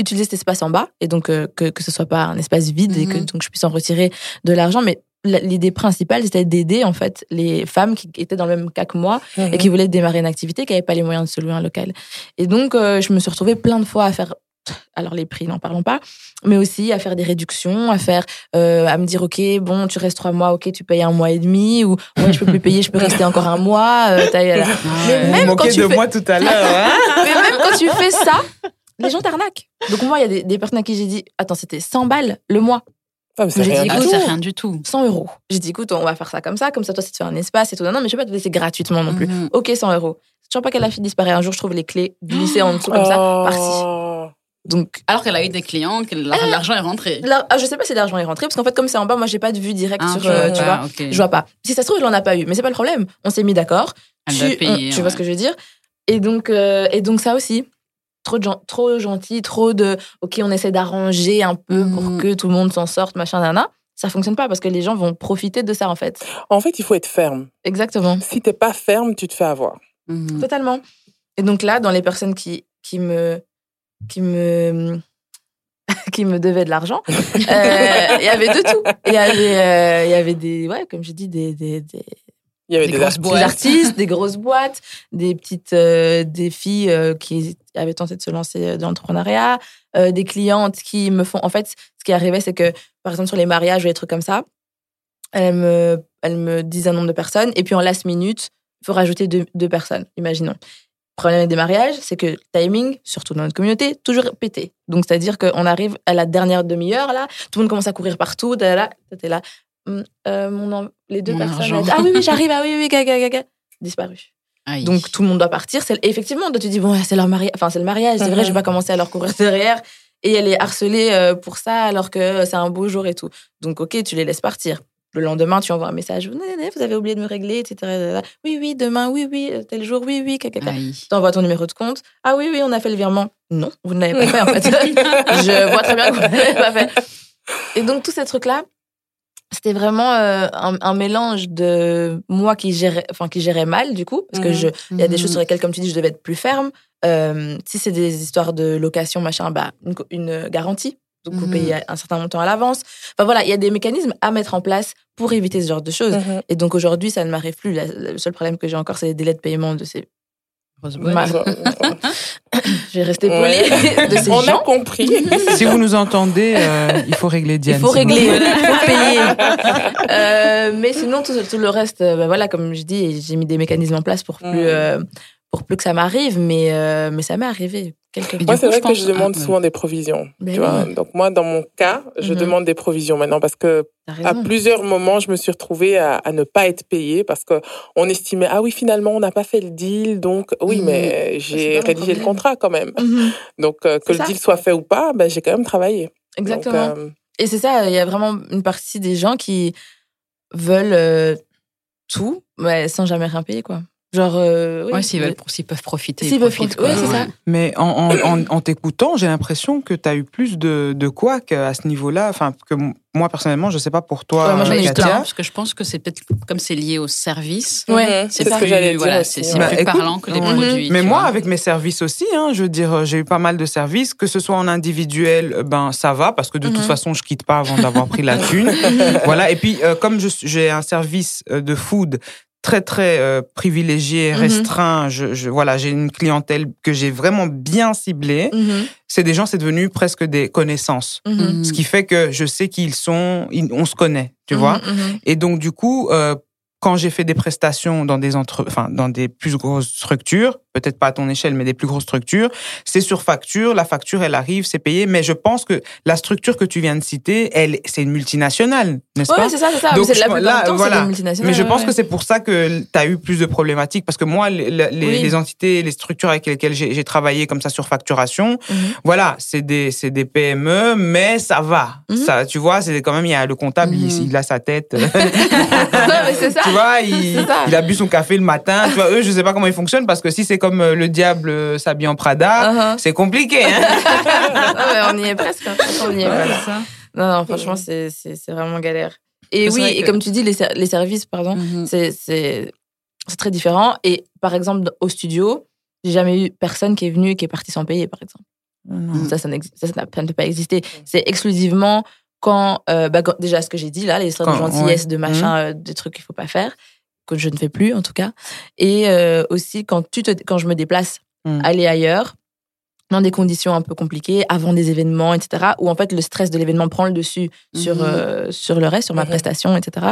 [SPEAKER 4] utiliser cet espace en bas et donc euh, que, que ce soit pas un espace vide et que
[SPEAKER 3] Mhm.
[SPEAKER 4] donc je puisse en retirer de l'argent mais l'idée principale c'était d'aider en fait les femmes qui étaient dans le même cas que moi
[SPEAKER 1] Mhm.
[SPEAKER 4] et qui voulaient démarrer une activité qui n'avaient pas les moyens de se louer un local et donc euh, je me suis retrouvée plein de fois à faire alors les prix n'en parlons pas mais aussi à faire des réductions à faire euh, à me dire ok bon tu restes trois mois ok tu payes un mois et demi ou ouais je peux plus payer je peux rester encore un mois euh. Mais
[SPEAKER 2] Vous
[SPEAKER 4] même
[SPEAKER 2] vous
[SPEAKER 4] quand tu
[SPEAKER 2] de
[SPEAKER 4] fais-
[SPEAKER 2] moi tout à l'heure. hein
[SPEAKER 4] mais même quand tu fais ça, les gens t'arnaquent. Donc moi, il y a des, des personnes à qui j'ai dit, attends, c'était 100 balles le mois,
[SPEAKER 1] Ah,
[SPEAKER 4] J'ai dit,
[SPEAKER 1] du
[SPEAKER 3] Ah,
[SPEAKER 1] tout.
[SPEAKER 3] c'est rien du tout.
[SPEAKER 4] 100 euros. J'ai dit, écoute, on va faire ça comme ça, comme ça, toi, si tu fais un espace et tout. Non, non, mais je vais pas te laisser gratuitement non plus.
[SPEAKER 3] Mhm.
[SPEAKER 4] Ok, 100 euros. C'est toujours pas que la fille disparaît. Un jour, je trouve les clés glissées en dessous comme ça, par-ci. Donc,
[SPEAKER 3] Alors qu'elle a eu des clients, que l'ar- l'argent est rentré.
[SPEAKER 4] là, ah, je sais pas si l'argent est rentré, parce qu'en fait, comme c'est en bas, moi, j'ai pas de vue directe
[SPEAKER 3] Ah,
[SPEAKER 4] sur,
[SPEAKER 3] je
[SPEAKER 4] euh,
[SPEAKER 3] vois
[SPEAKER 4] tu
[SPEAKER 3] pas,
[SPEAKER 4] vois. Je vois pas. Si ça se trouve, il en a pas eu, mais c'est pas le problème. On s'est mis d'accord.
[SPEAKER 3] Elle
[SPEAKER 4] Tu,
[SPEAKER 3] doit payer,
[SPEAKER 4] on- tu
[SPEAKER 3] ouais.
[SPEAKER 4] vois ce que je veux dire? Et donc, euh, et donc ça aussi, trop, de gen- trop gentil, trop de, ok, on essaie d'arranger un peu pour
[SPEAKER 3] Mhm.
[SPEAKER 4] que tout le monde s'en sorte, machin, nana. Ça fonctionne pas parce que les gens vont profiter de ça en fait.
[SPEAKER 1] En fait, il faut être ferme.
[SPEAKER 4] Exactement,
[SPEAKER 1] Si t'es pas ferme, tu te fais avoir.
[SPEAKER 3] Mhm.
[SPEAKER 4] totalement. Et donc là, dans les personnes qui qui me qui me qui me devaient de l'argent, euh, il y avait de tout. Il y avait euh, y avait des ouais, comme je dis des des, des
[SPEAKER 1] Il y avait
[SPEAKER 3] Des
[SPEAKER 1] des,
[SPEAKER 3] grosses
[SPEAKER 1] artistes.
[SPEAKER 4] des
[SPEAKER 3] boîtes.
[SPEAKER 4] artistes, des grosses boîtes, des petites euh, des filles qui avaient tenté de se lancer dans l'entrepreneuriat, des clientes qui me font en fait ce qui arrivait c'est que par exemple sur les mariages ou des trucs comme ça, elles me elles me disent un nombre de personnes et puis en last minute, il faut rajouter deux, deux personnes, imaginons. Le problème des mariages, c'est que le timing, surtout dans notre communauté, toujours pété. Donc, c'est-à-dire qu'on arrive à la dernière demi-heure, là, tout le monde commence à courir partout, là, là, t'es là, Hum, euh, mon les deux
[SPEAKER 3] Mon
[SPEAKER 4] personnes, elles- ah oui, oui, j'arrive, ah oui, oui, gaga, gaga, disparu.
[SPEAKER 3] Aïe.
[SPEAKER 4] Donc tout le monde doit partir. Et effectivement, toi, tu dis bon, c'est leur mariage, enfin c'est le mariage, c'est vrai,
[SPEAKER 1] Mhm.
[SPEAKER 4] je vais pas commencer à leur courir derrière. Et elle est harcelée euh, pour ça alors que c'est un beau jour et tout. Donc ok, tu les laisses partir. Le lendemain, tu envoies un message, vous avez oublié de me régler, etc. Oui, oui, demain, oui, oui, euh, tel jour, oui, oui. Tu envoies ton numéro de compte. Ah oui, oui, on a fait le virement. Non, vous ne l'avez pas fait en fait. je vois très bien que vous ne l'avez pas fait. Et donc tous ces trucs-là, c'était vraiment euh, un, un mélange de moi qui gérais, enfin qui gérais mal du coup, parce que
[SPEAKER 1] Mhm.
[SPEAKER 4] je, il y a des
[SPEAKER 3] Mhm.
[SPEAKER 4] choses sur lesquelles, comme tu dis, je devais être plus ferme. Euh, si c'est des histoires de location, machin, bah, une garantie. Donc, vous
[SPEAKER 3] Mhm.
[SPEAKER 4] payez un certain montant à l'avance. Enfin, voilà, il y a des mécanismes à mettre en place pour éviter ce genre de choses.
[SPEAKER 1] Mhm.
[SPEAKER 4] Et donc, aujourd'hui, ça ne m'arrive plus. La- Le seul problème que j'ai encore, c'est les délais de paiement de ces. Ma- Je vais rester polie
[SPEAKER 1] Ouais.
[SPEAKER 4] de ces
[SPEAKER 1] On a compris.
[SPEAKER 2] Si vous nous entendez, euh, il faut régler Diane.
[SPEAKER 4] Il faut régler, il faut payer. Euh, mais sinon, tout, tout le reste, bah voilà, comme je dis, j'ai mis des mécanismes en place pour plus,
[SPEAKER 1] Mm.
[SPEAKER 4] euh, pour plus que ça m'arrive, mais, euh, mais ça m'est arrivé quelques
[SPEAKER 1] Moi, c'est vrai
[SPEAKER 3] je
[SPEAKER 1] que je demande
[SPEAKER 3] ah, ouais.
[SPEAKER 1] souvent des provisions.
[SPEAKER 4] Ben
[SPEAKER 1] tu vois
[SPEAKER 4] oui.
[SPEAKER 1] Donc, moi, dans mon cas, je
[SPEAKER 4] Mhm.
[SPEAKER 1] demande des provisions maintenant parce que à plusieurs moments, je me suis retrouvée à, à ne pas être payée parce que on estimait, ah oui, finalement, on n'a pas fait le deal. Donc, oui,
[SPEAKER 4] Mhm.
[SPEAKER 1] mais j'ai
[SPEAKER 4] pas mon
[SPEAKER 1] rédigé le contrat quand même.
[SPEAKER 4] Mhm.
[SPEAKER 1] Donc, euh, que le
[SPEAKER 4] ça.
[SPEAKER 1] deal soit fait ou pas, ben, j'ai quand même travaillé.
[SPEAKER 4] Exactement.
[SPEAKER 1] Donc, euh,
[SPEAKER 4] Et c'est ça, il y a vraiment une partie des gens qui veulent euh, tout, mais sans jamais rien payer, quoi. Genre, euh, oui,
[SPEAKER 3] Ouais, s'ils
[SPEAKER 4] de-
[SPEAKER 3] veulent, s'ils peuvent profiter.
[SPEAKER 4] S'ils
[SPEAKER 3] ils
[SPEAKER 4] peuvent
[SPEAKER 3] profitent,
[SPEAKER 4] profiter,
[SPEAKER 3] quoi.
[SPEAKER 4] ouais, c'est ça.
[SPEAKER 2] Mais en, en, en, en t'écoutant, j'ai l'impression que tu as eu plus de, de couacs à ce niveau-là. Enfin, que moi, personnellement, je sais pas pour toi,
[SPEAKER 4] Ouais, moi, j'en ai plein.
[SPEAKER 3] Parce que je pense que c'est peut-être comme c'est lié au service.
[SPEAKER 4] Ouais,
[SPEAKER 1] mhm,
[SPEAKER 3] C'est
[SPEAKER 1] c'est ce
[SPEAKER 3] plus,
[SPEAKER 1] que j'allais dire.
[SPEAKER 3] voilà, c'est.
[SPEAKER 2] Bah,
[SPEAKER 3] plus
[SPEAKER 2] écoute,
[SPEAKER 3] parlant que les
[SPEAKER 2] ouais.
[SPEAKER 3] produits.
[SPEAKER 2] Mais moi,
[SPEAKER 3] vois.
[SPEAKER 2] avec mes services aussi, hein, je veux dire, euh, j'ai eu pas mal de services, que ce soit en individuel, euh, ben ça va, parce que de toute
[SPEAKER 4] Mhm.
[SPEAKER 2] façon, je quitte pas avant d'avoir pris la thune. voilà. Et puis, euh, comme j'ai un service de food très très euh, privilégié,
[SPEAKER 4] Mhm.
[SPEAKER 2] restreint, je, je- voilà, j'ai une clientèle que j'ai vraiment bien ciblée.
[SPEAKER 4] Mhm,
[SPEAKER 2] C'est des gens, c'est devenu presque des connaissances.
[SPEAKER 4] mhm.
[SPEAKER 2] Ce qui fait que je sais qui ils sont, ils- on se connaît, tu vois. Et donc, du coup, euh, quand j'ai fait des prestations dans des entre, enfin, dans des plus grosses structures, peut-être pas à ton échelle, mais des plus grosses structures, c'est sur facture. La facture, elle arrive, c'est payé. Mais je pense que la structure que tu viens de citer, elle, c'est une multinationale, n'est-ce
[SPEAKER 4] Ouais,
[SPEAKER 2] pas?
[SPEAKER 4] c'est ça, c'est ça.
[SPEAKER 2] Donc,
[SPEAKER 4] la
[SPEAKER 2] là,
[SPEAKER 4] temps,
[SPEAKER 2] voilà.
[SPEAKER 4] c'est des.
[SPEAKER 2] Mais je pense
[SPEAKER 4] ouais.
[SPEAKER 2] que c'est pour ça que tu as eu plus de problématiques. Parce que moi, les, les,
[SPEAKER 4] Oui.
[SPEAKER 2] les entités, les structures avec lesquelles j'ai j'ai travaillé comme ça sur facturation,
[SPEAKER 4] Mhm.
[SPEAKER 2] voilà, c'est des, c'est des PME, mais ça va.
[SPEAKER 4] Mhm.
[SPEAKER 2] Ça, tu vois, c'est quand même, il y a le comptable, il-
[SPEAKER 3] Mhm.
[SPEAKER 2] il, a sa tête.
[SPEAKER 4] non, mais c'est ça.
[SPEAKER 2] Tu vois, il, il a bu son café le matin. Tu vois, eux, je sais pas comment ils fonctionnent parce que si c'est comme euh, le diable euh, s'habille en Prada,
[SPEAKER 4] Uh-huh.
[SPEAKER 2] c'est compliqué. Hein
[SPEAKER 4] on y est presque. hein. On y est presque. Non, non, franchement, c'est vraiment galère. Et oui, et
[SPEAKER 3] que-
[SPEAKER 4] comme tu dis, les, ser- les services, pardon,
[SPEAKER 3] Mhm.
[SPEAKER 4] c'est très différent. Et par exemple, au studio, j'ai jamais eu personne qui est venu et qui est parti sans payer, par exemple. Ça, ça ça, ça ne peut pas exister. C'est exclusivement quand, euh, bah, quand- déjà ce que j'ai dit là, les histoires de gentillesse,
[SPEAKER 2] ouais.
[SPEAKER 4] de machin, euh, des trucs qu'il faut pas faire, que je ne fais plus en tout cas. Et euh, aussi quand tu te, quand je me déplace,
[SPEAKER 2] Mhm.
[SPEAKER 4] aller ailleurs dans des conditions un peu compliquées, avant des événements, etc., où en fait le stress de l'événement prend le dessus sur euh, sur le reste, sur ma prestation, etc.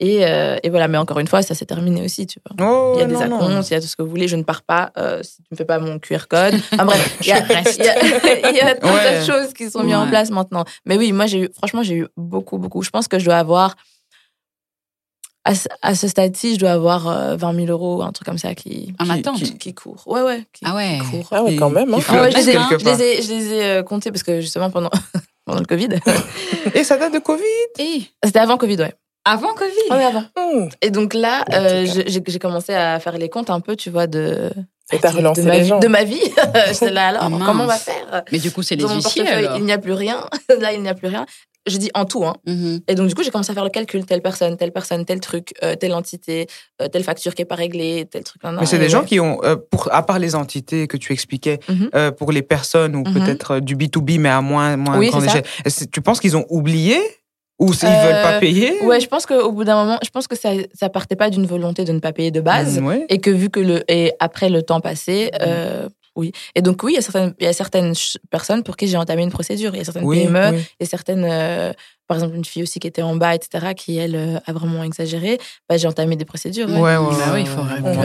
[SPEAKER 4] Et, euh, et voilà, mais encore une fois, ça s'est terminé aussi, tu vois.
[SPEAKER 2] Oh,
[SPEAKER 4] Il y a des
[SPEAKER 2] non, non.
[SPEAKER 4] acomptes, il y a tout ce que vous voulez. Je ne pars pas euh, si tu ne me fais pas mon QR code. Enfin bref, il y a, il y a, il y a tout un tas
[SPEAKER 2] Ouais.
[SPEAKER 4] de choses qui sont mises en place maintenant. Mais oui, moi, j'ai eu, franchement, j'ai eu beaucoup, beaucoup. Je pense que je dois avoir, à, ce- à ce stade-ci, je dois avoir euh, 20 000 euros, un truc comme ça qui,
[SPEAKER 3] En
[SPEAKER 2] Qui-
[SPEAKER 3] attente.
[SPEAKER 2] qui-
[SPEAKER 4] qui court. Ouais, ouais. Qui,
[SPEAKER 3] Ah ouais.
[SPEAKER 4] court.
[SPEAKER 1] Ah ouais, quand même. hein.
[SPEAKER 4] Ah ouais, je,
[SPEAKER 2] flotte
[SPEAKER 4] les ai,
[SPEAKER 2] quelque
[SPEAKER 4] je
[SPEAKER 2] part.
[SPEAKER 4] les ai, je les ai euh, comptés parce que justement pendant, pendant le Covid.
[SPEAKER 2] Et ça date de Covid?
[SPEAKER 3] Et
[SPEAKER 4] C'était avant Covid, ouais.
[SPEAKER 3] Avant Covid.
[SPEAKER 4] Ouais, avant.
[SPEAKER 1] Hmm.
[SPEAKER 4] Et donc là, euh, j'ai commencé à faire les comptes un peu, tu vois, de.
[SPEAKER 1] Et t'as
[SPEAKER 4] de-
[SPEAKER 1] relancé
[SPEAKER 4] de ma,
[SPEAKER 1] les gens.
[SPEAKER 4] De ma vie. J'étais là, alors,
[SPEAKER 3] Ah,
[SPEAKER 4] comment on va faire
[SPEAKER 3] Mais du coup, c'est les huissiers alors.
[SPEAKER 4] il n'y a plus rien. là, il n'y a plus rien. Je dis en tout, hein.
[SPEAKER 3] Mhm.
[SPEAKER 4] Et donc, du coup, j'ai commencé à faire le calcul. Telle personne, telle personne, tel truc, euh, telle entité, euh, telle facture qui est pas réglée, tel truc.
[SPEAKER 2] Mais c'est des gens qui ont, euh, pour, à part les entités que tu expliquais,
[SPEAKER 4] Mhm.
[SPEAKER 2] euh, pour les personnes ou
[SPEAKER 4] Mhm.
[SPEAKER 2] peut-être du B2B, mais à moins, moins
[SPEAKER 4] Oui,
[SPEAKER 2] grande échelle, tu penses qu'ils ont oublié ou s'ils
[SPEAKER 4] Euh,
[SPEAKER 2] veulent pas payer
[SPEAKER 4] Ouais, je pense qu'au bout d'un moment, je pense que ça, ça partait pas d'une volonté de ne pas payer de base.
[SPEAKER 2] Mm, ouais.
[SPEAKER 4] Et que vu que le. Et après le temps passé, euh, oui. Et donc, oui, il y a certaines, il y a certaines personnes pour qui j'ai entamé une procédure. Il y a certaines
[SPEAKER 2] Oui,
[SPEAKER 4] PME,
[SPEAKER 2] oui.
[SPEAKER 4] et certaines, euh, par exemple, une fille aussi qui était en bas, etc., qui, elle, euh, a vraiment exagéré, bah, j'ai entamé des procédures.
[SPEAKER 2] Ouais, ouais,
[SPEAKER 3] Bah
[SPEAKER 2] ouais,
[SPEAKER 3] oui, il faut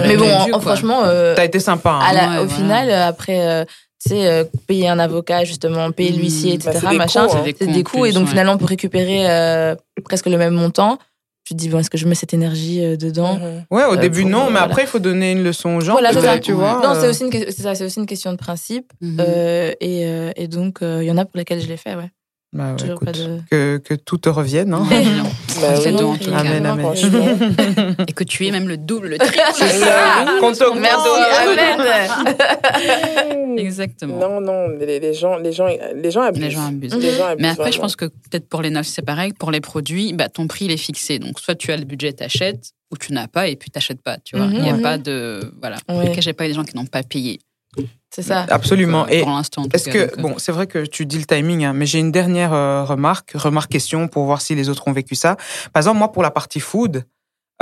[SPEAKER 4] Mais bon, en- en- franchement, euh,
[SPEAKER 2] T'as été sympa. hein.
[SPEAKER 4] à la-
[SPEAKER 3] Ouais,
[SPEAKER 4] au final, euh, après, euh, tu sais, euh, payer un avocat, justement, payer
[SPEAKER 3] Mhm.
[SPEAKER 4] l'huissier,
[SPEAKER 1] Bah,
[SPEAKER 4] etc.,
[SPEAKER 1] c'est des
[SPEAKER 4] machin,
[SPEAKER 1] coûts, hein.
[SPEAKER 4] c'est des
[SPEAKER 3] en
[SPEAKER 4] coûts. Et donc,
[SPEAKER 3] ouais.
[SPEAKER 4] finalement, pour récupérer euh, presque le même montant, tu te dis, bon, est-ce que je mets cette énergie euh, dedans.
[SPEAKER 2] Ouais, au
[SPEAKER 4] Euh,
[SPEAKER 2] début
[SPEAKER 4] pour-
[SPEAKER 2] non, mais
[SPEAKER 4] voilà.
[SPEAKER 2] après il faut donner une leçon aux gens.
[SPEAKER 4] Voilà, ça.
[SPEAKER 2] tu vois.
[SPEAKER 4] Non, c'est aussi, une que- c'est ça, c'est aussi une question de principe. Euh, et, euh, et donc, euh, il y en a pour lesquels je l'ai fait, ouais.
[SPEAKER 2] Bah ouais,
[SPEAKER 4] Toujours
[SPEAKER 2] écoute,
[SPEAKER 4] pas de.
[SPEAKER 2] que, que tout te revienne. Hein.
[SPEAKER 1] Bah oui.
[SPEAKER 3] tout, en tout cas.
[SPEAKER 2] Amen, amen.
[SPEAKER 3] Et que tu es même le double, le triple.
[SPEAKER 2] Qu'on.
[SPEAKER 4] Merci, amen.
[SPEAKER 3] Exactement.
[SPEAKER 1] Non, non, les, les gens, les gens, les gens abusent.
[SPEAKER 3] Les gens abusent.
[SPEAKER 1] Les gens abusent
[SPEAKER 3] Mais après, je
[SPEAKER 1] vraiment.
[SPEAKER 3] pense que peut-être pour les neufs, c'est pareil. Pour les produits, bah, ton prix, il est fixé. Donc, soit tu as le budget, t'achètes, ou tu n'as pas et puis t'achètes pas. Tu vois,
[SPEAKER 4] Mhm.
[SPEAKER 3] il n'y a
[SPEAKER 1] Ouais.
[SPEAKER 3] pas de. Voilà.
[SPEAKER 4] Ouais.
[SPEAKER 3] En tout cas, j'ai pas eu des gens qui n'ont pas payé.
[SPEAKER 4] C'est ça.
[SPEAKER 2] Absolument. Et
[SPEAKER 3] pour l'instant,
[SPEAKER 2] Est-ce que,
[SPEAKER 3] donc, euh,
[SPEAKER 2] bon, c'est vrai que tu dis le timing, hein, mais j'ai une dernière euh, remarque, remarque question pour voir si les autres ont vécu ça. Par exemple, moi, pour la partie food,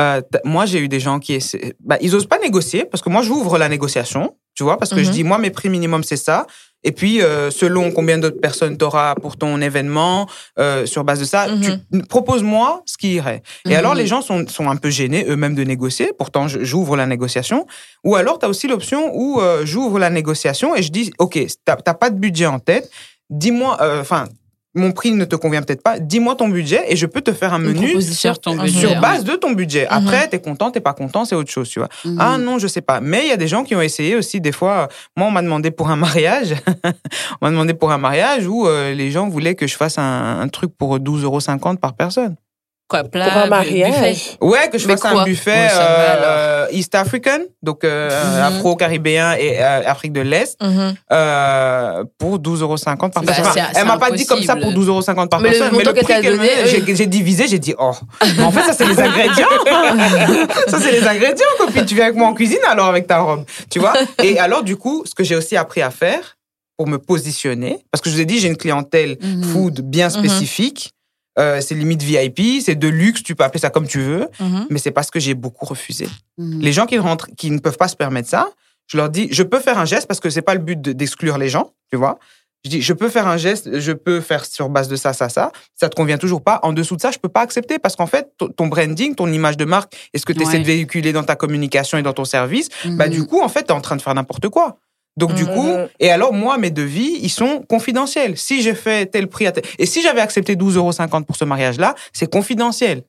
[SPEAKER 2] euh, moi, j'ai eu des gens qui essaient, bah, ils osent pas négocier parce que moi, j'ouvre la négociation, tu vois, parce que je
[SPEAKER 4] Mhm.
[SPEAKER 2] dis, moi, mes prix minimum, c'est ça. Et puis, euh, selon combien d'autres personnes tu auras pour ton événement, euh, sur base de ça,
[SPEAKER 4] Mhm.
[SPEAKER 2] tu propose-moi ce qui irait. Et
[SPEAKER 3] Mhm.
[SPEAKER 2] alors, les gens sont, sont un peu gênés eux-mêmes de négocier. Pourtant, j'ouvre la négociation. Ou alors, tu as aussi l'option où euh, j'ouvre la négociation et je dis, OK, t'as pas de budget en tête. Dis-moi, enfin, mon prix ne te convient peut-être pas. Dis-moi ton budget et je peux te faire un menu
[SPEAKER 3] sur ton budget.
[SPEAKER 2] sur
[SPEAKER 3] ouais.
[SPEAKER 2] base de ton budget.
[SPEAKER 4] Mhm.
[SPEAKER 2] Après, t'es content, t'es pas content, c'est autre chose, tu vois.
[SPEAKER 3] Mhm.
[SPEAKER 2] Ah non, je sais pas. Mais il y a des gens qui ont essayé aussi, des fois. Moi, on m'a demandé pour un mariage. on m'a demandé pour un mariage où euh, les gens voulaient que je fasse un, un truc pour 12,50 euros par personne.
[SPEAKER 3] Quoi, plat,
[SPEAKER 1] Pour un mariage.
[SPEAKER 3] buffet.
[SPEAKER 2] Ouais, que je
[SPEAKER 4] Mais
[SPEAKER 2] fasse un buffet euh, East African, donc euh,
[SPEAKER 3] Mhm.
[SPEAKER 2] afro-caribéen et euh, Afrique de l'Est,
[SPEAKER 4] Mhm.
[SPEAKER 2] euh, pour 12,50 euros par
[SPEAKER 3] Bah,
[SPEAKER 2] personne.
[SPEAKER 3] c'est-
[SPEAKER 2] Enfin, elle m'a pas dit comme ça pour 12,50 euros par
[SPEAKER 4] Mais le
[SPEAKER 2] personne, mais le prix qu'elle
[SPEAKER 4] oui.
[SPEAKER 2] j'ai- divisé, j'ai dit, oh, mais en fait, ça, c'est les ingrédients. ça, c'est les ingrédients, copine. Tu viens avec moi en cuisine, alors, avec ta robe. Tu vois? Et alors, du coup, ce que j'ai aussi appris à faire pour me positionner, parce que je vous ai dit, j'ai une clientèle
[SPEAKER 3] Mhm.
[SPEAKER 2] food bien spécifique. Euh, c'est limite VIP, c'est de luxe, tu peux appeler ça comme tu veux,
[SPEAKER 4] Mhm.
[SPEAKER 2] mais c'est parce que j'ai beaucoup refusé.
[SPEAKER 3] Mhm.
[SPEAKER 2] Les gens qui rentrent, qui ne peuvent pas se permettre ça, je leur dis, je peux faire un geste parce que c'est pas le but de- d'exclure les gens, tu vois. Je dis, je peux faire un geste, je peux faire sur base de ça, ça, ça. Ça te convient toujours pas. En dessous de ça, je peux pas accepter parce qu'en fait, ton- ton branding, ton image de marque, et ce que tu essaies
[SPEAKER 3] Ouais.
[SPEAKER 2] de véhiculer dans ta communication et dans ton service, bah,
[SPEAKER 3] Mhm.
[SPEAKER 2] du coup, en fait, tu es en train de faire n'importe quoi. Donc, du
[SPEAKER 4] Mhm.
[SPEAKER 2] coup, et alors, moi, mes devis, ils sont confidentiels. Si j'ai fait tel prix à tel... Et si j'avais accepté 12,50 euros pour ce mariage-là, c'est confidentiel.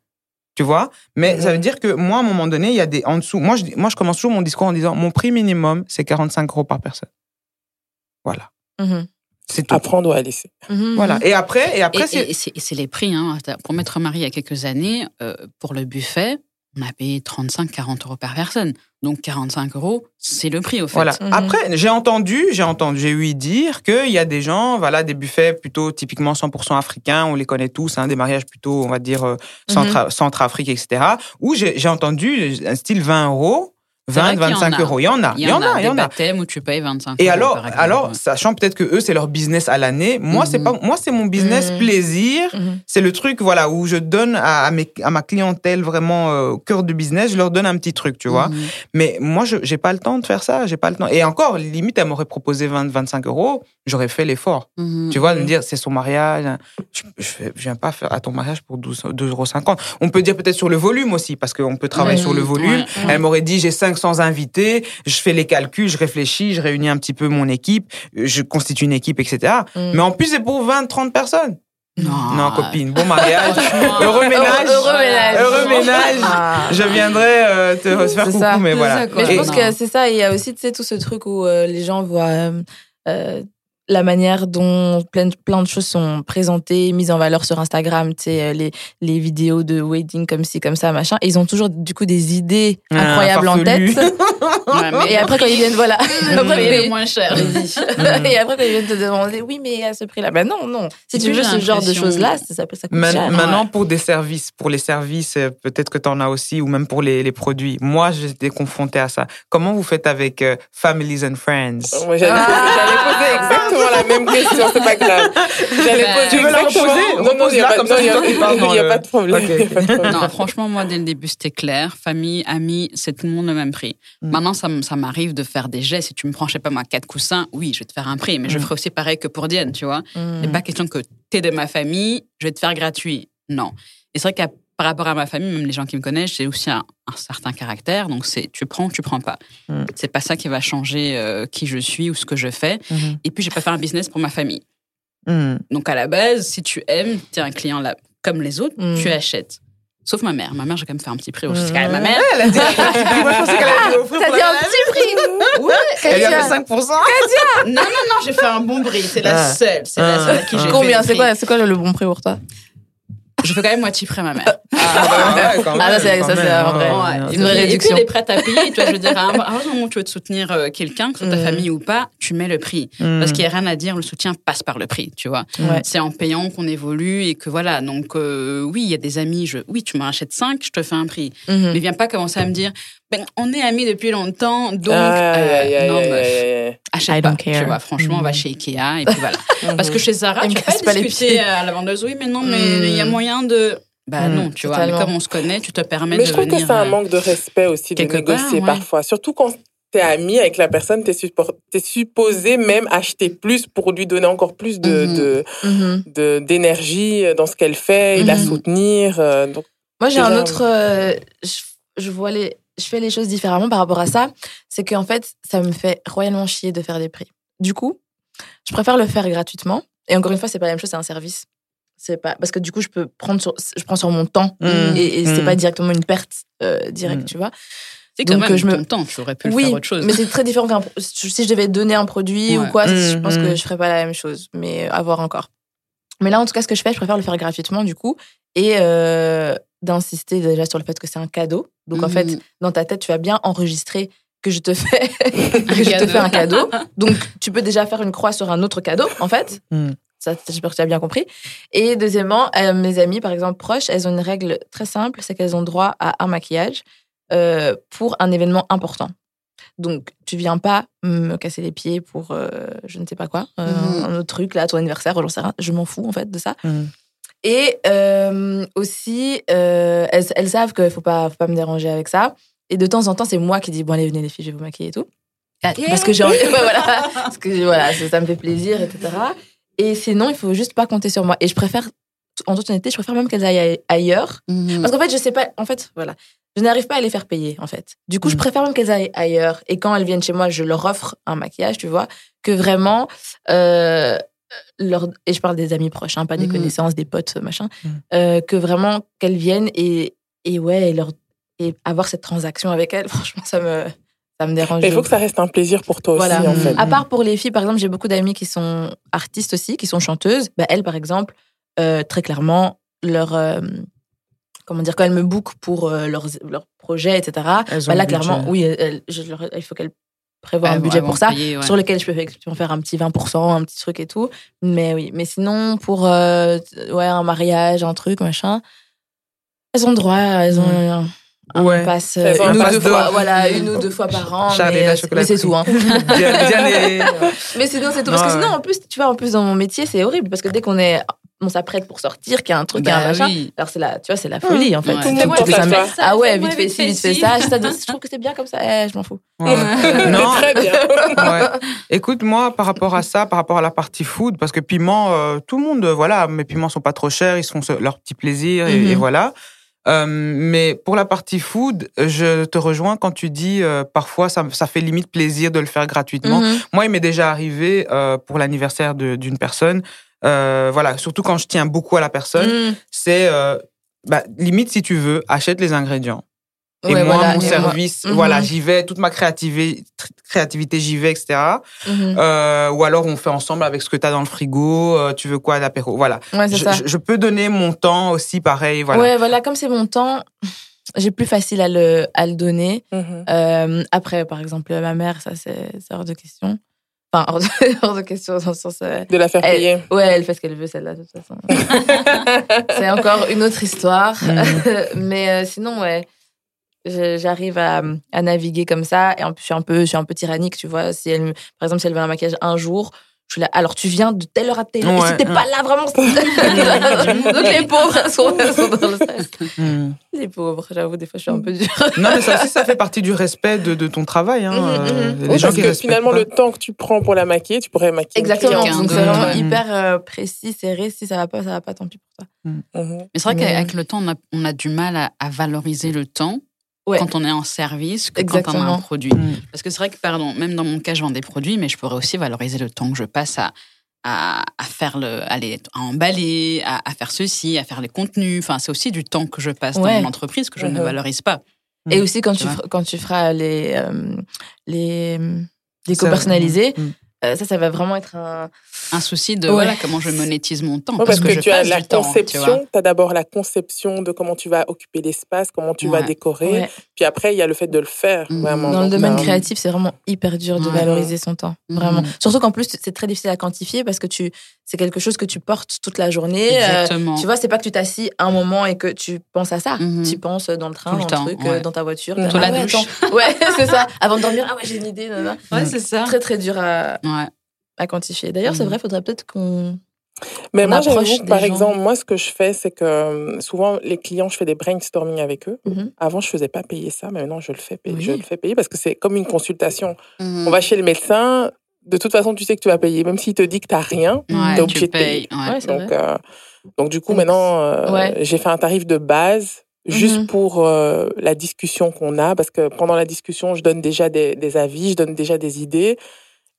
[SPEAKER 2] Tu vois? Mais ça veut dire que moi, à un moment donné, il y a des en dessous. Moi je, moi, je commence toujours mon discours en disant mon prix minimum, c'est 45 euros par personne. Voilà.
[SPEAKER 4] Mhm.
[SPEAKER 2] C'est tout.
[SPEAKER 1] Apprendre ou à laisser.
[SPEAKER 4] Mhm.
[SPEAKER 2] Voilà. Et après, et après
[SPEAKER 3] Et-
[SPEAKER 2] c'est.
[SPEAKER 3] et, et c'est et c'est les prix. Hein. Pour m'être mariée il y a quelques années, euh, pour le buffet, on a payé 35-40 euros par personne. Donc 45 euros, c'est le prix au fait.
[SPEAKER 2] Voilà.
[SPEAKER 4] Mhm.
[SPEAKER 2] Après, j'ai entendu, j'ai entendu, j'ai eu dire qu'il y a des gens, voilà, des buffets plutôt typiquement 100% africains, on les connaît tous, hein, des mariages plutôt, on va dire, euh, centra- Centrafrique, etc. Où j'ai j'ai entendu un style 20 euros, 20,
[SPEAKER 3] qu'il y en
[SPEAKER 2] 25
[SPEAKER 3] a.
[SPEAKER 2] euros. Il y en a, il y en a, il y en a.
[SPEAKER 3] où tu payes 25
[SPEAKER 2] Et
[SPEAKER 3] euros.
[SPEAKER 2] alors, alors, sachant peut-être que eux, c'est leur business à l'année, moi, c'est
[SPEAKER 3] Mhm.
[SPEAKER 2] pas, moi, c'est mon business
[SPEAKER 4] Mhm.
[SPEAKER 2] plaisir.
[SPEAKER 4] Mhm.
[SPEAKER 2] C'est le truc, voilà, où je donne à, à, mes, à ma clientèle vraiment euh, au cœur du business, je leur donne un petit truc, tu vois. Mais moi, je j'ai pas le temps de faire ça, j'ai pas le temps. Et encore, limite, elle m'aurait proposé 20, 25 euros, j'aurais fait l'effort. Tu vois, de me dire, c'est son mariage, hein. je, je, viens pas faire à ton mariage pour 12 2,50 euros. On peut dire peut-être sur le volume aussi, parce qu'on peut travailler sur le volume. Elle m'aurait dit, j'ai 500 invités, je fais les calculs, je réfléchis, je réunis un petit peu mon équipe, je constitue une équipe, etc.
[SPEAKER 4] Mhm.
[SPEAKER 2] Mais en plus, c'est pour 20, 30 personnes. Non, copine, bon mariage. Heureux ménage.
[SPEAKER 4] Heureux ménage.
[SPEAKER 2] Heureux ménage.
[SPEAKER 4] Ah.
[SPEAKER 2] Je viendrai euh, te faire coucou,
[SPEAKER 4] ça.
[SPEAKER 2] mais voilà.
[SPEAKER 3] ça.
[SPEAKER 4] Mais je pense
[SPEAKER 3] non.
[SPEAKER 4] que c'est ça. Il y a aussi, tu sais, tout ce truc où euh, les gens voient euh, la manière dont plein, de- plein de choses sont présentées, mises en valeur sur Instagram, tu sais, euh, les, les vidéos de wedding comme ci, comme ça, machin. Et ils ont toujours, du coup, des idées
[SPEAKER 2] Ah,
[SPEAKER 4] incroyables en tête.
[SPEAKER 3] Ouais,
[SPEAKER 4] Et après, quand ils viennent, voilà. après,
[SPEAKER 3] le moins cher.
[SPEAKER 2] Mm.
[SPEAKER 4] et après, quand ils viennent te demander, oui, mais à ce prix-là, ben non, non. Si tu veux ce genre de choses-là, ça, ça, ça coûte
[SPEAKER 2] Man-
[SPEAKER 4] cher.
[SPEAKER 2] Maintenant,
[SPEAKER 3] Ouais.
[SPEAKER 2] pour des services, pour les services, euh, peut-être que tu en as aussi, ou même pour les, les produits. Moi, j'étais confrontée à ça. Comment vous faites avec euh, Families and Friends?
[SPEAKER 1] Moi, j'allais
[SPEAKER 4] Ah.
[SPEAKER 1] poser exactement la même question, c'est pas grave. J'allais
[SPEAKER 3] Bah,
[SPEAKER 1] poser
[SPEAKER 3] tu veux
[SPEAKER 2] la
[SPEAKER 1] exactement-
[SPEAKER 2] reposer
[SPEAKER 1] Non, non, il n'y a il a- il a
[SPEAKER 2] le-
[SPEAKER 1] pas de problème.
[SPEAKER 2] Ok.
[SPEAKER 1] il y a pas de problème.
[SPEAKER 3] Non, franchement, moi, dès le début, c'était clair. Famille, amis, c'est tout le monde le même prix.
[SPEAKER 2] Mm.
[SPEAKER 3] Maintenant, ça, ça m'arrive de faire des gestes. Si tu me prends, je sais pas moi, quatre coussins, oui, je vais te faire un prix. Mais je
[SPEAKER 2] Mm.
[SPEAKER 3] ferai aussi pareil que pour Diane, tu vois. Il
[SPEAKER 4] Mm.
[SPEAKER 3] n'est pas question que tu es de ma famille, je vais te faire gratuit. Non. Et c'est vrai qu'à par rapport à ma famille, même les gens qui me connaissent, j'ai aussi un, un certain caractère. Donc, c'est tu prends, tu prends pas.
[SPEAKER 2] Mm.
[SPEAKER 3] C'est pas ça qui va changer euh, qui je suis ou ce que je fais.
[SPEAKER 2] Mhm.
[SPEAKER 3] Et puis, j'ai pas fait un business pour ma famille.
[SPEAKER 2] Mm.
[SPEAKER 3] Donc, à la base, si tu aimes, tu es un client là, comme les autres,
[SPEAKER 4] Mm.
[SPEAKER 3] tu achètes. Sauf ma mère. Ma mère, j'ai quand même fait un petit prix. aussi.
[SPEAKER 4] Mm.
[SPEAKER 3] C'est quand même ma mère.
[SPEAKER 2] Elle a dit, moi, je pensais qu'elle allait offrir
[SPEAKER 4] T'as
[SPEAKER 2] pour
[SPEAKER 4] dit
[SPEAKER 2] la-
[SPEAKER 4] un petit prix Ouais,
[SPEAKER 2] Elle lui a fait 5%.
[SPEAKER 3] Non, non, non, j'ai fait un bon prix. C'est la
[SPEAKER 2] Ah.
[SPEAKER 3] seule. C'est la
[SPEAKER 2] Ah.
[SPEAKER 3] seule à qui j'ai fait
[SPEAKER 4] Combien C'est quoi, c'est quoi le bon prix pour toi?
[SPEAKER 3] Je fais quand même moitié à ma mère.
[SPEAKER 2] Ah, ouais, quand
[SPEAKER 4] Ah,
[SPEAKER 2] même,
[SPEAKER 4] ça, c'est-
[SPEAKER 2] quand
[SPEAKER 4] ça,
[SPEAKER 2] même, ouais,
[SPEAKER 3] Ouais.
[SPEAKER 4] une vraie
[SPEAKER 3] et puis,
[SPEAKER 4] réduction.
[SPEAKER 3] elle est prête à payer. Tu vois, je veux dire, à un, moment où tu veux te soutenir euh, quelqu'un, que ce soit ta
[SPEAKER 4] Mm.
[SPEAKER 3] famille ou pas, tu mets le prix.
[SPEAKER 2] Mm.
[SPEAKER 3] Parce qu'il n'y a rien à dire, le soutien passe par le prix, tu vois.
[SPEAKER 4] Ouais.
[SPEAKER 3] C'est en payant qu'on évolue et que voilà. Donc, euh, oui, il y a des amis, je, oui, tu m'en achètes 5, je te fais un prix.
[SPEAKER 4] Mhm.
[SPEAKER 3] Mais viens pas commencer à me dire, ben, on est amis depuis longtemps, donc, euh,
[SPEAKER 1] aïe,
[SPEAKER 3] non, achète
[SPEAKER 4] I
[SPEAKER 3] pas.
[SPEAKER 4] don't care.
[SPEAKER 3] Tu vois, franchement, on va
[SPEAKER 4] Mm.
[SPEAKER 3] chez Ikea et puis voilà. Parce que chez Zara, tu peux pas discuter
[SPEAKER 4] pieds.
[SPEAKER 3] à la vendeuse, oui, mais non, mais
[SPEAKER 4] Mm.
[SPEAKER 3] il y a moyen de. Bah
[SPEAKER 2] Mm.
[SPEAKER 3] non, tu vois.
[SPEAKER 4] Totalement.
[SPEAKER 3] Mais comme on se connaît, tu te permets
[SPEAKER 1] Mais
[SPEAKER 3] de
[SPEAKER 1] je trouve que c'est un
[SPEAKER 3] euh,
[SPEAKER 1] manque de respect aussi de
[SPEAKER 3] quelque part,
[SPEAKER 1] négocier
[SPEAKER 3] ouais.
[SPEAKER 1] parfois. Surtout quand t'es ami avec la personne, t'es t'es supposé même acheter plus pour lui donner encore plus de, de, de- d'énergie dans ce qu'elle fait et la soutenir. euh, Donc,
[SPEAKER 4] Moi, j'ai un autre. euh, je, je vois les, je fais les choses différemment par rapport à ça. C'est qu'en fait, ça me fait royalement chier de faire des prix. Du coup, je préfère le faire gratuitement. Et encore une fois, c'est pas la même chose, c'est un service. C'est pas parce que du coup, je peux prendre sur, je prends sur mon temps
[SPEAKER 2] Mm.
[SPEAKER 4] et, et c'est
[SPEAKER 2] Mm.
[SPEAKER 4] pas directement une perte euh, directe,
[SPEAKER 2] Mm.
[SPEAKER 4] tu vois.
[SPEAKER 3] C'est quand
[SPEAKER 4] Donc,
[SPEAKER 3] même
[SPEAKER 4] je me-
[SPEAKER 3] ton temps, tu aurais pu le
[SPEAKER 4] oui,
[SPEAKER 3] faire autre chose.
[SPEAKER 4] mais c'est très différent qu'un. Si je devais donner un produit ou quoi,
[SPEAKER 2] Mm,
[SPEAKER 4] je pense que je ferais pas la même chose. Mais à voir encore. Mais là, en tout cas, ce que je fais, je préfère le faire gratuitement, du coup, et euh, d'insister déjà sur le fait que c'est un cadeau. Donc, en fait,
[SPEAKER 3] Mhm.
[SPEAKER 4] dans ta tête, tu vas bien enregistrer que je te fais, que je te fais un cadeau. Donc, tu peux déjà faire une croix sur un autre cadeau, en fait.
[SPEAKER 2] Mm.
[SPEAKER 4] Ça, j'espère que tu as bien compris. Et deuxièmement, euh, mes amies, par exemple, proches, elles ont une règle très simple, c'est qu'elles ont droit à un maquillage euh, pour un événement important. Donc, tu viens pas me casser les pieds pour euh, je ne sais pas quoi,
[SPEAKER 3] Mhm.
[SPEAKER 4] un autre truc, là, ton anniversaire, j'en sais rien. Je m'en fous, en fait, de ça.
[SPEAKER 2] Mm.
[SPEAKER 4] Et euh, aussi, euh, elles, elles savent qu'il faut pas, faut pas me déranger avec ça. Et de temps en temps, c'est moi qui dis bon allez venez les filles, je vais vous maquiller et tout, parce que j'ai envie, voilà, parce que voilà, ça, ça me fait plaisir, etc. Et sinon, il faut juste pas compter sur moi. Et je préfère, en toute honnêteté, je préfère même qu'elles aillent ailleurs,
[SPEAKER 3] Mhm.
[SPEAKER 4] parce qu'en fait, je sais pas, en fait, voilà, je n'arrive pas à les faire payer, en fait. Du coup, je
[SPEAKER 2] Mm.
[SPEAKER 4] préfère même qu'elles aillent ailleurs. Et quand elles viennent chez moi, je leur offre un maquillage, tu vois, que vraiment. Euh, leur, et je parle des amis proches, hein, pas des
[SPEAKER 3] Mhm.
[SPEAKER 4] connaissances, des potes, machin,
[SPEAKER 2] Mm.
[SPEAKER 4] euh, que vraiment qu'elles viennent et, et ouais, et, leur, et avoir cette transaction avec elles, franchement, ça me, ça me dérange.
[SPEAKER 1] il faut que ça reste un plaisir pour toi
[SPEAKER 4] Voilà.
[SPEAKER 1] aussi, en fait.
[SPEAKER 4] À part pour les filles, par exemple, j'ai beaucoup d'amis qui sont artistes aussi, qui sont chanteuses. Bah, elles, par exemple, euh, très clairement, leur. euh, comment dire, quand elles me bookent pour euh, leurs, leurs projets, etc.,
[SPEAKER 2] Elles ont
[SPEAKER 4] bah, là,
[SPEAKER 2] budget.
[SPEAKER 4] clairement, oui, elles- je leur- il faut qu'elles prévoient
[SPEAKER 3] Ouais,
[SPEAKER 4] un budget pour ça,
[SPEAKER 3] payer, ouais.
[SPEAKER 4] sur lequel je peux effectivement faire un petit 20%, un petit truc et tout. Mais oui, mais sinon, pour euh, ouais, un mariage, un truc, machin, elles ont droit, elles ont. un- un
[SPEAKER 2] Ouais.
[SPEAKER 4] passe une
[SPEAKER 1] un
[SPEAKER 4] ou deux fois, voilà, une ou deux fois par an,
[SPEAKER 2] Charlie,
[SPEAKER 4] mais, c'est tout. Hein.
[SPEAKER 2] Diane est-
[SPEAKER 4] Mais sinon, c'est tout.
[SPEAKER 2] Non,
[SPEAKER 4] Parce que sinon, en plus, tu vois, en plus, dans mon métier, c'est horrible. Parce que dès qu'on est, on s'apprête pour sortir, qu'il y a un truc, qu'il y a un
[SPEAKER 3] Bah
[SPEAKER 4] machin,
[SPEAKER 3] oui.
[SPEAKER 4] alors c'est la, tu vois, c'est la folie, en fait.
[SPEAKER 3] Ouais. Tout le
[SPEAKER 1] monde
[SPEAKER 4] ça, Ah ouais, vite fait ci, vite fait ça. Ça, Je trouve que c'est bien comme ça. Eh, je m'en fous.
[SPEAKER 2] Ouais. non,
[SPEAKER 1] Très bien.
[SPEAKER 2] Ouais. Écoute, moi, par rapport à ça, par rapport à la partie food, parce que piment, euh, tout le monde, voilà, mes piments sont pas trop chers, ils se font leur petit plaisir et,
[SPEAKER 4] Mhm.
[SPEAKER 2] et voilà. Euh, mais pour la partie food, je te rejoins quand tu dis euh, parfois ça, ça fait limite plaisir de le faire gratuitement.
[SPEAKER 4] Mhm.
[SPEAKER 2] Moi, il m'est déjà arrivé euh, pour l'anniversaire de- d'une personne. Euh, voilà, surtout quand je tiens beaucoup à la personne,
[SPEAKER 4] Mhm.
[SPEAKER 2] c'est euh, bah, limite si tu veux, achète les ingrédients. Et
[SPEAKER 4] Ouais,
[SPEAKER 2] moi,
[SPEAKER 4] voilà,
[SPEAKER 2] mon
[SPEAKER 4] et
[SPEAKER 2] service,
[SPEAKER 4] Mhm.
[SPEAKER 2] voilà, j'y vais, toute ma créativité, créativité j'y vais, etc.
[SPEAKER 4] Mhm.
[SPEAKER 2] Euh, ou alors on fait ensemble avec ce que tu as dans le frigo, euh, tu veux quoi d'apéro, voilà.
[SPEAKER 4] Ouais,
[SPEAKER 2] Je,
[SPEAKER 4] ça.
[SPEAKER 2] je- peux donner mon temps aussi, pareil, voilà.
[SPEAKER 4] Ouais, voilà, comme c'est mon temps, j'ai plus facile à le, à le donner.
[SPEAKER 1] Mhm.
[SPEAKER 4] Euh, après, par exemple, ma mère, ça, c'est c'est hors de question. Enfin, hors de, hors de question dans le sens. euh,
[SPEAKER 1] De la faire
[SPEAKER 4] Elle-
[SPEAKER 1] payer.
[SPEAKER 4] Ouais, elle fait ce qu'elle veut, celle-là, de toute façon. c'est encore une autre histoire. Mais euh, sinon, ouais, j'arrive à, à naviguer comme ça. Et en plus, je suis un peu, je suis un peu tyrannique, tu vois. Si elle, me- par exemple, si elle veut un maquillage un jour, je suis là. Alors, tu viens de telle heure à telle heure. et
[SPEAKER 2] Ouais,
[SPEAKER 4] si t'es
[SPEAKER 2] ouais.
[SPEAKER 4] pas là, vraiment. c'est- Donc, les pauvres elles sont, sont dans le stress.
[SPEAKER 2] Mm.
[SPEAKER 4] Les pauvres, j'avoue, des fois, je suis un peu dure.
[SPEAKER 2] Non, mais ça aussi, ça fait partie du respect de, de ton travail. Hein.
[SPEAKER 1] Oui,
[SPEAKER 2] gens
[SPEAKER 1] parce
[SPEAKER 2] qui
[SPEAKER 1] que finalement,
[SPEAKER 2] pas.
[SPEAKER 1] le temps que tu prends pour la maquiller, tu pourrais maquiller
[SPEAKER 4] Exactement. Donc, c'est vraiment
[SPEAKER 2] Ouais.
[SPEAKER 4] hyper euh, précis, serré. Si ça va pas, ça va pas, tant pis pour toi.
[SPEAKER 1] Mhm.
[SPEAKER 3] Mais c'est vrai qu'avec le temps, on a, on a du mal à, à valoriser le temps
[SPEAKER 4] Ouais.
[SPEAKER 3] quand on est en service que quand on a un produit.
[SPEAKER 2] Mm.
[SPEAKER 3] Parce que c'est vrai que, pardon, même dans mon cas, je vends des produits, mais je pourrais aussi valoriser le temps que je passe à, à, à faire le, aller, à emballer, à, à faire ceci, à faire les contenus. Enfin, c'est aussi du temps que je passe
[SPEAKER 4] Ouais.
[SPEAKER 3] dans mon entreprise que je ne
[SPEAKER 1] Mhm.
[SPEAKER 3] valorise pas.
[SPEAKER 4] Et
[SPEAKER 2] Mm.
[SPEAKER 4] aussi, quand
[SPEAKER 3] Tu
[SPEAKER 4] quand tu feras les, euh, les décos
[SPEAKER 2] Ça-
[SPEAKER 4] personnalisés, euh, ça, ça va vraiment être un.
[SPEAKER 3] Un souci de
[SPEAKER 4] Ouais.
[SPEAKER 3] voilà comment je monétise mon temps.
[SPEAKER 1] Ouais, parce, que,
[SPEAKER 3] je
[SPEAKER 1] tu as
[SPEAKER 3] passe
[SPEAKER 1] la
[SPEAKER 3] du temps, tu
[SPEAKER 1] conception, as d'abord la conception de comment tu vas occuper l'espace, comment tu vas décorer,
[SPEAKER 4] Ouais.
[SPEAKER 1] puis après il y a le fait de le faire.
[SPEAKER 3] Mhm.
[SPEAKER 1] Vraiment.
[SPEAKER 4] Dans le domaine
[SPEAKER 1] euh,
[SPEAKER 4] créatif, c'est vraiment hyper dur de
[SPEAKER 3] Ouais.
[SPEAKER 4] valoriser son temps. Vraiment. Surtout qu'en plus, c'est très difficile à quantifier parce que tu, c'est quelque chose que tu portes toute la journée. Euh,
[SPEAKER 3] Exactement.
[SPEAKER 4] tu vois, c'est pas que tu t'assis un moment et que tu penses à ça.
[SPEAKER 3] Mhm.
[SPEAKER 4] Tu penses dans le train,
[SPEAKER 3] Tout le
[SPEAKER 4] dans
[SPEAKER 3] temps,
[SPEAKER 4] le truc,
[SPEAKER 3] ouais.
[SPEAKER 4] euh, dans ta voiture. Là,
[SPEAKER 3] la
[SPEAKER 4] ah ouais,
[SPEAKER 3] douche.
[SPEAKER 4] attends. Ouais, c'est ça. Avant de dormir, ah ouais, j'ai une idée. nan, nan.
[SPEAKER 3] ouais, c'est ça.
[SPEAKER 4] Très, très dur à,
[SPEAKER 3] Ouais.
[SPEAKER 4] à quantifier. D'ailleurs, c'est
[SPEAKER 3] Mhm.
[SPEAKER 4] vrai, faudrait peut-être qu'on.
[SPEAKER 1] Mais
[SPEAKER 4] on
[SPEAKER 1] moi, j'avoue par
[SPEAKER 4] gens.
[SPEAKER 1] exemple, moi, ce que je fais, c'est que euh, souvent, les clients, je fais des brainstorming avec eux.
[SPEAKER 4] Mhm.
[SPEAKER 1] Avant, je faisais pas payer ça, mais maintenant, je le fais payer.
[SPEAKER 4] Oui.
[SPEAKER 1] Je le fais payer parce que c'est comme une consultation.
[SPEAKER 3] Mhm.
[SPEAKER 1] On va chez le médecin, de toute façon, tu sais que tu vas payer. Même s'il te dit que tu n'as rien,
[SPEAKER 3] Ouais,
[SPEAKER 1] t'es obligé
[SPEAKER 3] tu
[SPEAKER 1] de payer.
[SPEAKER 3] ouais.
[SPEAKER 1] Donc, euh, donc, du coup, maintenant, euh,
[SPEAKER 4] ouais.
[SPEAKER 1] j'ai fait un tarif de base juste
[SPEAKER 4] Mhm.
[SPEAKER 1] pour euh, la discussion qu'on a, parce que pendant la discussion, je donne déjà des, des avis, je donne déjà des idées,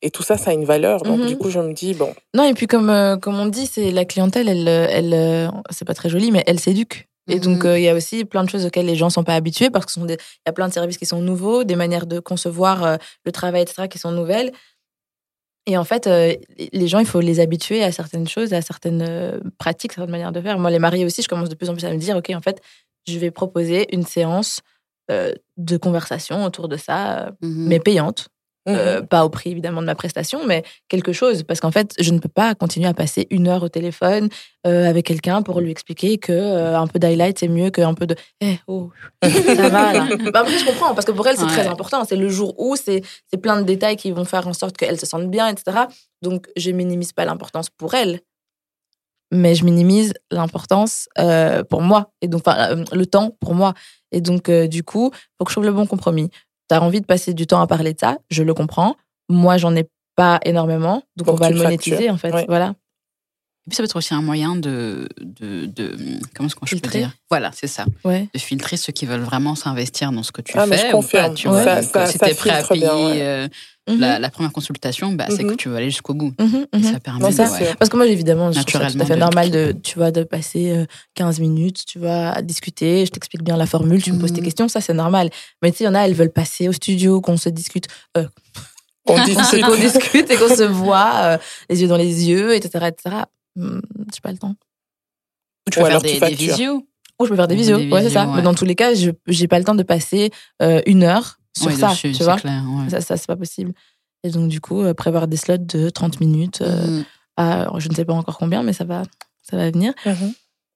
[SPEAKER 1] et tout ça, ça a une valeur. Donc,
[SPEAKER 4] Mhm.
[SPEAKER 1] du coup, je me dis, bon,
[SPEAKER 4] Non, et puis comme, euh, comme on dit, c'est la clientèle, elle, elle, euh, c'est pas très joli, mais elle s'éduque. Et donc,
[SPEAKER 3] Mhm.
[SPEAKER 4] euh, il y a aussi plein de choses auxquelles les gens sont pas habitués parce qu'il y a plein de services qui sont nouveaux, des manières de concevoir euh, le travail, etc., qui sont nouvelles. Et en fait, euh, les gens, il faut les habituer à certaines choses, à certaines euh, pratiques, certaines manières de faire. Moi, les mariés aussi, je commence de plus en plus à me dire, OK, en fait, je vais proposer une séance euh, de conversation autour de ça, euh,
[SPEAKER 3] Mhm.
[SPEAKER 4] mais payante. Euh, pas au prix évidemment de ma prestation, mais quelque chose. Parce qu'en fait, je ne peux pas continuer à passer une heure au téléphone euh, avec quelqu'un pour lui expliquer que euh, un peu d'highlight c'est mieux qu'un peu de. Eh oh, ça va là. Bah, après, je comprends parce que pour elle c'est très important. C'est le jour où c'est c'est plein de détails qui vont faire en sorte qu'elle se sente bien, etc. Donc je minimise pas l'importance pour elle, mais je minimise l'importance euh, pour moi et donc enfin, le temps pour moi. Et donc euh, du coup, faut que je trouve le bon compromis. T'as envie de passer du temps à parler de ça, je le comprends. Moi, j'en ai pas énormément, donc,
[SPEAKER 1] Donc
[SPEAKER 4] on va
[SPEAKER 1] tu
[SPEAKER 4] le monétiser
[SPEAKER 1] factures.
[SPEAKER 4] en fait.
[SPEAKER 1] Ouais.
[SPEAKER 4] Voilà.
[SPEAKER 3] Et puis ça peut être aussi un moyen de, de, de comment est-ce que je peux dire? Voilà, c'est ça,
[SPEAKER 4] Ouais.
[SPEAKER 3] de filtrer ceux qui veulent vraiment s'investir dans ce que tu
[SPEAKER 1] Ah, mais
[SPEAKER 3] fais
[SPEAKER 1] je
[SPEAKER 3] ou pas, tu
[SPEAKER 4] Ouais.
[SPEAKER 3] vois.
[SPEAKER 1] Ça- ça-
[SPEAKER 3] si
[SPEAKER 1] ça
[SPEAKER 3] t'es prêt à payer
[SPEAKER 1] bien, ouais.
[SPEAKER 3] Euh,
[SPEAKER 4] Mhm.
[SPEAKER 3] la, la première consultation, bah, c'est que
[SPEAKER 1] Mhm.
[SPEAKER 3] tu veux aller jusqu'au bout.
[SPEAKER 4] Mhm,
[SPEAKER 3] Et ça permet
[SPEAKER 1] Non,
[SPEAKER 3] de, ouais.
[SPEAKER 4] Parce que moi, évidemment, je trouve ça tout à fait
[SPEAKER 3] de-
[SPEAKER 4] normal de, tu vois, de passer euh, 15 minutes, tu vois, à discuter. Je t'explique bien la formule, tu me poses tes questions, ça c'est normal. Mais tu sais, il y en a, elles veulent passer au studio, qu'on se discute,
[SPEAKER 1] on dit
[SPEAKER 4] qu'on se- qu'on discute et qu'on se voit euh, les yeux dans les yeux, etc., etc. Hmm, J'ai pas le temps.
[SPEAKER 3] Ou tu
[SPEAKER 1] Ou
[SPEAKER 3] peux faire
[SPEAKER 1] alors
[SPEAKER 3] des, des visios.
[SPEAKER 4] Ou je peux faire des visios, ouais, c'est ça. Mais dans tous les cas, je j'ai pas le temps de passer euh, une heure sur
[SPEAKER 3] Ouais,
[SPEAKER 4] ça,
[SPEAKER 3] dessus,
[SPEAKER 4] tu
[SPEAKER 3] c'est
[SPEAKER 4] vois.
[SPEAKER 3] clair, ouais.
[SPEAKER 4] Ça, ça c'est pas possible. Et donc, du coup, euh, prévoir des slots de 30 minutes euh,
[SPEAKER 3] Mhm.
[SPEAKER 4] à, je ne sais pas encore combien, mais ça va, ça va venir.
[SPEAKER 1] Mhm.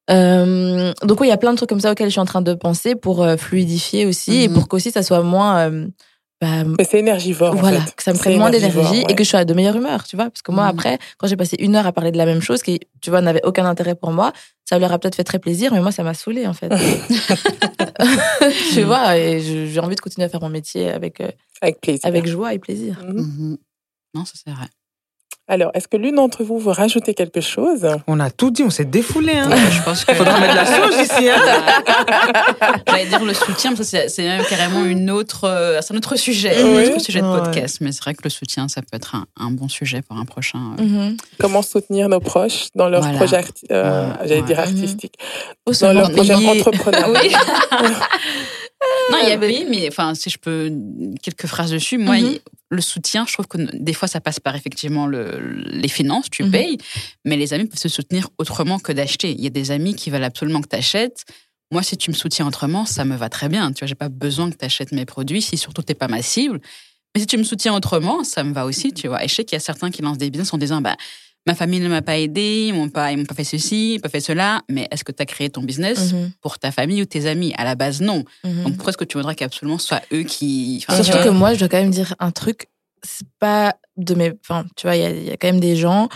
[SPEAKER 4] Euh, donc, oui, il y a plein de trucs comme ça auxquels je suis en train de penser pour euh, fluidifier aussi et
[SPEAKER 3] Mhm.
[SPEAKER 4] pour qu'aussi ça soit moins. Bah,
[SPEAKER 1] Mais c'est énergivore. en
[SPEAKER 4] voilà,
[SPEAKER 1] fait.
[SPEAKER 4] que ça me prenne moins d'énergie
[SPEAKER 1] ouais.
[SPEAKER 4] et que je sois de meilleure humeur, tu vois. Parce que moi,
[SPEAKER 3] Mhm.
[SPEAKER 4] après, quand j'ai passé une heure à parler de la même chose qui, tu vois, n'avait aucun intérêt pour moi, ça leur a peut-être fait très plaisir, mais moi, ça m'a saoulé en fait. tu vois, et j'ai envie de continuer à faire mon métier avec, euh,
[SPEAKER 1] Avec plaisir.
[SPEAKER 4] avec joie et plaisir.
[SPEAKER 1] Mhm.
[SPEAKER 3] Mhm. Non, ça c'est vrai.
[SPEAKER 1] Alors, est-ce que l'une d'entre vous veut rajouter quelque chose?
[SPEAKER 2] On a tout dit, on s'est défoulé. Hein.
[SPEAKER 3] je pense que.
[SPEAKER 2] Faudra mettre de la sauce ici. Hein.
[SPEAKER 3] J'allais dire le soutien, parce que c'est même carrément une autre, euh, c'est un autre sujet,
[SPEAKER 1] Oui.
[SPEAKER 3] un autre sujet de
[SPEAKER 2] Ouais.
[SPEAKER 3] podcast. Mais c'est vrai que le soutien, ça peut être un, un bon sujet pour un prochain. euh,
[SPEAKER 4] Mhm.
[SPEAKER 1] Comment soutenir nos proches dans leurs
[SPEAKER 3] Voilà.
[SPEAKER 1] projets, arti- euh,
[SPEAKER 3] Ouais.
[SPEAKER 1] j'allais
[SPEAKER 3] Ouais.
[SPEAKER 1] dire artistiques,
[SPEAKER 4] Ou
[SPEAKER 1] dans
[SPEAKER 4] seulement
[SPEAKER 1] leurs projets
[SPEAKER 3] liés.
[SPEAKER 1] entrepreneurs.
[SPEAKER 3] Oui. non, il y a oui, mais enfin, si je peux quelques phrases dessus, moi,
[SPEAKER 4] Mhm.
[SPEAKER 3] Le soutien, je trouve que des fois, ça passe par effectivement le, les finances, tu
[SPEAKER 4] Mhm.
[SPEAKER 3] payes, mais les amis peuvent se soutenir autrement que d'acheter. Il y a des amis qui veulent absolument que tu achètes. Moi, si tu me soutiens autrement, ça me va très bien. Tu vois, j'ai pas besoin que tu achètes mes produits si surtout t'es pas ma cible. Mais si tu me soutiens autrement, ça me va aussi, tu vois. Et je sais qu'il y a certains qui lancent des business en disant, bah, ma famille ne m'a pas aidé, ils m'ont pas, ils m'ont pas fait ceci, ils m'ont pas fait cela. Mais est-ce que tu as créé ton business
[SPEAKER 4] Mhm.
[SPEAKER 3] pour ta famille ou tes amis? À la base, non.
[SPEAKER 4] Mhm.
[SPEAKER 3] Donc pourquoi est-ce que tu voudrais qu'absolument ce soit eux qui. enfin,
[SPEAKER 4] Surtout que moi, je dois quand même dire un truc. C'est pas de mes. Enfin, tu vois, il y y a quand même des gens,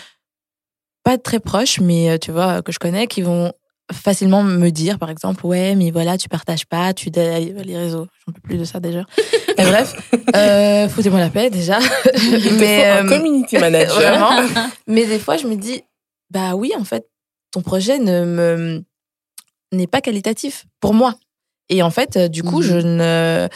[SPEAKER 4] pas très proches, mais euh, tu vois, que je connais, qui vont facilement me dire, par exemple, ouais, mais voilà, tu partages pas, tu les réseaux. J'en peux plus de ça déjà. Et bref, euh, foutez-moi la paix déjà.
[SPEAKER 1] Il te faut
[SPEAKER 4] mais
[SPEAKER 1] un
[SPEAKER 4] euh,
[SPEAKER 1] community manager.
[SPEAKER 4] vraiment. Mais des fois, je me dis, bah oui, en fait, ton projet ne me n'est pas qualitatif pour moi. Et en fait, euh, du coup,
[SPEAKER 3] Mhm.
[SPEAKER 4] je ne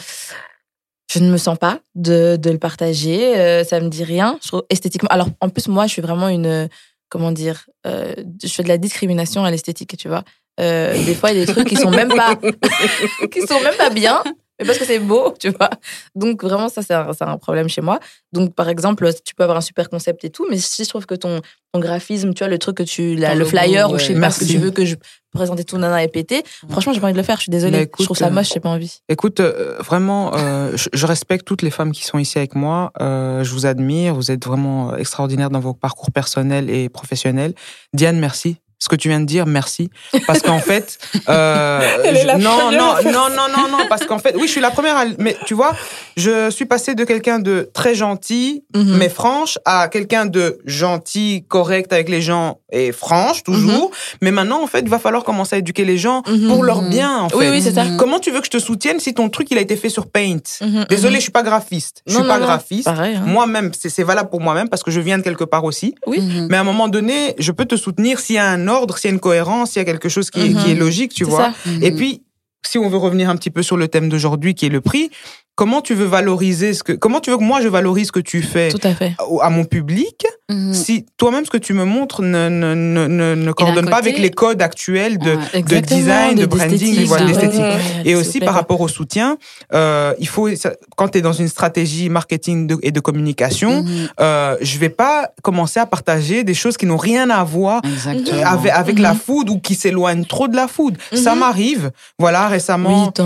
[SPEAKER 4] je ne me sens pas de, de le partager. euh, ça me dit rien. Je trouve esthétiquement. Alors, en plus, moi, je suis vraiment une comment dire. euh, je fais de la discrimination à l'esthétique, tu vois. Euh, des fois, il y a des trucs qui sont même pas qui sont même pas bien. Mais parce que c'est beau, tu vois. Donc, vraiment, ça, c'est un, un problème chez moi. Donc, par exemple, tu peux avoir un super concept et tout, mais si je trouve que ton, ton graphisme, tu vois, le truc que tu. la- le
[SPEAKER 3] logo,
[SPEAKER 4] flyer, ou je sais pas ce que tu veux que je présente et tout, nana, et pété, franchement, j'ai pas envie de le faire, je suis désolée.
[SPEAKER 2] Écoute,
[SPEAKER 4] je trouve ça
[SPEAKER 2] euh,
[SPEAKER 4] moche, j'ai pas envie.
[SPEAKER 2] Écoute, euh, vraiment, euh, je, je respecte toutes les femmes qui sont ici avec moi. Euh, je vous admire. Vous êtes vraiment extraordinaires dans vos parcours personnels et professionnels. Diane, merci. Ce que tu viens de dire, merci. Parce qu'en fait, euh, je- non, non, non, non, non, non, parce qu'en fait, oui, je suis la première. À, mais tu vois, je suis passée de quelqu'un de très gentil,
[SPEAKER 4] Mhm.
[SPEAKER 2] mais franche, à quelqu'un de gentil, correct avec les gens et franche toujours. Mais maintenant, en fait, il va falloir commencer à éduquer les gens
[SPEAKER 4] Mhm.
[SPEAKER 2] pour leur bien. En fait.
[SPEAKER 4] Oui, oui, c'est ça.
[SPEAKER 3] Mhm.
[SPEAKER 2] Comment tu veux que je te soutienne si ton truc il a été fait sur Paint?
[SPEAKER 4] Mhm,
[SPEAKER 2] Désolé,
[SPEAKER 4] mhm.
[SPEAKER 2] je suis pas graphiste. Je
[SPEAKER 4] Non,
[SPEAKER 2] suis
[SPEAKER 4] non,
[SPEAKER 2] pas
[SPEAKER 4] non,
[SPEAKER 2] graphiste.
[SPEAKER 4] Hein.
[SPEAKER 2] Moi-même, c'est valable pour moi-même parce que je viens de quelque part aussi.
[SPEAKER 4] Oui.
[SPEAKER 3] Mhm.
[SPEAKER 2] Mais à un moment donné, je peux te soutenir s'il y a un ordre, s'il y a une cohérence, s'il y a quelque chose qui, est,
[SPEAKER 4] Mhm.
[SPEAKER 2] qui est logique, tu vois.
[SPEAKER 4] ça.
[SPEAKER 3] Mhm.
[SPEAKER 2] Et puis, si on veut revenir un petit peu sur le thème d'aujourd'hui, qui est le prix, comment tu veux valoriser ce que, comment tu veux que moi je valorise ce que tu fais
[SPEAKER 4] Tout à fait.
[SPEAKER 2] à mon public
[SPEAKER 3] Mhm.
[SPEAKER 2] si toi-même ce que tu me montres ne, ne, ne, ne, ne coordonne pas
[SPEAKER 3] côté-
[SPEAKER 2] avec les codes actuels de.
[SPEAKER 4] Exactement,
[SPEAKER 2] design, de branding, voilà,
[SPEAKER 4] de-
[SPEAKER 2] d'esthétique.
[SPEAKER 4] Ouais,
[SPEAKER 2] Et aussi par rapport au soutien, euh, il faut quand tu es dans une stratégie marketing de- et de communication,
[SPEAKER 3] Mhm.
[SPEAKER 2] euh, je vais pas commencer à partager des choses qui n'ont rien à voir
[SPEAKER 3] Exactement.
[SPEAKER 2] avec, avec
[SPEAKER 4] Mhm.
[SPEAKER 2] la food ou qui s'éloignent trop de la food. Ça
[SPEAKER 4] Mhm.
[SPEAKER 2] m'arrive, voilà, récemment,
[SPEAKER 4] Oui,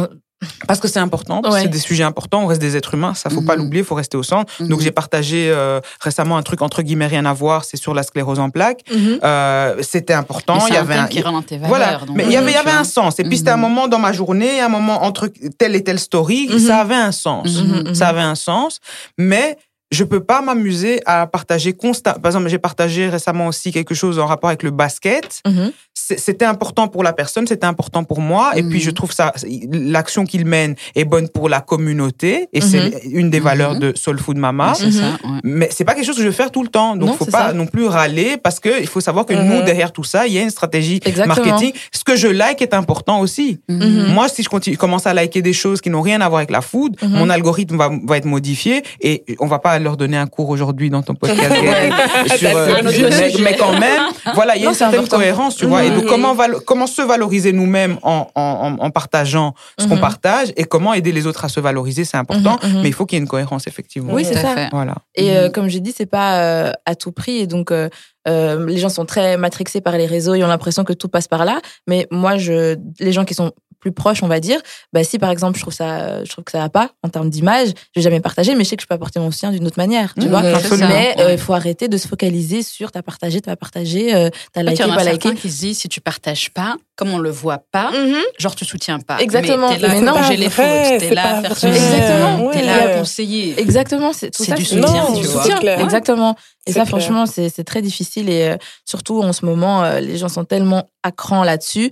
[SPEAKER 2] parce que c'est important,
[SPEAKER 4] Ouais.
[SPEAKER 2] c'est des sujets importants, on reste des êtres humains, ça faut pas
[SPEAKER 3] Mhm.
[SPEAKER 2] l'oublier, faut rester au centre. Donc
[SPEAKER 3] Mhm.
[SPEAKER 2] j'ai partagé euh, récemment un truc entre guillemets rien à voir, c'est sur la sclérose en plaques.
[SPEAKER 4] Mhm.
[SPEAKER 2] Euh, c'était important, il y
[SPEAKER 3] un
[SPEAKER 2] avait un,
[SPEAKER 3] qui rentre dans tes valeurs.
[SPEAKER 2] voilà,
[SPEAKER 3] donc,
[SPEAKER 2] mais il y avait, il y avait un sens. Et puis c'était un moment dans ma journée, un moment entre telle et telle story, ça avait un sens. Ça avait un sens, mais je peux pas m'amuser à partager constant. Par exemple, j'ai partagé récemment aussi quelque chose en rapport avec le basket.
[SPEAKER 4] Mhm.
[SPEAKER 2] C'était important pour la personne, c'était important pour moi. Et puis
[SPEAKER 3] Mhm.
[SPEAKER 2] je trouve ça, l'action qu'il mène est bonne pour la communauté. Et
[SPEAKER 4] Mhm.
[SPEAKER 2] c'est une des
[SPEAKER 3] Mhm.
[SPEAKER 2] valeurs de Soul Food Mama.
[SPEAKER 4] Mhm.
[SPEAKER 3] ça, ouais.
[SPEAKER 2] Mais c'est pas quelque chose que je vais faire tout le temps. Donc,
[SPEAKER 4] Non,
[SPEAKER 2] faut pas
[SPEAKER 4] ça.
[SPEAKER 2] non plus râler parce que il faut savoir que
[SPEAKER 1] Mhm.
[SPEAKER 2] nous, derrière tout ça, il y a une stratégie
[SPEAKER 4] Exactement.
[SPEAKER 2] marketing. Ce que je like est important aussi.
[SPEAKER 4] Mhm.
[SPEAKER 2] Moi, si je continue, commence à liker des choses qui n'ont rien à voir avec la food,
[SPEAKER 4] Mhm.
[SPEAKER 2] mon algorithme va, va être modifié et on va pas leur donner un cours aujourd'hui dans ton podcast sur, euh, mais, mais quand même, voilà, il y a
[SPEAKER 4] Non,
[SPEAKER 2] une certaine
[SPEAKER 4] important.
[SPEAKER 2] cohérence, tu vois. Et donc,
[SPEAKER 1] Mhm.
[SPEAKER 2] comment, valo- comment se valoriser nous-mêmes en, en, en- en partageant ce qu'on
[SPEAKER 4] Mhm.
[SPEAKER 2] partage et comment aider les autres à se valoriser, c'est important.
[SPEAKER 4] Mhm, mhm.
[SPEAKER 2] Mais il faut qu'il y ait une cohérence, effectivement.
[SPEAKER 4] Oui, c'est ça.
[SPEAKER 3] fait.
[SPEAKER 2] Voilà.
[SPEAKER 4] Et euh,
[SPEAKER 3] Mhm.
[SPEAKER 4] comme j'ai dit, c'est pas euh, à tout prix. Et donc, euh, euh, les gens sont très matrixés par les réseaux et ont l'impression que tout passe par là. Mais moi, je, les gens qui sont plus proches, on va dire, bah si par exemple je trouve ça, je trouve que ça va pas en termes d'image, je vais jamais partager, mais je sais que je peux apporter mon soutien d'une autre manière, tu
[SPEAKER 3] Mhm,
[SPEAKER 4] vois. Mais euh,
[SPEAKER 3] ouais.
[SPEAKER 4] il faut arrêter de se focaliser sur t'as partagé, t'as pas partagé, euh, t'as liké,
[SPEAKER 3] y en a
[SPEAKER 4] pas liké.
[SPEAKER 3] qui se disent si tu partages pas, comme on le voit pas,
[SPEAKER 4] Mhm.
[SPEAKER 3] genre tu soutiens pas.
[SPEAKER 4] Exactement.
[SPEAKER 3] Mais là
[SPEAKER 4] non,
[SPEAKER 1] c'est
[SPEAKER 3] les fautes, t'es là à faire ceci,
[SPEAKER 4] Exactement.
[SPEAKER 3] t'es là
[SPEAKER 1] Ouais.
[SPEAKER 3] à conseiller.
[SPEAKER 4] Exactement, c'est tout
[SPEAKER 3] C'est
[SPEAKER 4] ça.
[SPEAKER 3] du soutien,
[SPEAKER 4] c'est
[SPEAKER 1] tu vois. clair.
[SPEAKER 4] Exactement. Et ça,
[SPEAKER 1] clair.
[SPEAKER 4] franchement, c'est très difficile. Et euh, surtout en ce moment, euh, les gens sont tellement à cran là-dessus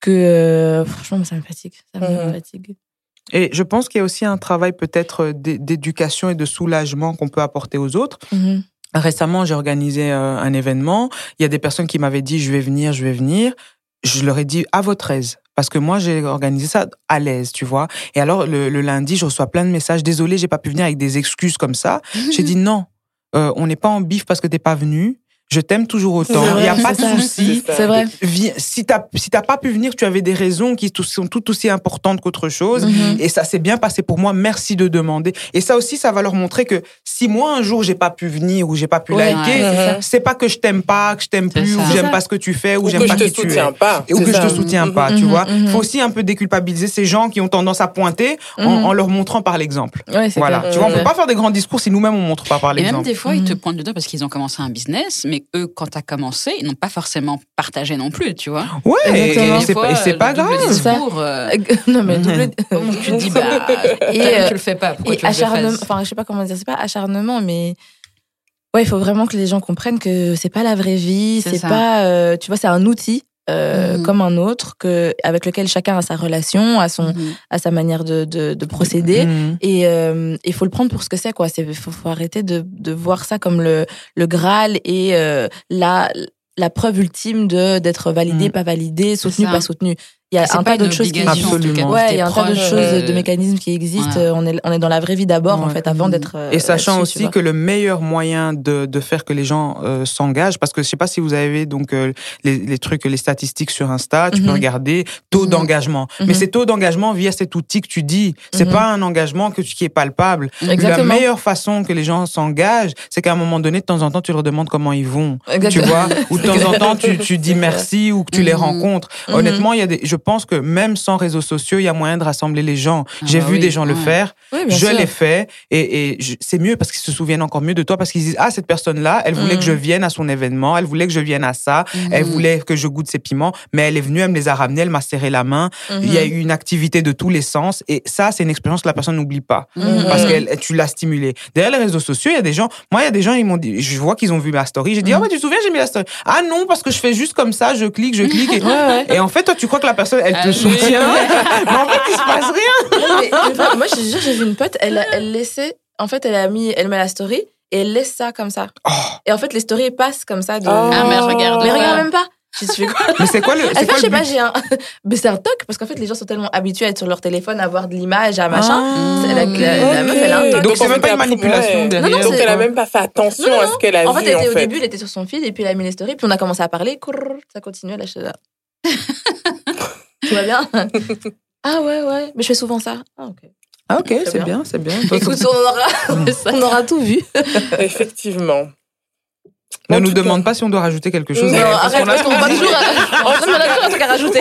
[SPEAKER 4] que euh, franchement, ça me fatigue. Ça me
[SPEAKER 1] Mhm.
[SPEAKER 4] fatigue.
[SPEAKER 2] Et je pense qu'il y a aussi un travail peut-être d'é- d'éducation et de soulagement qu'on peut apporter aux autres.
[SPEAKER 4] Mhm.
[SPEAKER 2] Récemment, j'ai organisé euh, un événement. Il y a des personnes qui m'avaient dit je vais venir, je vais venir. Je leur ai dit à votre aise. Parce que moi, j'ai organisé ça à l'aise, tu vois. Et alors, le, le lundi, je reçois plein de messages. Désolé, j'ai pas pu venir avec des excuses comme ça. J'ai dit non. Euh, on n'est pas en bif parce que t'es pas venu. Je t'aime toujours autant. Il n'y a pas de souci.
[SPEAKER 4] C'est vrai.
[SPEAKER 2] Si t'as si t'as pas pu venir, tu avais des raisons qui sont tout aussi importantes qu'autre chose.
[SPEAKER 4] Mhm.
[SPEAKER 2] Et ça s'est bien passé pour moi. Merci de demander. Et ça aussi, ça va leur montrer que si moi un jour j'ai pas pu venir ou j'ai pas pu
[SPEAKER 4] Ouais,
[SPEAKER 2] liker,
[SPEAKER 4] ouais, c'est
[SPEAKER 2] pas que je t'aime pas, que je t'aime plus,
[SPEAKER 3] ça.
[SPEAKER 2] ou que j'aime pas ce que tu fais, ou
[SPEAKER 1] Ou
[SPEAKER 2] j'aime
[SPEAKER 1] que
[SPEAKER 2] pas
[SPEAKER 1] je
[SPEAKER 2] qui
[SPEAKER 1] te
[SPEAKER 2] tu es.
[SPEAKER 1] soutiens pas.
[SPEAKER 2] Et ou que je
[SPEAKER 1] ça.
[SPEAKER 2] te soutiens pas, tu
[SPEAKER 4] Mhm,
[SPEAKER 2] vois.
[SPEAKER 4] mhm.
[SPEAKER 2] Faut aussi un peu déculpabiliser ces gens qui ont tendance à pointer en, en leur montrant par l'exemple.
[SPEAKER 4] Ouais, c'est
[SPEAKER 2] Voilà.
[SPEAKER 4] clair.
[SPEAKER 2] Tu vois, on peut pas faire des grands discours si nous-mêmes on montre pas par
[SPEAKER 3] Et même
[SPEAKER 2] l'exemple.
[SPEAKER 3] des fois, ils te pointent du doigt parce qu'ils ont commencé un business, mais eux, quand tu as commencé, ils n'ont pas forcément partagé non plus, tu vois.
[SPEAKER 2] Ouais, et
[SPEAKER 4] Exactement.
[SPEAKER 2] et c'est pas, et c'est pas grave.
[SPEAKER 3] Discours, euh,
[SPEAKER 4] non, mais double.
[SPEAKER 3] tu dis, bah,
[SPEAKER 4] Et,
[SPEAKER 3] et,
[SPEAKER 4] euh,
[SPEAKER 3] tu le fais pas. Pourquoi
[SPEAKER 4] Et
[SPEAKER 3] tu
[SPEAKER 4] acharnement, enfin, je sais pas comment dire, c'est pas acharnement, mais ouais, il faut vraiment que les gens comprennent que c'est pas la vraie vie,
[SPEAKER 3] C'est
[SPEAKER 4] pas, euh, tu vois, c'est un outil. Euh,
[SPEAKER 3] Mhm.
[SPEAKER 4] comme un autre que avec lequel chacun a sa relation a son
[SPEAKER 3] Mhm.
[SPEAKER 4] a sa manière de de, de procéder
[SPEAKER 2] Mhm.
[SPEAKER 4] et il faut le prendre pour ce que c'est quoi c'est faut, faut arrêter de de voir ça comme le le graal et euh, la la preuve ultime de d'être validé pas validé soutenu pas soutenu il y a un
[SPEAKER 3] pas
[SPEAKER 4] tas d'autres choses qui
[SPEAKER 2] Absolument.
[SPEAKER 4] Ouais, il y a un tas d'autres choses, de mécanismes qui existent. On, est, on est dans la vraie vie d'abord, en fait, avant
[SPEAKER 3] Mhm.
[SPEAKER 4] d'être. euh,
[SPEAKER 2] Et sachant aussi que le meilleur moyen de, de faire que les gens euh, s'engagent, parce que je sais pas si vous avez donc euh, les, les trucs, les statistiques sur Insta, tu peux
[SPEAKER 4] Mhm.
[SPEAKER 2] regarder taux
[SPEAKER 3] Mhm.
[SPEAKER 2] d'engagement. Mais
[SPEAKER 4] Mhm.
[SPEAKER 2] c'est taux d'engagement via cet outil que tu dis. C'est pas un engagement que tu, qui est palpable.
[SPEAKER 4] Exactement.
[SPEAKER 2] La meilleure façon que les gens s'engagent, c'est qu'à un moment donné, de temps en temps, tu leur demandes comment ils vont.
[SPEAKER 4] Exactement.
[SPEAKER 2] Tu vois, ou de temps en temps, tu, tu dis merci ou que tu les rencontres. Honnêtement, il y a des, je pense que même sans réseaux sociaux, il y a moyen de rassembler les gens.
[SPEAKER 3] Ah
[SPEAKER 2] J'ai
[SPEAKER 3] bah
[SPEAKER 2] vu
[SPEAKER 3] oui,
[SPEAKER 2] des gens le faire.
[SPEAKER 4] Oui,
[SPEAKER 2] je l'ai fait et, c'est mieux parce qu'ils se souviennent encore mieux de toi parce qu'ils disent ah cette personne là elle voulait que je vienne à son événement elle voulait que je vienne à ça elle
[SPEAKER 3] Mhm.
[SPEAKER 2] voulait que je goûte ses piments mais elle est venue elle me les a ramenés elle m'a serré la main
[SPEAKER 4] Mhm.
[SPEAKER 2] il y a eu une activité de tous les sens et ça c'est une expérience que la personne n'oublie pas
[SPEAKER 3] Mhm.
[SPEAKER 2] parce que tu l'as stimulé derrière les réseaux sociaux il y a des gens moi il y a des gens ils m'ont dit je vois qu'ils ont vu ma story j'ai dit
[SPEAKER 4] Mhm.
[SPEAKER 2] ah ouais tu te souviens j'ai mis la story? Ah non parce que je fais juste comme ça je clique je clique et,
[SPEAKER 4] Ouais, ouais.
[SPEAKER 2] et en fait toi tu crois que la personne elle
[SPEAKER 3] Ah
[SPEAKER 2] te
[SPEAKER 3] oui.
[SPEAKER 2] soutient mais en fait il se passe rien
[SPEAKER 4] Non, mais, moi, je te jure, j'ai vu une pote, elle, a- elle laissait. En fait, elle a mis, elle met la story et elle laisse ça comme ça.
[SPEAKER 2] Oh.
[SPEAKER 4] Et en fait, les stories passent comme ça. De...
[SPEAKER 3] Ah, mais regarde
[SPEAKER 4] Mais regarde même pas. Je fais quoi
[SPEAKER 2] mais c'est quoi le
[SPEAKER 4] Elle
[SPEAKER 2] c'est
[SPEAKER 4] fait,
[SPEAKER 2] quoi
[SPEAKER 4] je sais pas,
[SPEAKER 2] but
[SPEAKER 4] j'ai un. Mais c'est un toc parce qu'en fait, les gens sont tellement habitués à être sur leur téléphone, à voir de l'image, à machin.
[SPEAKER 2] Ah.
[SPEAKER 4] La, la- la meuf, elle a un toc.
[SPEAKER 2] Donc c'est même
[SPEAKER 1] fait,
[SPEAKER 2] pas une
[SPEAKER 1] elle
[SPEAKER 2] manipulation
[SPEAKER 1] ouais.
[SPEAKER 2] derrière.
[SPEAKER 4] Non, non,
[SPEAKER 1] Donc elle a même pas fait attention
[SPEAKER 4] Non, non,
[SPEAKER 1] à ce qu'elle a
[SPEAKER 4] En
[SPEAKER 1] vu
[SPEAKER 4] fait, elle était,
[SPEAKER 1] en
[SPEAKER 4] au
[SPEAKER 1] fait.
[SPEAKER 4] début, elle était sur son feed et puis elle a mis les stories, puis on a commencé à parler, ça je suis là. Tout va bien Ah ouais, ouais, mais je fais souvent ça. Ah, ok.
[SPEAKER 2] Ah ok, c'est
[SPEAKER 4] bien.
[SPEAKER 2] bien, c'est bien.
[SPEAKER 4] Écoute, on aura, on aura tout vu.
[SPEAKER 1] Effectivement.
[SPEAKER 2] Ne nous
[SPEAKER 1] tout cas-
[SPEAKER 2] demande pas si on doit rajouter quelque chose.
[SPEAKER 4] Non,
[SPEAKER 2] parce
[SPEAKER 4] arrête,
[SPEAKER 2] qu'on a
[SPEAKER 4] parce qu'on va
[SPEAKER 2] tout dit.
[SPEAKER 4] toujours, on a toujours un truc à rajouter.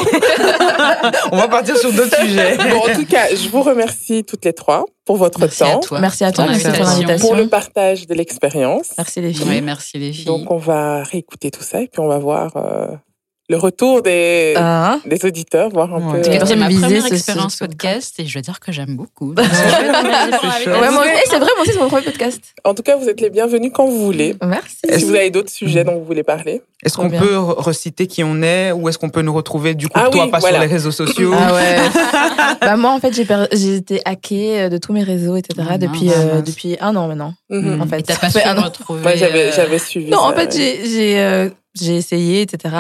[SPEAKER 2] On va partir sur d'autres sujets.
[SPEAKER 1] Bon, en tout cas, je vous remercie toutes les trois pour votre
[SPEAKER 3] Merci à
[SPEAKER 1] temps,
[SPEAKER 3] toi.
[SPEAKER 4] Merci à toi,
[SPEAKER 3] Pour
[SPEAKER 4] merci pour
[SPEAKER 3] l'invitation.
[SPEAKER 4] l'invitation.
[SPEAKER 1] pour le partage de l'expérience.
[SPEAKER 4] Merci les filles.
[SPEAKER 3] Oui, merci les filles.
[SPEAKER 1] Donc, on va réécouter tout ça et puis on va voir euh, le retour des,
[SPEAKER 4] Ah,
[SPEAKER 1] des auditeurs, voir un
[SPEAKER 2] Ouais.
[SPEAKER 1] peu.
[SPEAKER 4] Personne
[SPEAKER 3] ma première
[SPEAKER 4] ce-
[SPEAKER 3] expérience
[SPEAKER 4] ce-
[SPEAKER 3] podcast et je veux dire que j'aime beaucoup.
[SPEAKER 4] eh, c'est vrai, moi aussi, c'est mon premier podcast.
[SPEAKER 1] En tout cas, vous êtes les bienvenus quand vous voulez.
[SPEAKER 4] Merci.
[SPEAKER 1] Si vous avez d'autres sujets dont vous voulez parler.
[SPEAKER 2] Est-ce qu'on peut re- reciter qui on est ou est-ce qu'on peut nous retrouver du coup
[SPEAKER 1] Ah
[SPEAKER 2] toi
[SPEAKER 1] oui,
[SPEAKER 2] pas
[SPEAKER 1] voilà.
[SPEAKER 2] sur les réseaux sociaux?
[SPEAKER 4] Ah ouais. bah moi en fait j'ai per- j'ai été hackée euh, de tous mes réseaux etc
[SPEAKER 3] Ah,
[SPEAKER 4] depuis
[SPEAKER 3] mince.
[SPEAKER 4] euh, depuis un an maintenant
[SPEAKER 1] Mhm.
[SPEAKER 4] en fait.
[SPEAKER 3] Et t'as pas su
[SPEAKER 4] fait un an.
[SPEAKER 3] retrouver.
[SPEAKER 1] Moi, j'avais,
[SPEAKER 3] euh,
[SPEAKER 1] j'avais suivi.
[SPEAKER 4] Non
[SPEAKER 1] ça,
[SPEAKER 4] en fait
[SPEAKER 1] ouais.
[SPEAKER 4] j'ai essayé etc.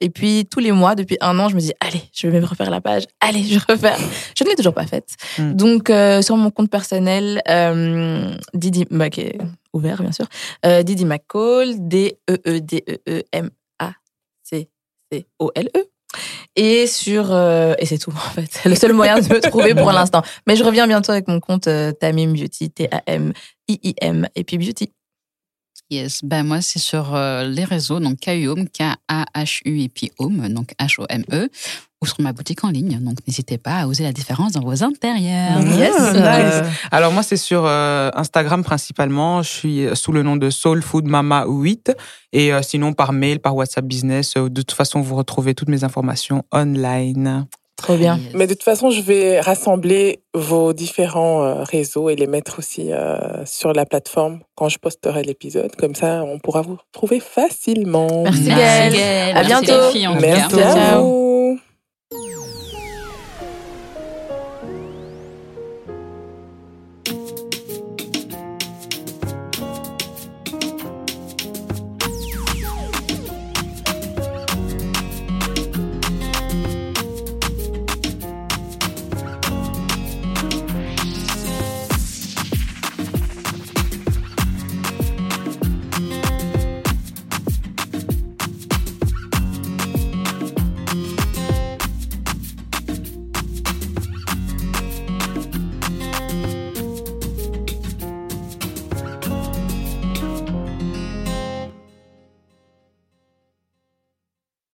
[SPEAKER 4] Et puis tous les mois depuis un an je me dis allez je vais me refaire la page allez je refaire. Je ne l'ai toujours pas faite.
[SPEAKER 2] Mm.
[SPEAKER 4] Donc euh, sur mon compte personnel euh, Didi bah, qui est ouvert bien sûr euh, Didi McCall D E E D E E M A C C O L E. Et sur et c'est tout en fait. Le seul moyen de me trouver pour l'instant. Mais je reviens bientôt avec mon compte Tamim Beauty T A M I I M et puis Beauty.
[SPEAKER 3] Yes, ben moi c'est sur euh, les réseaux, donc KUHOME, K-A-H-U et puis Home, donc H-O-M-E, ou sur ma boutique en ligne. Donc n'hésitez pas à oser la différence dans vos intérieurs.
[SPEAKER 2] Mhm.
[SPEAKER 4] Yes.
[SPEAKER 2] Euh, alors moi c'est sur euh, Instagram principalement. Je suis sous le nom de Soul Food Mama 8 et euh, sinon par mail, par WhatsApp Business. euh, de toute façon vous retrouvez toutes mes informations online.
[SPEAKER 4] Trop bien.
[SPEAKER 3] Yes.
[SPEAKER 1] Mais de toute façon, je vais rassembler vos différents euh, réseaux et les mettre aussi euh, sur la plateforme quand je posterai l'épisode. Comme ça, on pourra vous retrouver facilement.
[SPEAKER 4] Merci,
[SPEAKER 3] Merci
[SPEAKER 4] Gaëlle.
[SPEAKER 3] Gaëlle.
[SPEAKER 4] À
[SPEAKER 3] Merci
[SPEAKER 4] bientôt.
[SPEAKER 3] les filles en tout
[SPEAKER 1] Merci à
[SPEAKER 4] Ciao.
[SPEAKER 1] vous.